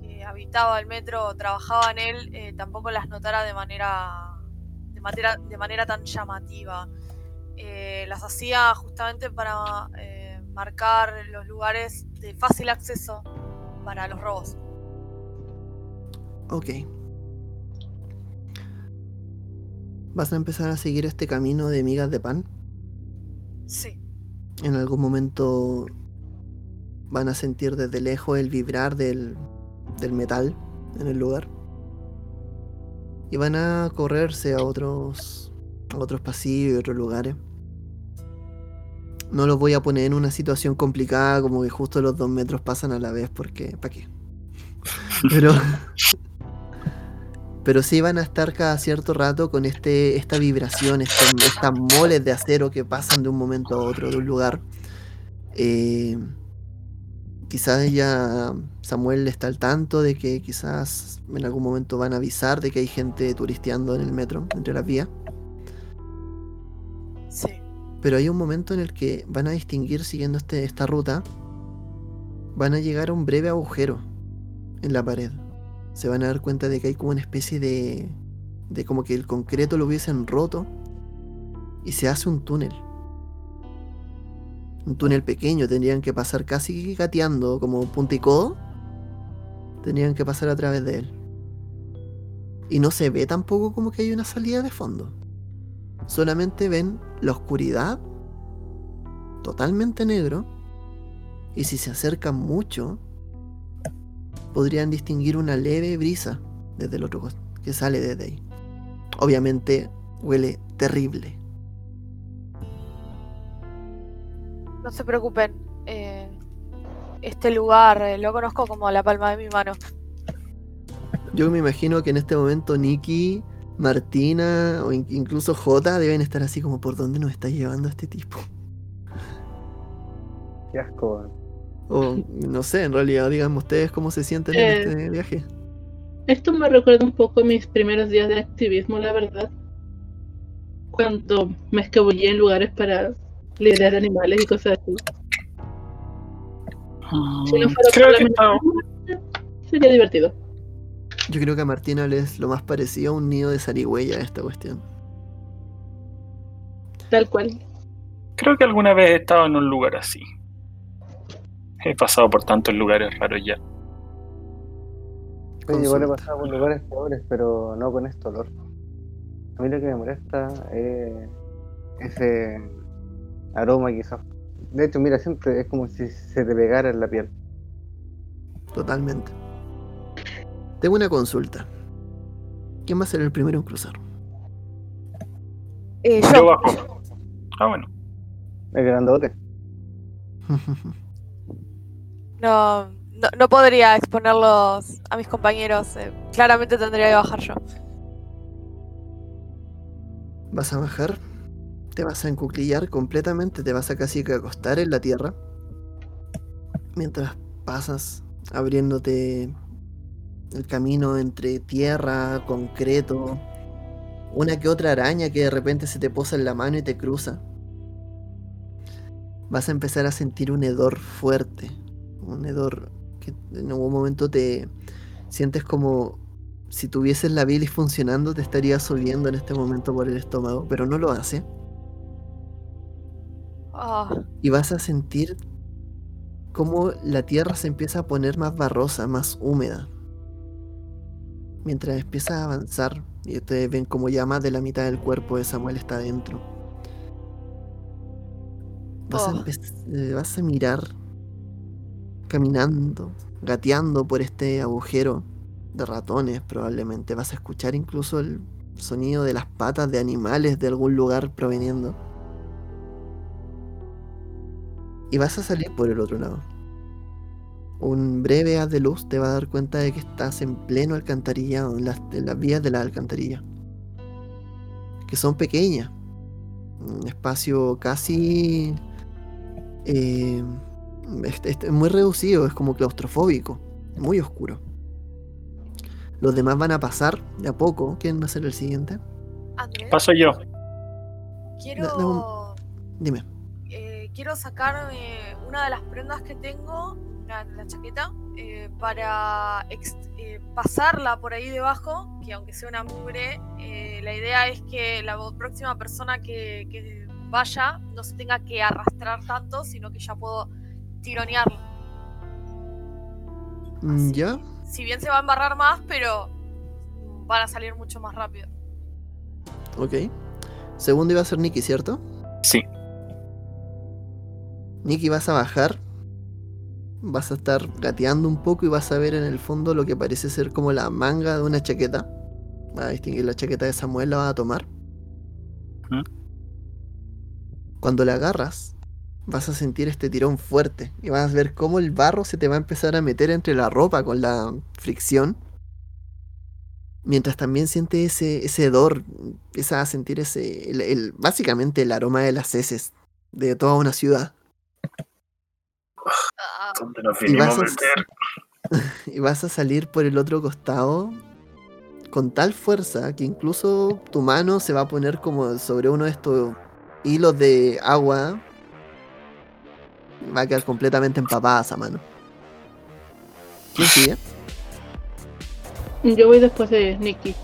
S2: que habitaba el metro o trabajaba en él eh, tampoco las notara de manera, de manera, de manera tan llamativa eh, las hacía justamente para eh, marcar los lugares de fácil acceso para los robos.
S1: Ok. ¿Vas a empezar a seguir este camino de migas de pan?
S2: Sí,
S1: En algún momento van a sentir desde lejos el vibrar del, del metal en el lugar. Y van a correrse a otros, otros pasillos y otros lugares. No los voy a poner en una situación complicada como que justo los dos metros pasan a la vez porque... ¿Para qué? Pero... Pero sí van a estar cada cierto rato con este, esta vibración, este- estas moles de acero que pasan de un momento a otro de un lugar. Eh, quizás ya Samuel está al tanto de que quizás en algún momento van a avisar de que hay gente turisteando en el metro, entre las vías.
S2: sí.
S1: Pero hay un momento en el que van a distinguir siguiendo este, esta ruta, van a llegar a un breve agujero en la pared. se van a dar cuenta de que hay como una especie de. de como que el concreto lo hubiesen roto y se hace un túnel. Un túnel pequeño, tendrían que pasar casi gateando, como punta y codo. Tendrían que pasar a través de él. Y no se ve tampoco como que hay una salida de fondo. Solamente ven la oscuridad, totalmente negro, y si se acercan mucho, podrían distinguir una leve brisa desde el otro que sale desde ahí. Obviamente huele terrible.
S2: No se preocupen. eh, este lugar eh, lo conozco como la palma de mi mano.
S1: Yo me imagino que en este momento Nikki, Martina o in- incluso Jota deben estar así como por dónde nos está llevando este tipo.
S4: Qué asco.
S1: O no sé, en realidad, díganme ustedes cómo se sienten
S5: Eh.
S1: en este viaje.
S5: Esto me recuerda un poco a mis primeros días de activismo, la verdad. Cuando me escabullí en lugares para liderar animales y cosas así. Si no fuera
S3: Creo que
S5: amenaza, sería divertido.
S1: Yo creo que a Martina le es lo más parecido a un nido de zarigüeya esta cuestión.
S5: Tal cual.
S3: creo que alguna vez he estado en un lugar así. He pasado por tantos lugares raros ya.
S4: Oye, igual he pasado por lugares peores, pero no con este olor. A mí lo que me molesta es ese aroma quizás. De hecho, mira, siempre es como si se te pegara en la piel.
S1: Totalmente. Tengo una consulta. ¿Quién va a ser el primero en cruzar?
S2: Eh,
S3: Yo
S2: yo,
S3: bajo. Ah, bueno.
S4: El grandote.
S2: no, no, no podría exponerlos a mis compañeros. eh, claramente tendría que bajar yo.
S1: vas a bajar, te vas a encuclillar completamente, te vas a casi que acostar en la tierra. Mientras pasas abriéndote el camino entre tierra, concreto, una que otra araña que de repente se te posa en la mano y te cruza. Vas a empezar a sentir un hedor fuerte, un hedor que en algún momento te sientes como si tuvieses la bilis funcionando, te estaría subiendo en este momento por el estómago, pero no lo hace.
S2: Ah,
S1: Y vas a sentir cómo la tierra se empieza a poner más barrosa, más húmeda. Mientras empiezas a avanzar, y ustedes ven como ya más de la mitad del cuerpo de Samuel está dentro. Vas, a,
S2: Oh.
S1: empe- eh, vas a mirar caminando, gateando por este agujero de ratones probablemente. Vas a escuchar incluso el sonido de las patas de animales de algún lugar proveniendo. Y vas a salir por el otro lado. Un breve haz de luz te va a dar cuenta de que estás en pleno alcantarillado, en las, en las vías de la alcantarilla. Que son pequeñas. Un espacio casi... eh, es- es muy reducido, es como claustrofóbico, muy oscuro. Los demás van a pasar de a poco. ¿Quién va a ser el siguiente?
S2: Andrés,
S3: Paso yo.
S2: quiero,
S1: da Dime.
S2: Eh, quiero sacarme una de las prendas que tengo, la, la chaqueta, eh, para ex- eh, pasarla por ahí debajo, que aunque sea una mugre, eh, la idea es que la próxima persona que, que vaya no se tenga que arrastrar tanto, sino que ya puedo tironearlo.
S1: Mm,
S2: Así.
S1: ¿Ya?
S2: Si bien se va a embarrar más, pero van a salir mucho más rápido.
S1: Ok. Segundo iba a ser Nicky, ¿cierto?
S3: Sí.
S1: Nicky, vas a bajar. Vas a estar gateando un poco y vas a ver en el fondo lo que parece ser como la manga de una chaqueta. Vas a distinguir la chaqueta de Samuel, la vas a tomar.
S3: Ujú.
S1: Cuando la agarras, vas a sentir este tirón fuerte y vas a ver cómo el barro se te va a empezar a meter entre la ropa con la fricción. Mientras también sientes ese, ese hedor, empiezas a sentir ese, el- el- básicamente el aroma de las heces de toda una ciudad.
S2: Ah,
S3: ¿Dónde nos
S1: Y vas
S3: a
S1: a,
S3: meter?
S1: y vas a salir por el otro costado con tal fuerza que incluso tu mano se va a poner como sobre uno de estos hilos de agua. Va a quedar completamente empapada esa mano. ¿Quién sigue?
S5: Yo voy después de Nicky.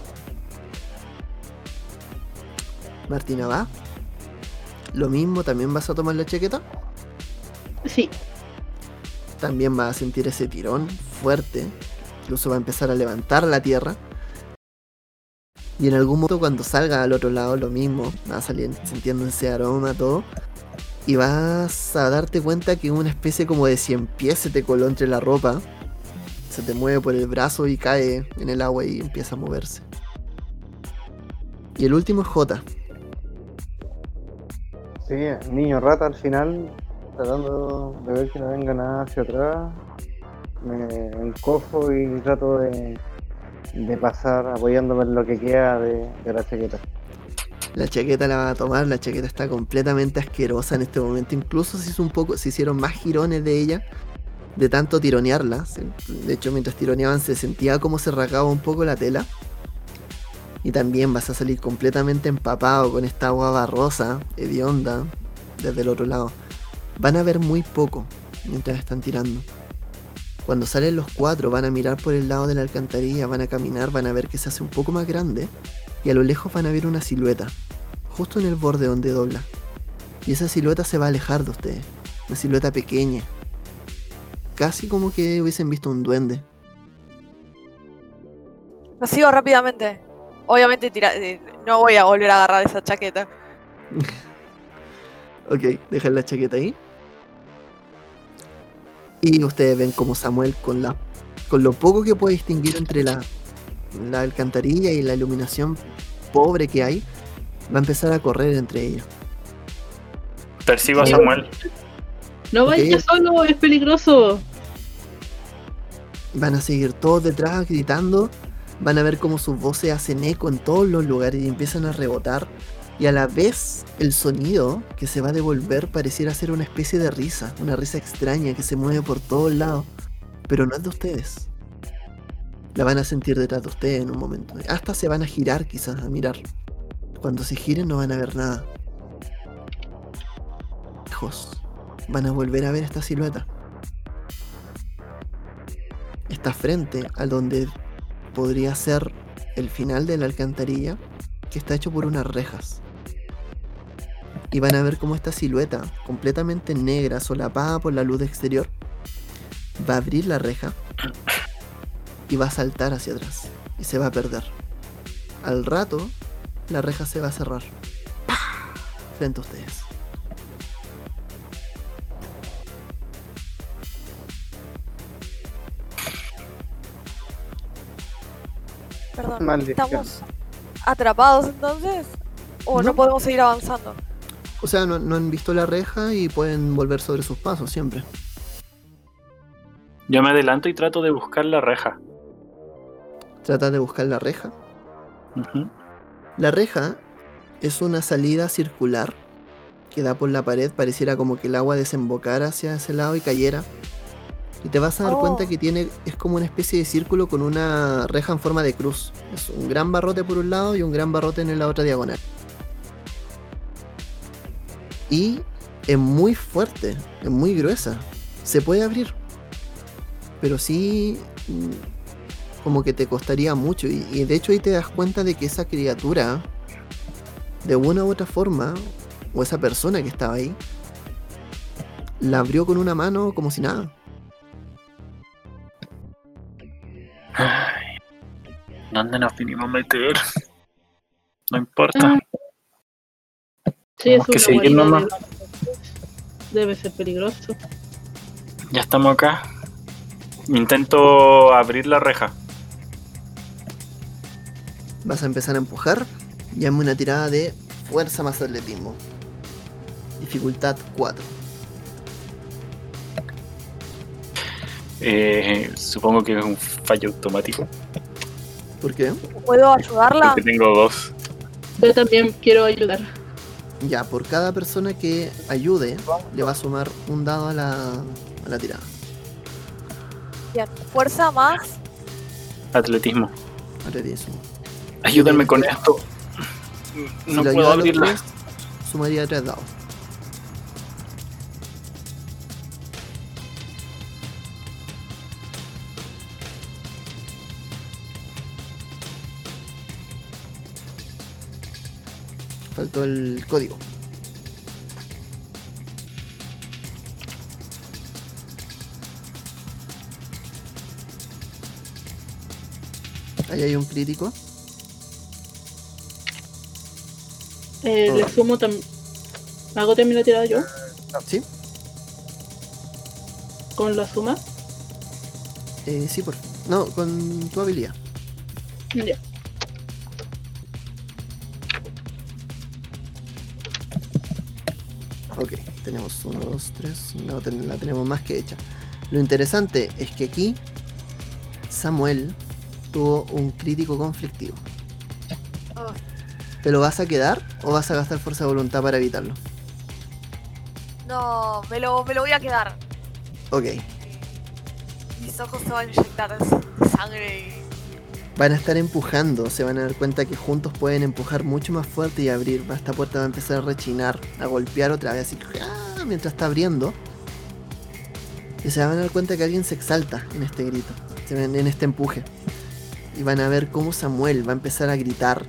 S1: Martina va. Lo mismo, también vas a tomar la chaqueta.
S5: Sí,
S1: También vas a sentir ese tirón fuerte. Incluso va a empezar a levantar la tierra. Y en algún momento cuando salga al otro lado lo mismo. Va a salir sintiendo ese aroma, todo. Y vas a darte cuenta que una especie como de cien pies se te coló entre la ropa. Se te mueve por el brazo y cae en el agua y empieza a moverse. Y el último es J.
S4: Sí, niño rata al final, tratando de ver que no venga nada hacia atrás. Me encojo y trato de, de pasar apoyándome en lo que queda de, la chaqueta.
S1: La chaqueta la va a tomar, la chaqueta está completamente asquerosa en este momento. Incluso se hizo un poco, se hicieron más girones de ella de tanto tironearla. De hecho, mientras tironeaban se sentía como se rasgaba un poco la tela. Y también vas a salir completamente empapado con esta agua barrosa, hedionda, desde el otro lado. Van a ver muy poco mientras están tirando. Cuando salen los cuatro van a mirar por el lado de la alcantarilla, van a caminar, van a ver que se hace un poco más grande y a lo lejos van a ver una silueta, justo en el borde donde dobla. Y esa silueta se va a alejar de ustedes, una silueta pequeña, casi como que hubiesen visto un duende.
S2: Lo sigo rápidamente. Obviamente tira- eh, no voy a volver a agarrar esa chaqueta.
S1: Ok, dejan la chaqueta ahí. Y ustedes ven como Samuel con la con lo poco que puede distinguir entre la, la alcantarilla y la iluminación pobre que hay, va a empezar a correr entre ellos.
S3: Percibo a. Samuel.
S5: no vayas solo, es peligroso.
S1: Van a seguir todos detrás gritando. Van a ver cómo sus voces hacen eco en todos los lugares y empiezan a rebotar. Y a la vez el sonido que se va a devolver pareciera ser una especie de risa. Una risa extraña que se mueve por todos lados. Pero no es de ustedes. La van a sentir detrás de ustedes en un momento. Hasta se van a girar quizás a mirar. Cuando se giren no van a ver nada. Lejos. Van a volver a ver esta silueta. Está frente a donde podría ser el final de la alcantarilla, que está hecho por unas rejas. Y van a ver cómo esta silueta, completamente negra, solapada por la luz exterior, va a abrir la reja y va a saltar hacia atrás y se va a perder. Al rato, la reja se va a cerrar. ¡Pah! Frente a ustedes.
S2: Perdón.
S4: Maldición.
S2: ¿Estamos atrapados entonces? ¿O no,
S1: No.
S2: podemos seguir avanzando?
S1: O sea, no, no han visto la reja y pueden volver sobre sus pasos siempre.
S3: Yo me adelanto y trato de buscar la reja.
S1: Trata de buscar la reja. La reja es una salida circular que da por la pared, pareciera como que el agua desembocara hacia ese lado y cayera. Y te vas a dar
S2: Oh.
S1: cuenta que tiene es como una especie de círculo con una reja en forma de cruz. Es un gran barrote por un lado y un gran barrote en la otra diagonal. Y es muy fuerte, es muy gruesa. Se puede abrir. Pero sí mm, como que te costaría mucho. Y, y de hecho ahí te das cuenta de que esa criatura, de una u otra forma, o esa persona que estaba ahí, la abrió con una mano como si nada.
S3: Ay, ¿Dónde nos vinimos a meter? No importa.
S5: Sí,
S3: Tenemos
S5: es
S3: que seguir nomás.
S5: de- Debe ser peligroso.
S3: Ya estamos acá. Intento abrir la reja.
S1: Vas a empezar a empujar. Llame una tirada de fuerza más atletismo. Dificultad 4.
S3: Eh, supongo que es un fallo automático.
S1: ¿Por qué?
S2: ¿Puedo ayudarla?
S3: Porque tengo dos.
S5: Yo también quiero ayudar.
S1: Ya, por cada persona que ayude, le va a sumar un dado a la, a la tirada.
S2: Bien. Fuerza más.
S3: Atletismo.
S1: Atletismo.
S3: Ayúdenme con esto.
S1: Si
S3: No
S1: lo
S3: puedo abrirla.
S1: tres, sumaría 3 dados. El código. Ahí hay un crítico.
S5: Eh,
S1: Oh.
S5: Le sumo también. ¿Hago también la tirada yo?
S1: ¿Sí?
S5: Con la suma.
S1: Eh, sí, por No, con tu habilidad.
S5: Ya.
S1: Ok, tenemos uno, dos, tres. No, ten- la tenemos más que hecha. Lo interesante es que aquí Samuel tuvo un crítico conflictivo.
S2: Oh,
S1: ¿Te lo vas a quedar o vas a gastar fuerza de voluntad para evitarlo?
S2: no, me lo, me lo voy a quedar.
S1: Ok,
S2: Mis ojos se van a inyectar sangre y.
S1: van a estar empujando. Se van a dar cuenta que juntos pueden empujar mucho más fuerte y abrir. Esta puerta va a empezar a rechinar, a golpear otra vez así ¡ah! mientras está abriendo. Y se van a dar cuenta que alguien se exalta en este grito, en este empuje. Y van a ver cómo Samuel va a empezar a gritar.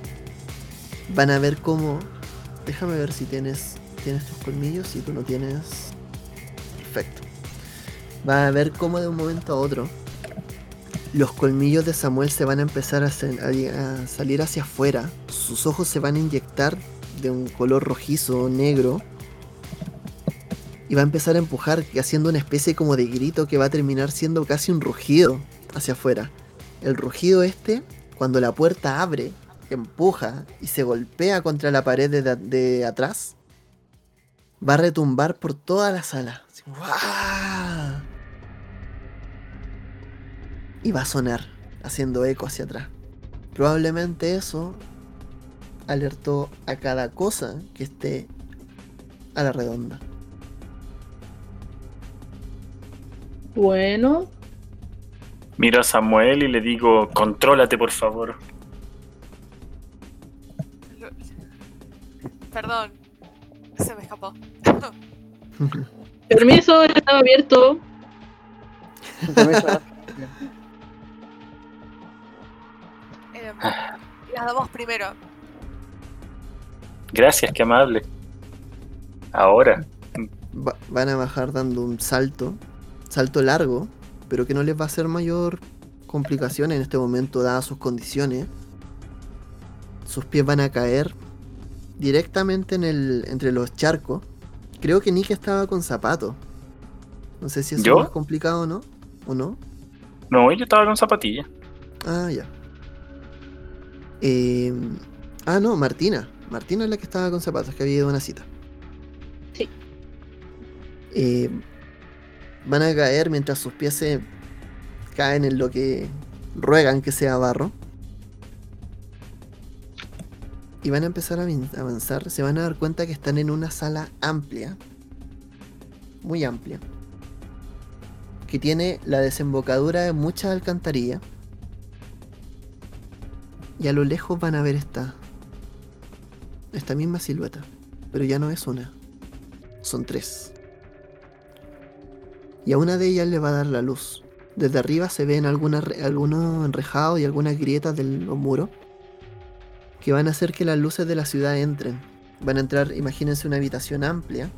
S1: Van a ver cómo. Déjame ver si tienes. ¿Tienes tus colmillos? Si tú no tienes. Perfecto. Va a ver cómo de un momento a otro. Los colmillos de Samuel se van a empezar a, salir hacia afuera. Sus ojos se van a inyectar de un color rojizo, negro. Y va a empezar a empujar, haciendo una especie como de grito que va a terminar siendo casi un rugido hacia afuera. El rugido este, cuando la puerta abre, empuja y se golpea contra la pared de, atrás, va a retumbar por toda la sala. Y va a sonar, haciendo eco hacia atrás. Probablemente eso alertó a cada cosa que esté a la redonda.
S5: Bueno,
S3: Miro a Samuel y le digo, contrólate por favor.
S2: Perdón, se me escapó.
S5: permiso, estaba abierto.
S2: Eh, las damos primero.
S3: Gracias, qué amable. Ahora.
S1: Va- van a bajar dando un salto, salto largo, pero que no les va a hacer mayor complicación en este momento dadas sus condiciones. Sus pies van a caer directamente en el, entre los charcos. Creo que Nick estaba con zapatos. No sé si eso
S3: ¿Yo?
S1: es más complicado o no. ¿O no?
S3: No, yo estaba con zapatillas.
S1: Ah, ya. Eh, ah, no, Martina. Martina es la que estaba con zapatos, que había ido a una cita.
S5: Sí.
S1: Eh, van a caer mientras sus pies se caen en lo que ruegan que sea barro. Y van a empezar a avan- avanzar. Se van a dar cuenta que están en una sala amplia. Muy amplia. Que tiene la desembocadura de muchas alcantarillas. Y a lo lejos van a ver esta. Esta misma silueta. Pero ya no es una. Son tres. Y a una de ellas le va a dar la luz. Desde arriba se ven algunos enrejados y algunas grietas de los muros. Que van a hacer que las luces de la ciudad entren. Van a entrar, imagínense una habitación amplia.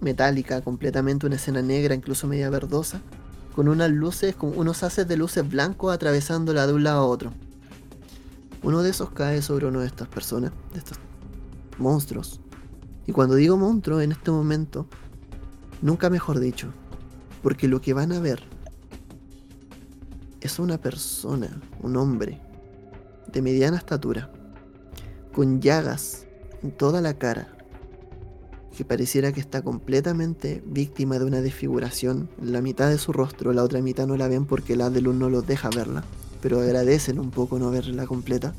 S1: Metálica, completamente una escena negra, incluso media verdosa con unas luces, con unos haces de luces blancos atravesándola de un lado a otro. Uno de esos cae sobre una de estas personas, de estos monstruos. Y cuando digo monstruo en este momento, nunca mejor dicho, porque lo que van a ver es una persona, un hombre, de mediana estatura, con llagas en toda la cara, que pareciera que está completamente víctima de una desfiguración. La mitad de su rostro, la otra mitad no la ven porque la de luz no los deja verla, pero agradecen un poco no verla completa.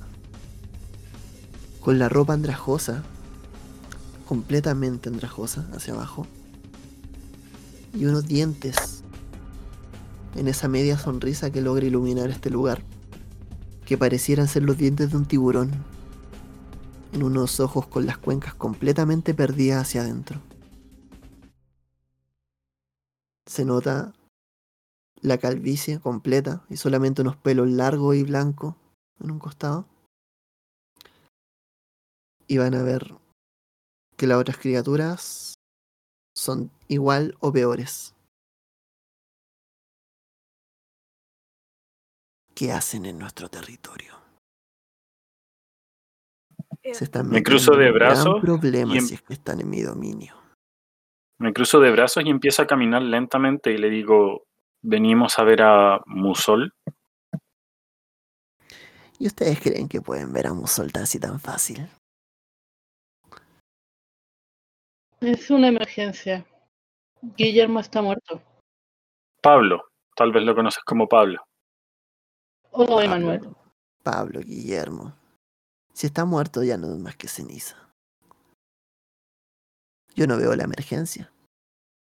S1: Con la ropa andrajosa, completamente andrajosa hacia abajo, y unos dientes en esa media sonrisa que logra iluminar este lugar, que parecieran ser los dientes de un tiburón en unos ojos con las cuencas completamente perdidas hacia adentro. Se nota la calvicie completa y solamente unos pelos largos y blancos en un costado. y van a ver que las otras criaturas son igual o peores. ¿Qué hacen en nuestro territorio? Se están
S3: Me cruzo de brazos
S1: problema
S3: em-
S1: si es que están en mi dominio.
S3: Me cruzo de brazos y empiezo a caminar lentamente y le digo, venimos a ver a Musol.
S1: ¿Y ustedes creen que pueden ver a Musol así tan fácil?
S5: Es una emergencia. Guillermo está muerto.
S3: Pablo, tal vez lo conoces como Pablo.
S5: Oh, Emanuel.
S1: Pablo, Pablo Guillermo. Si está muerto ya no es más que ceniza. Yo no veo la emergencia.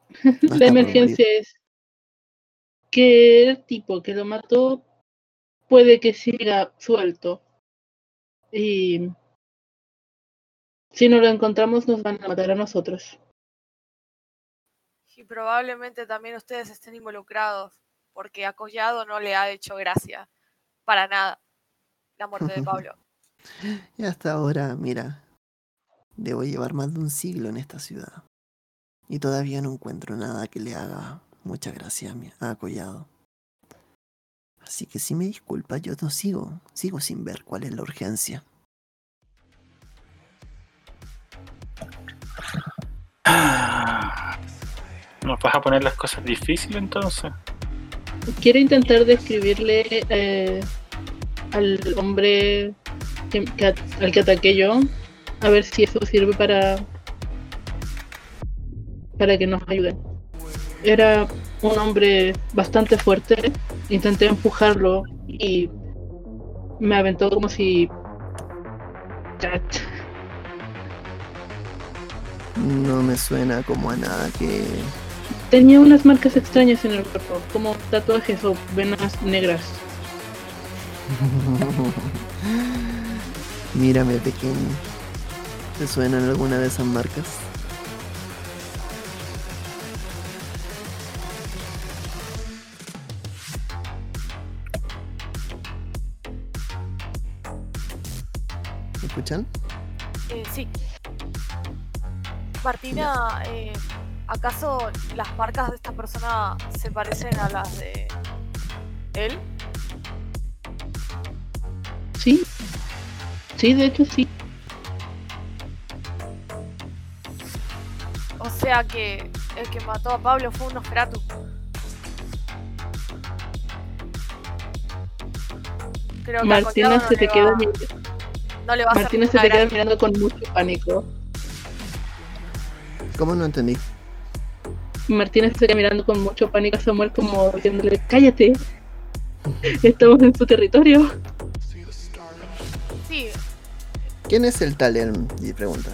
S1: No
S5: La emergencia es que el tipo que lo mató puede que siga suelto. Y si no lo encontramos nos van a matar a nosotros.
S2: Y probablemente también ustedes estén involucrados, porque a Collado no le ha hecho gracia para nada la muerte de Pablo.
S1: Y hasta ahora, mira, debo llevar más de un siglo en esta ciudad. Y todavía no encuentro nada que le haga mucha gracia a, mi, a Collado. Así que si me disculpa, yo no sigo, sigo sin ver cuál es la urgencia.
S3: ¿Nos vas a poner las cosas difíciles entonces?
S5: Quiero intentar describirle eh, al hombre que- que at- al que ataqué yo, a ver si eso sirve para para que nos ayude. Era un hombre bastante fuerte, intenté empujarlo y me aventó como si
S1: No me suena como a nada que...
S5: tenía unas marcas extrañas en el cuerpo, como tatuajes o venas negras.
S1: Mírame pequeño. ¿Te suenan alguna de esas marcas? ¿Me escuchan?
S2: Eh, sí. Martina, eh, ¿acaso las marcas de esta persona se parecen a las de él?
S5: Sí, de hecho sí.
S2: O sea que el que mató a Pablo fue un Nosferatu. Creo que
S5: Martina
S2: no
S5: se
S2: le
S5: te
S2: va-
S5: queda mir-
S2: no le va a
S5: Martina se te queda
S2: gracia.
S5: mirando con mucho pánico.
S1: ¿Cómo no entendí?
S5: Martina se queda mirando con mucho pánico a Samuel como diciéndole, cállate. Estamos en su territorio.
S2: Sí,
S1: ¿Quién es el tal Elm? Y pregunta.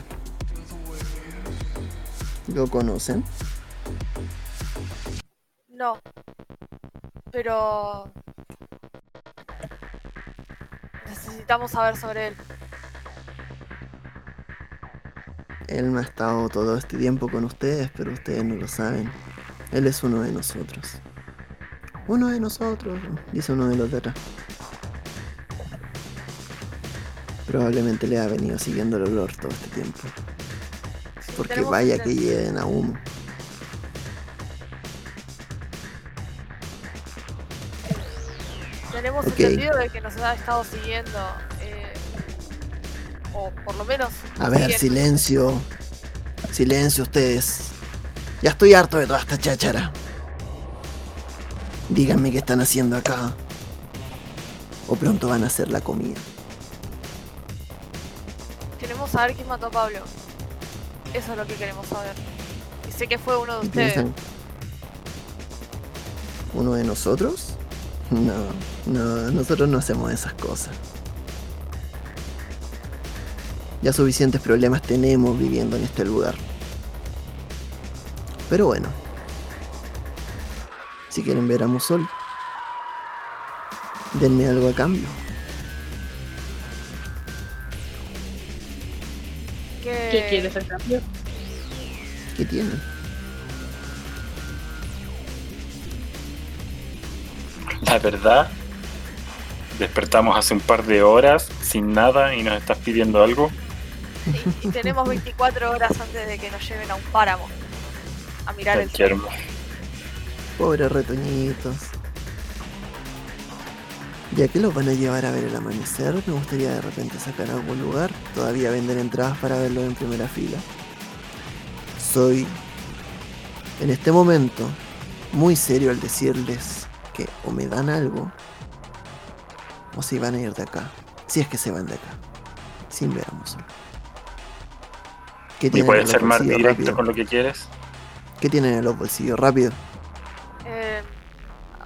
S1: ¿Lo conocen?
S2: no. Pero... Necesitamos saber sobre él.
S1: Él ha estado todo este tiempo con ustedes, pero ustedes no lo saben. Él es uno de nosotros. Uno de nosotros, dice uno de los de atrás. Probablemente le ha venido siguiendo el olor todo este tiempo. Porque
S2: Tenemos
S1: vaya que lleven a humo.
S2: Tenemos
S1: Ok.
S2: entendido de que nos ha estado siguiendo. eh, o por lo menos.
S1: A ver, silencio. Silencio ustedes. Ya estoy harto de toda esta cháchara. Díganme qué están haciendo acá. O pronto van a hacer la comida.
S2: Queremos saber quién mató a Pablo. Eso es lo que queremos saber. Y sé que fue uno de
S1: ¿Y
S2: ustedes.
S1: piensan? ¿Uno de nosotros? No, no, nosotros no hacemos esas cosas. Ya suficientes problemas tenemos viviendo en este lugar. Pero bueno. Si quieren ver a Musol, denme algo a cambio.
S2: ¿Qué,
S5: ¿Qué quieres a cambio?
S1: ¿Qué tienen?
S3: La verdad, despertamos hace un par de horas sin nada y nos estás pidiendo algo.
S2: Y, y tenemos 24 horas antes de que nos lleven a un páramo. A mirar el cielo.
S1: Pobres retoñitos. Ya que los van a llevar a ver el amanecer, me gustaría de repente sacar a algún lugar. Todavía venden entradas para verlo en primera fila. Soy, en este momento, muy serio al decirles que o me dan algo, o se van a ir de acá. Si es que se van de acá. Sin ver a. ¿Qué
S3: ¿Y
S1: tienen en
S3: puedes
S1: los
S3: ser más
S1: bolsillos
S3: directo
S1: rápido?
S3: con lo que quieres?
S1: ¿Qué tienen en los bolsillos? Rápido.
S2: Eh,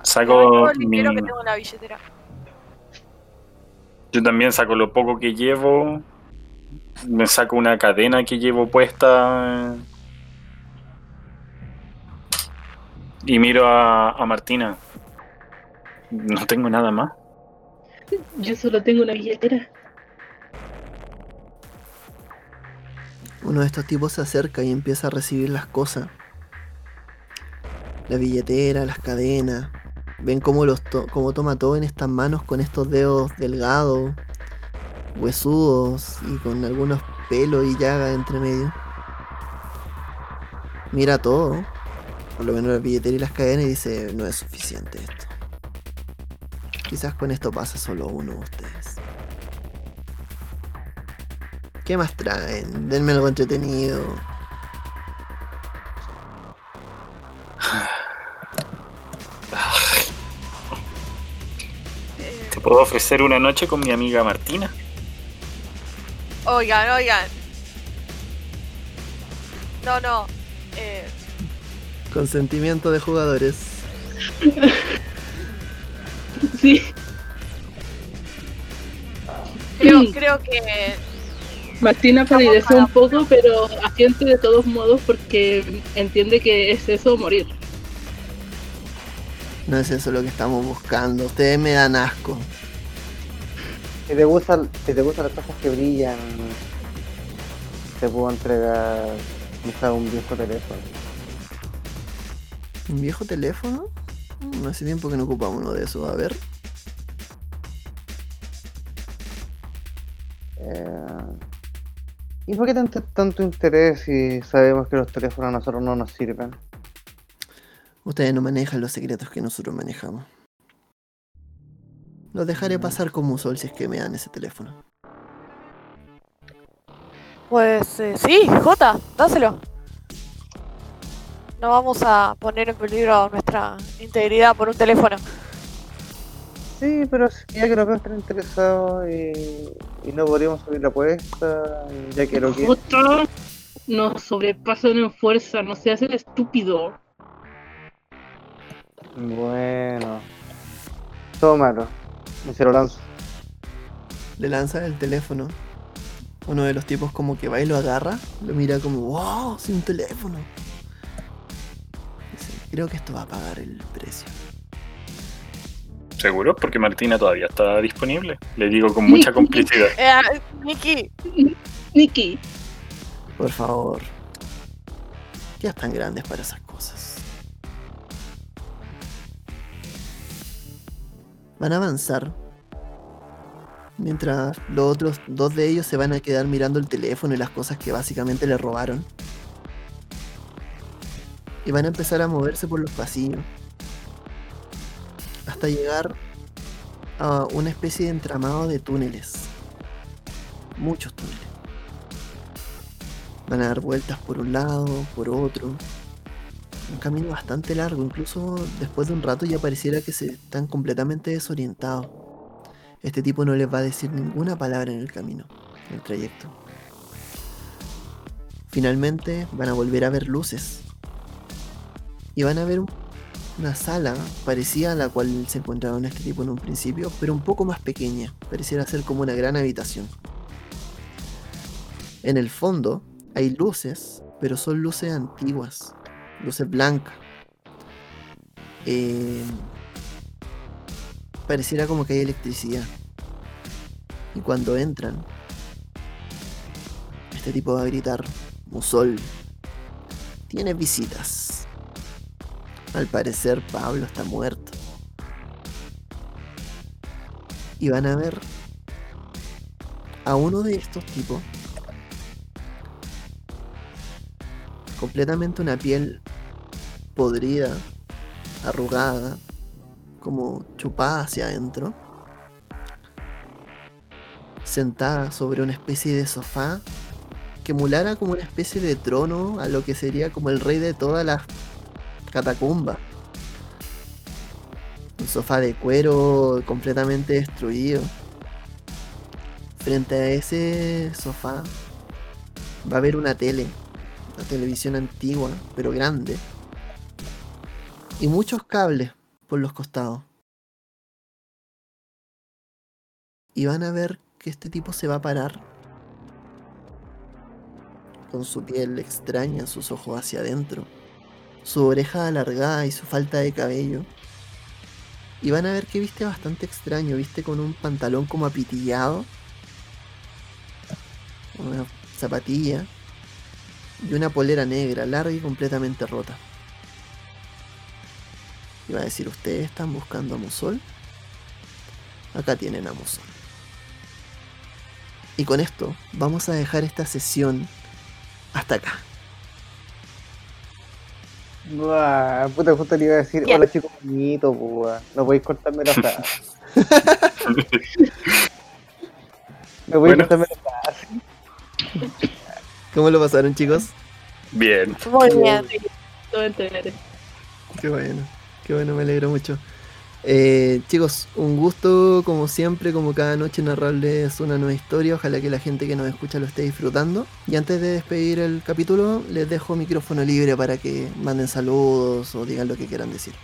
S3: Saco mi...
S2: dinero que tengo en la billetera.
S3: Yo también saco lo poco que llevo. Me saco una cadena que llevo puesta. Y miro a, a Martina. No tengo nada más.
S5: Yo solo tengo una billetera.
S1: Uno de estos tipos se acerca y empieza a recibir las cosas. La billetera, las cadenas. Ven cómo, los cómo toma todo en estas manos con estos dedos delgados, huesudos y con algunos pelos y llagas entre medio. Mira todo, por lo menos la billetera y las cadenas y dice, no es suficiente esto. Quizás con esto pasa solo uno de ustedes. ¿Qué más traen? Denme algo entretenido.
S3: Puedo ofrecer una noche con mi amiga Martina.
S2: oigan, oigan. No, no. Eh,
S1: Consentimiento de jugadores.
S5: Sí.
S2: creo, creo que
S5: Martina palidece un poco, pero asiente de todos modos porque entiende que es eso morir.
S1: No es eso lo que estamos buscando. Ustedes me dan asco.
S4: Si te gustan, si te gustan las cosas que brillan, te puedo entregar quizá un viejo teléfono.
S1: ¿Un viejo teléfono? Mm, Hace tiempo que no ocupamos uno de esos. A ver.
S4: Eh, ¿Y por qué tanto, tanto interés si sabemos que los teléfonos a nosotros no nos sirven?
S1: Ustedes no manejan los secretos que nosotros manejamos. Los dejaré pasar como sol si es que me dan ese teléfono.
S2: Pues eh, sí, Jota, dáselo. No vamos a poner en peligro nuestra integridad por un teléfono.
S4: Sí, pero si ya que los veo están interesados y, y no podríamos subir la apuesta, ya que lo que...
S5: Jota, nos sobrepasan en fuerza, no se hace el estúpido.
S4: Bueno. Tómalo. Y se lo lanzo.
S1: Le lanza el teléfono. Uno de los tipos como que va y lo agarra. Lo mira como, wow, sin un teléfono. Dice, creo que esto va a pagar el precio.
S3: ¿Seguro? Porque Martina todavía está disponible. Le digo con mucha complicidad.
S2: Eh, Nikki,
S5: Nikki,
S1: Por favor. Ya están grandes para esas Van a avanzar. Mientras los otros dos de ellos se van a quedar mirando el teléfono y las cosas que básicamente le robaron. Y van a empezar a moverse por los pasillos. Hasta llegar a una especie de entramado de túneles. Muchos túneles. Van a dar vueltas por un lado, por otro. Un camino bastante largo, incluso después de un rato ya pareciera que se están completamente desorientados. Este tipo no les va a decir ninguna palabra en el camino, en el trayecto. Finalmente van a volver a ver luces. Y van a ver un- una sala parecida a la cual se encontraron este tipo en un principio, pero un poco más pequeña. Pareciera ser como una gran habitación. En el fondo hay luces, pero son luces antiguas, luces blancas. Eh, pareciera como que hay electricidad. Y cuando entran, este tipo va a gritar, Musol, tiene visitas. Al parecer Pablo está muerto. Y van a ver a uno de estos tipos completamente una piel podrida, arrugada, como chupada hacia adentro, sentada sobre una especie de sofá que emulara como una especie de trono a lo que sería como el rey de todas las catacumbas. Un sofá de cuero completamente destruido. Frente a ese sofá va a haber una tele, una televisión antigua, pero grande. Y muchos cables por los costados. Y van a ver que este tipo se va a parar con su piel extraña, sus ojos hacia adentro, su oreja alargada y su falta de cabello. Y van a ver que viste bastante extraño, viste con un pantalón como apitillado, una zapatilla y una polera negra, larga y completamente rota. Va a decir, ¿ustedes están buscando a Musol? Acá tienen a Musol. Y con esto vamos a dejar esta sesión hasta acá.
S4: Buah, puta, justo le iba a decir, hola chicos bonito, buah. No podéis cortarme la frase. no podéis
S3: Bueno.
S4: cortarme la frase.
S1: ¿Cómo lo pasaron chicos?
S3: Bien.
S2: Muy bien.
S5: Todo entender.
S1: Qué bueno, qué bueno, me alegro mucho. Eh, chicos, un gusto como siempre, como cada noche narrarles una nueva historia. Ojalá que la gente que nos escucha lo esté disfrutando. Y antes de despedir el capítulo, les dejo micrófono libre para que manden saludos o digan lo que quieran decir.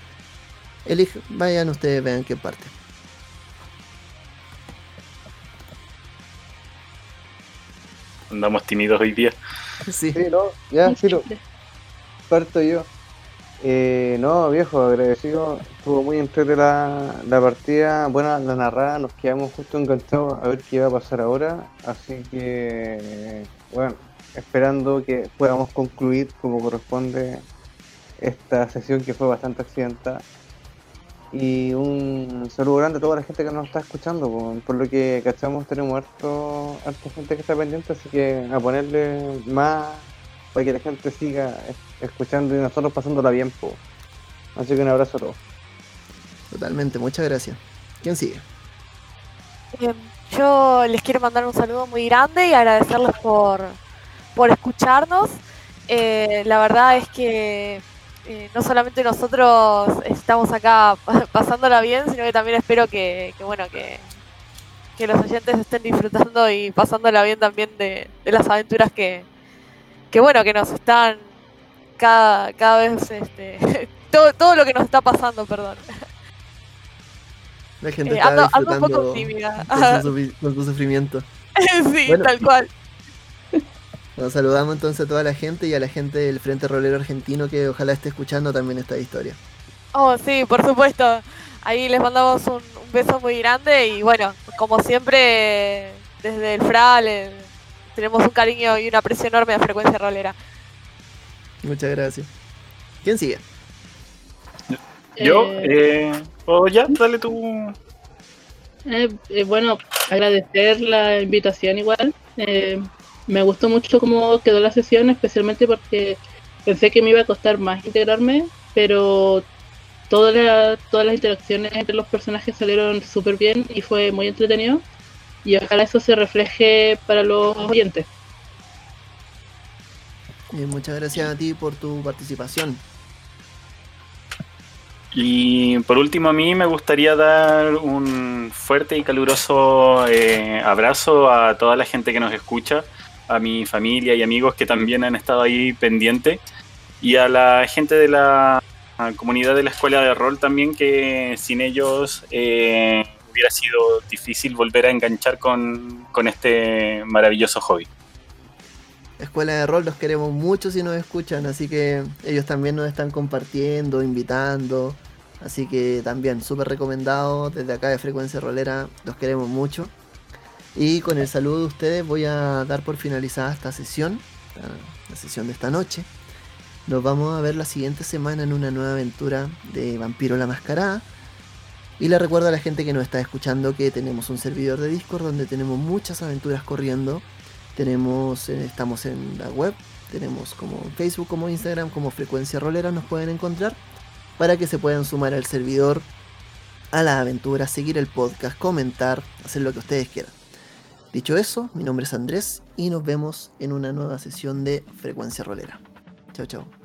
S1: Elige, vayan ustedes, vean qué parte.
S3: Andamos tímidos hoy día.
S1: Sí,
S4: Sí, no, ya, sí, lo parto yo. Eh, no, viejo, agradecido. Estuvo muy entrete la, la partida. Buena la narrada, nos quedamos justo enganchados a ver qué va a pasar ahora. Así que, bueno, esperando que podamos concluir como corresponde esta sesión que fue bastante accidentada. Y un saludo grande a toda la gente que nos está escuchando. po. Por lo que cachamos, tenemos harto, harta gente que está pendiente, así que a ponerle más para que la gente siga es- escuchando y nosotros pasándola bien. po. Así que un abrazo a todos.
S1: totalmente, muchas gracias. ¿Quién sigue?
S2: Bien, Yo les quiero mandar un saludo muy grande y agradecerles por, por escucharnos. Eh, la verdad es que eh, no solamente nosotros estamos acá pa- pasándola bien, sino que también espero que, que, bueno que, que los oyentes estén disfrutando y pasándola bien también de, de las aventuras que, que bueno que nos están cada, cada vez este, todo, todo lo que nos está pasando, perdón.
S1: La gente
S2: Eh,
S1: está
S2: ando, ando un poco tímida.
S1: con su, con su sufrimiento.
S2: sí,
S1: Bueno.
S2: tal cual.
S1: Nos saludamos entonces a toda la gente y a la gente del Frente Rolero Argentino que ojalá esté escuchando también esta historia.
S2: Oh, sí, por supuesto. Ahí les mandamos un, un beso muy grande y bueno, como siempre, desde el FRA le- tenemos un cariño y un aprecio enorme a Frecuencia Rolera.
S1: Muchas gracias. ¿Quién sigue?
S3: Yo,
S5: Eh,
S3: eh, oh, ya, dale tú.
S5: Eh, eh, bueno, agradecer la invitación igual. Eh, me gustó mucho cómo quedó la sesión, especialmente porque pensé que me iba a costar más integrarme, pero toda la- todas las interacciones entre los personajes salieron súper bien y fue muy entretenido. Y ojalá eso se refleje para los oyentes.
S1: Eh, muchas gracias a ti por tu participación.
S3: Y por último, a mí me gustaría dar un fuerte y caluroso eh, abrazo a toda la gente que nos escucha, a mi familia y amigos que también han estado ahí pendientes, y a la gente de la comunidad de la escuela de rol también, que sin ellos eh, hubiera sido difícil volver a enganchar con, con este maravilloso hobby.
S1: Escuela de Rol los queremos mucho si nos escuchan, así que ellos también nos están compartiendo, invitando. Así que también súper recomendado desde acá de Frecuencia Rolera, los queremos mucho. Y con el saludo de ustedes voy a dar por finalizada esta sesión, la, sesión de esta noche. Nos vamos a ver la siguiente semana en una nueva aventura de Vampiro la Mascarada. Y le recuerdo a la gente que nos está escuchando que tenemos un servidor de Discord donde tenemos muchas aventuras corriendo Tenemos, eh, estamos en la web, tenemos como Facebook, como Instagram, como Frecuencia Rolera, nos pueden encontrar para que se puedan sumar al servidor, a la aventura, seguir el podcast, comentar, hacer lo que ustedes quieran. Dicho eso, mi nombre es Andrés y nos vemos en una nueva sesión de Frecuencia Rolera. Chao, chao.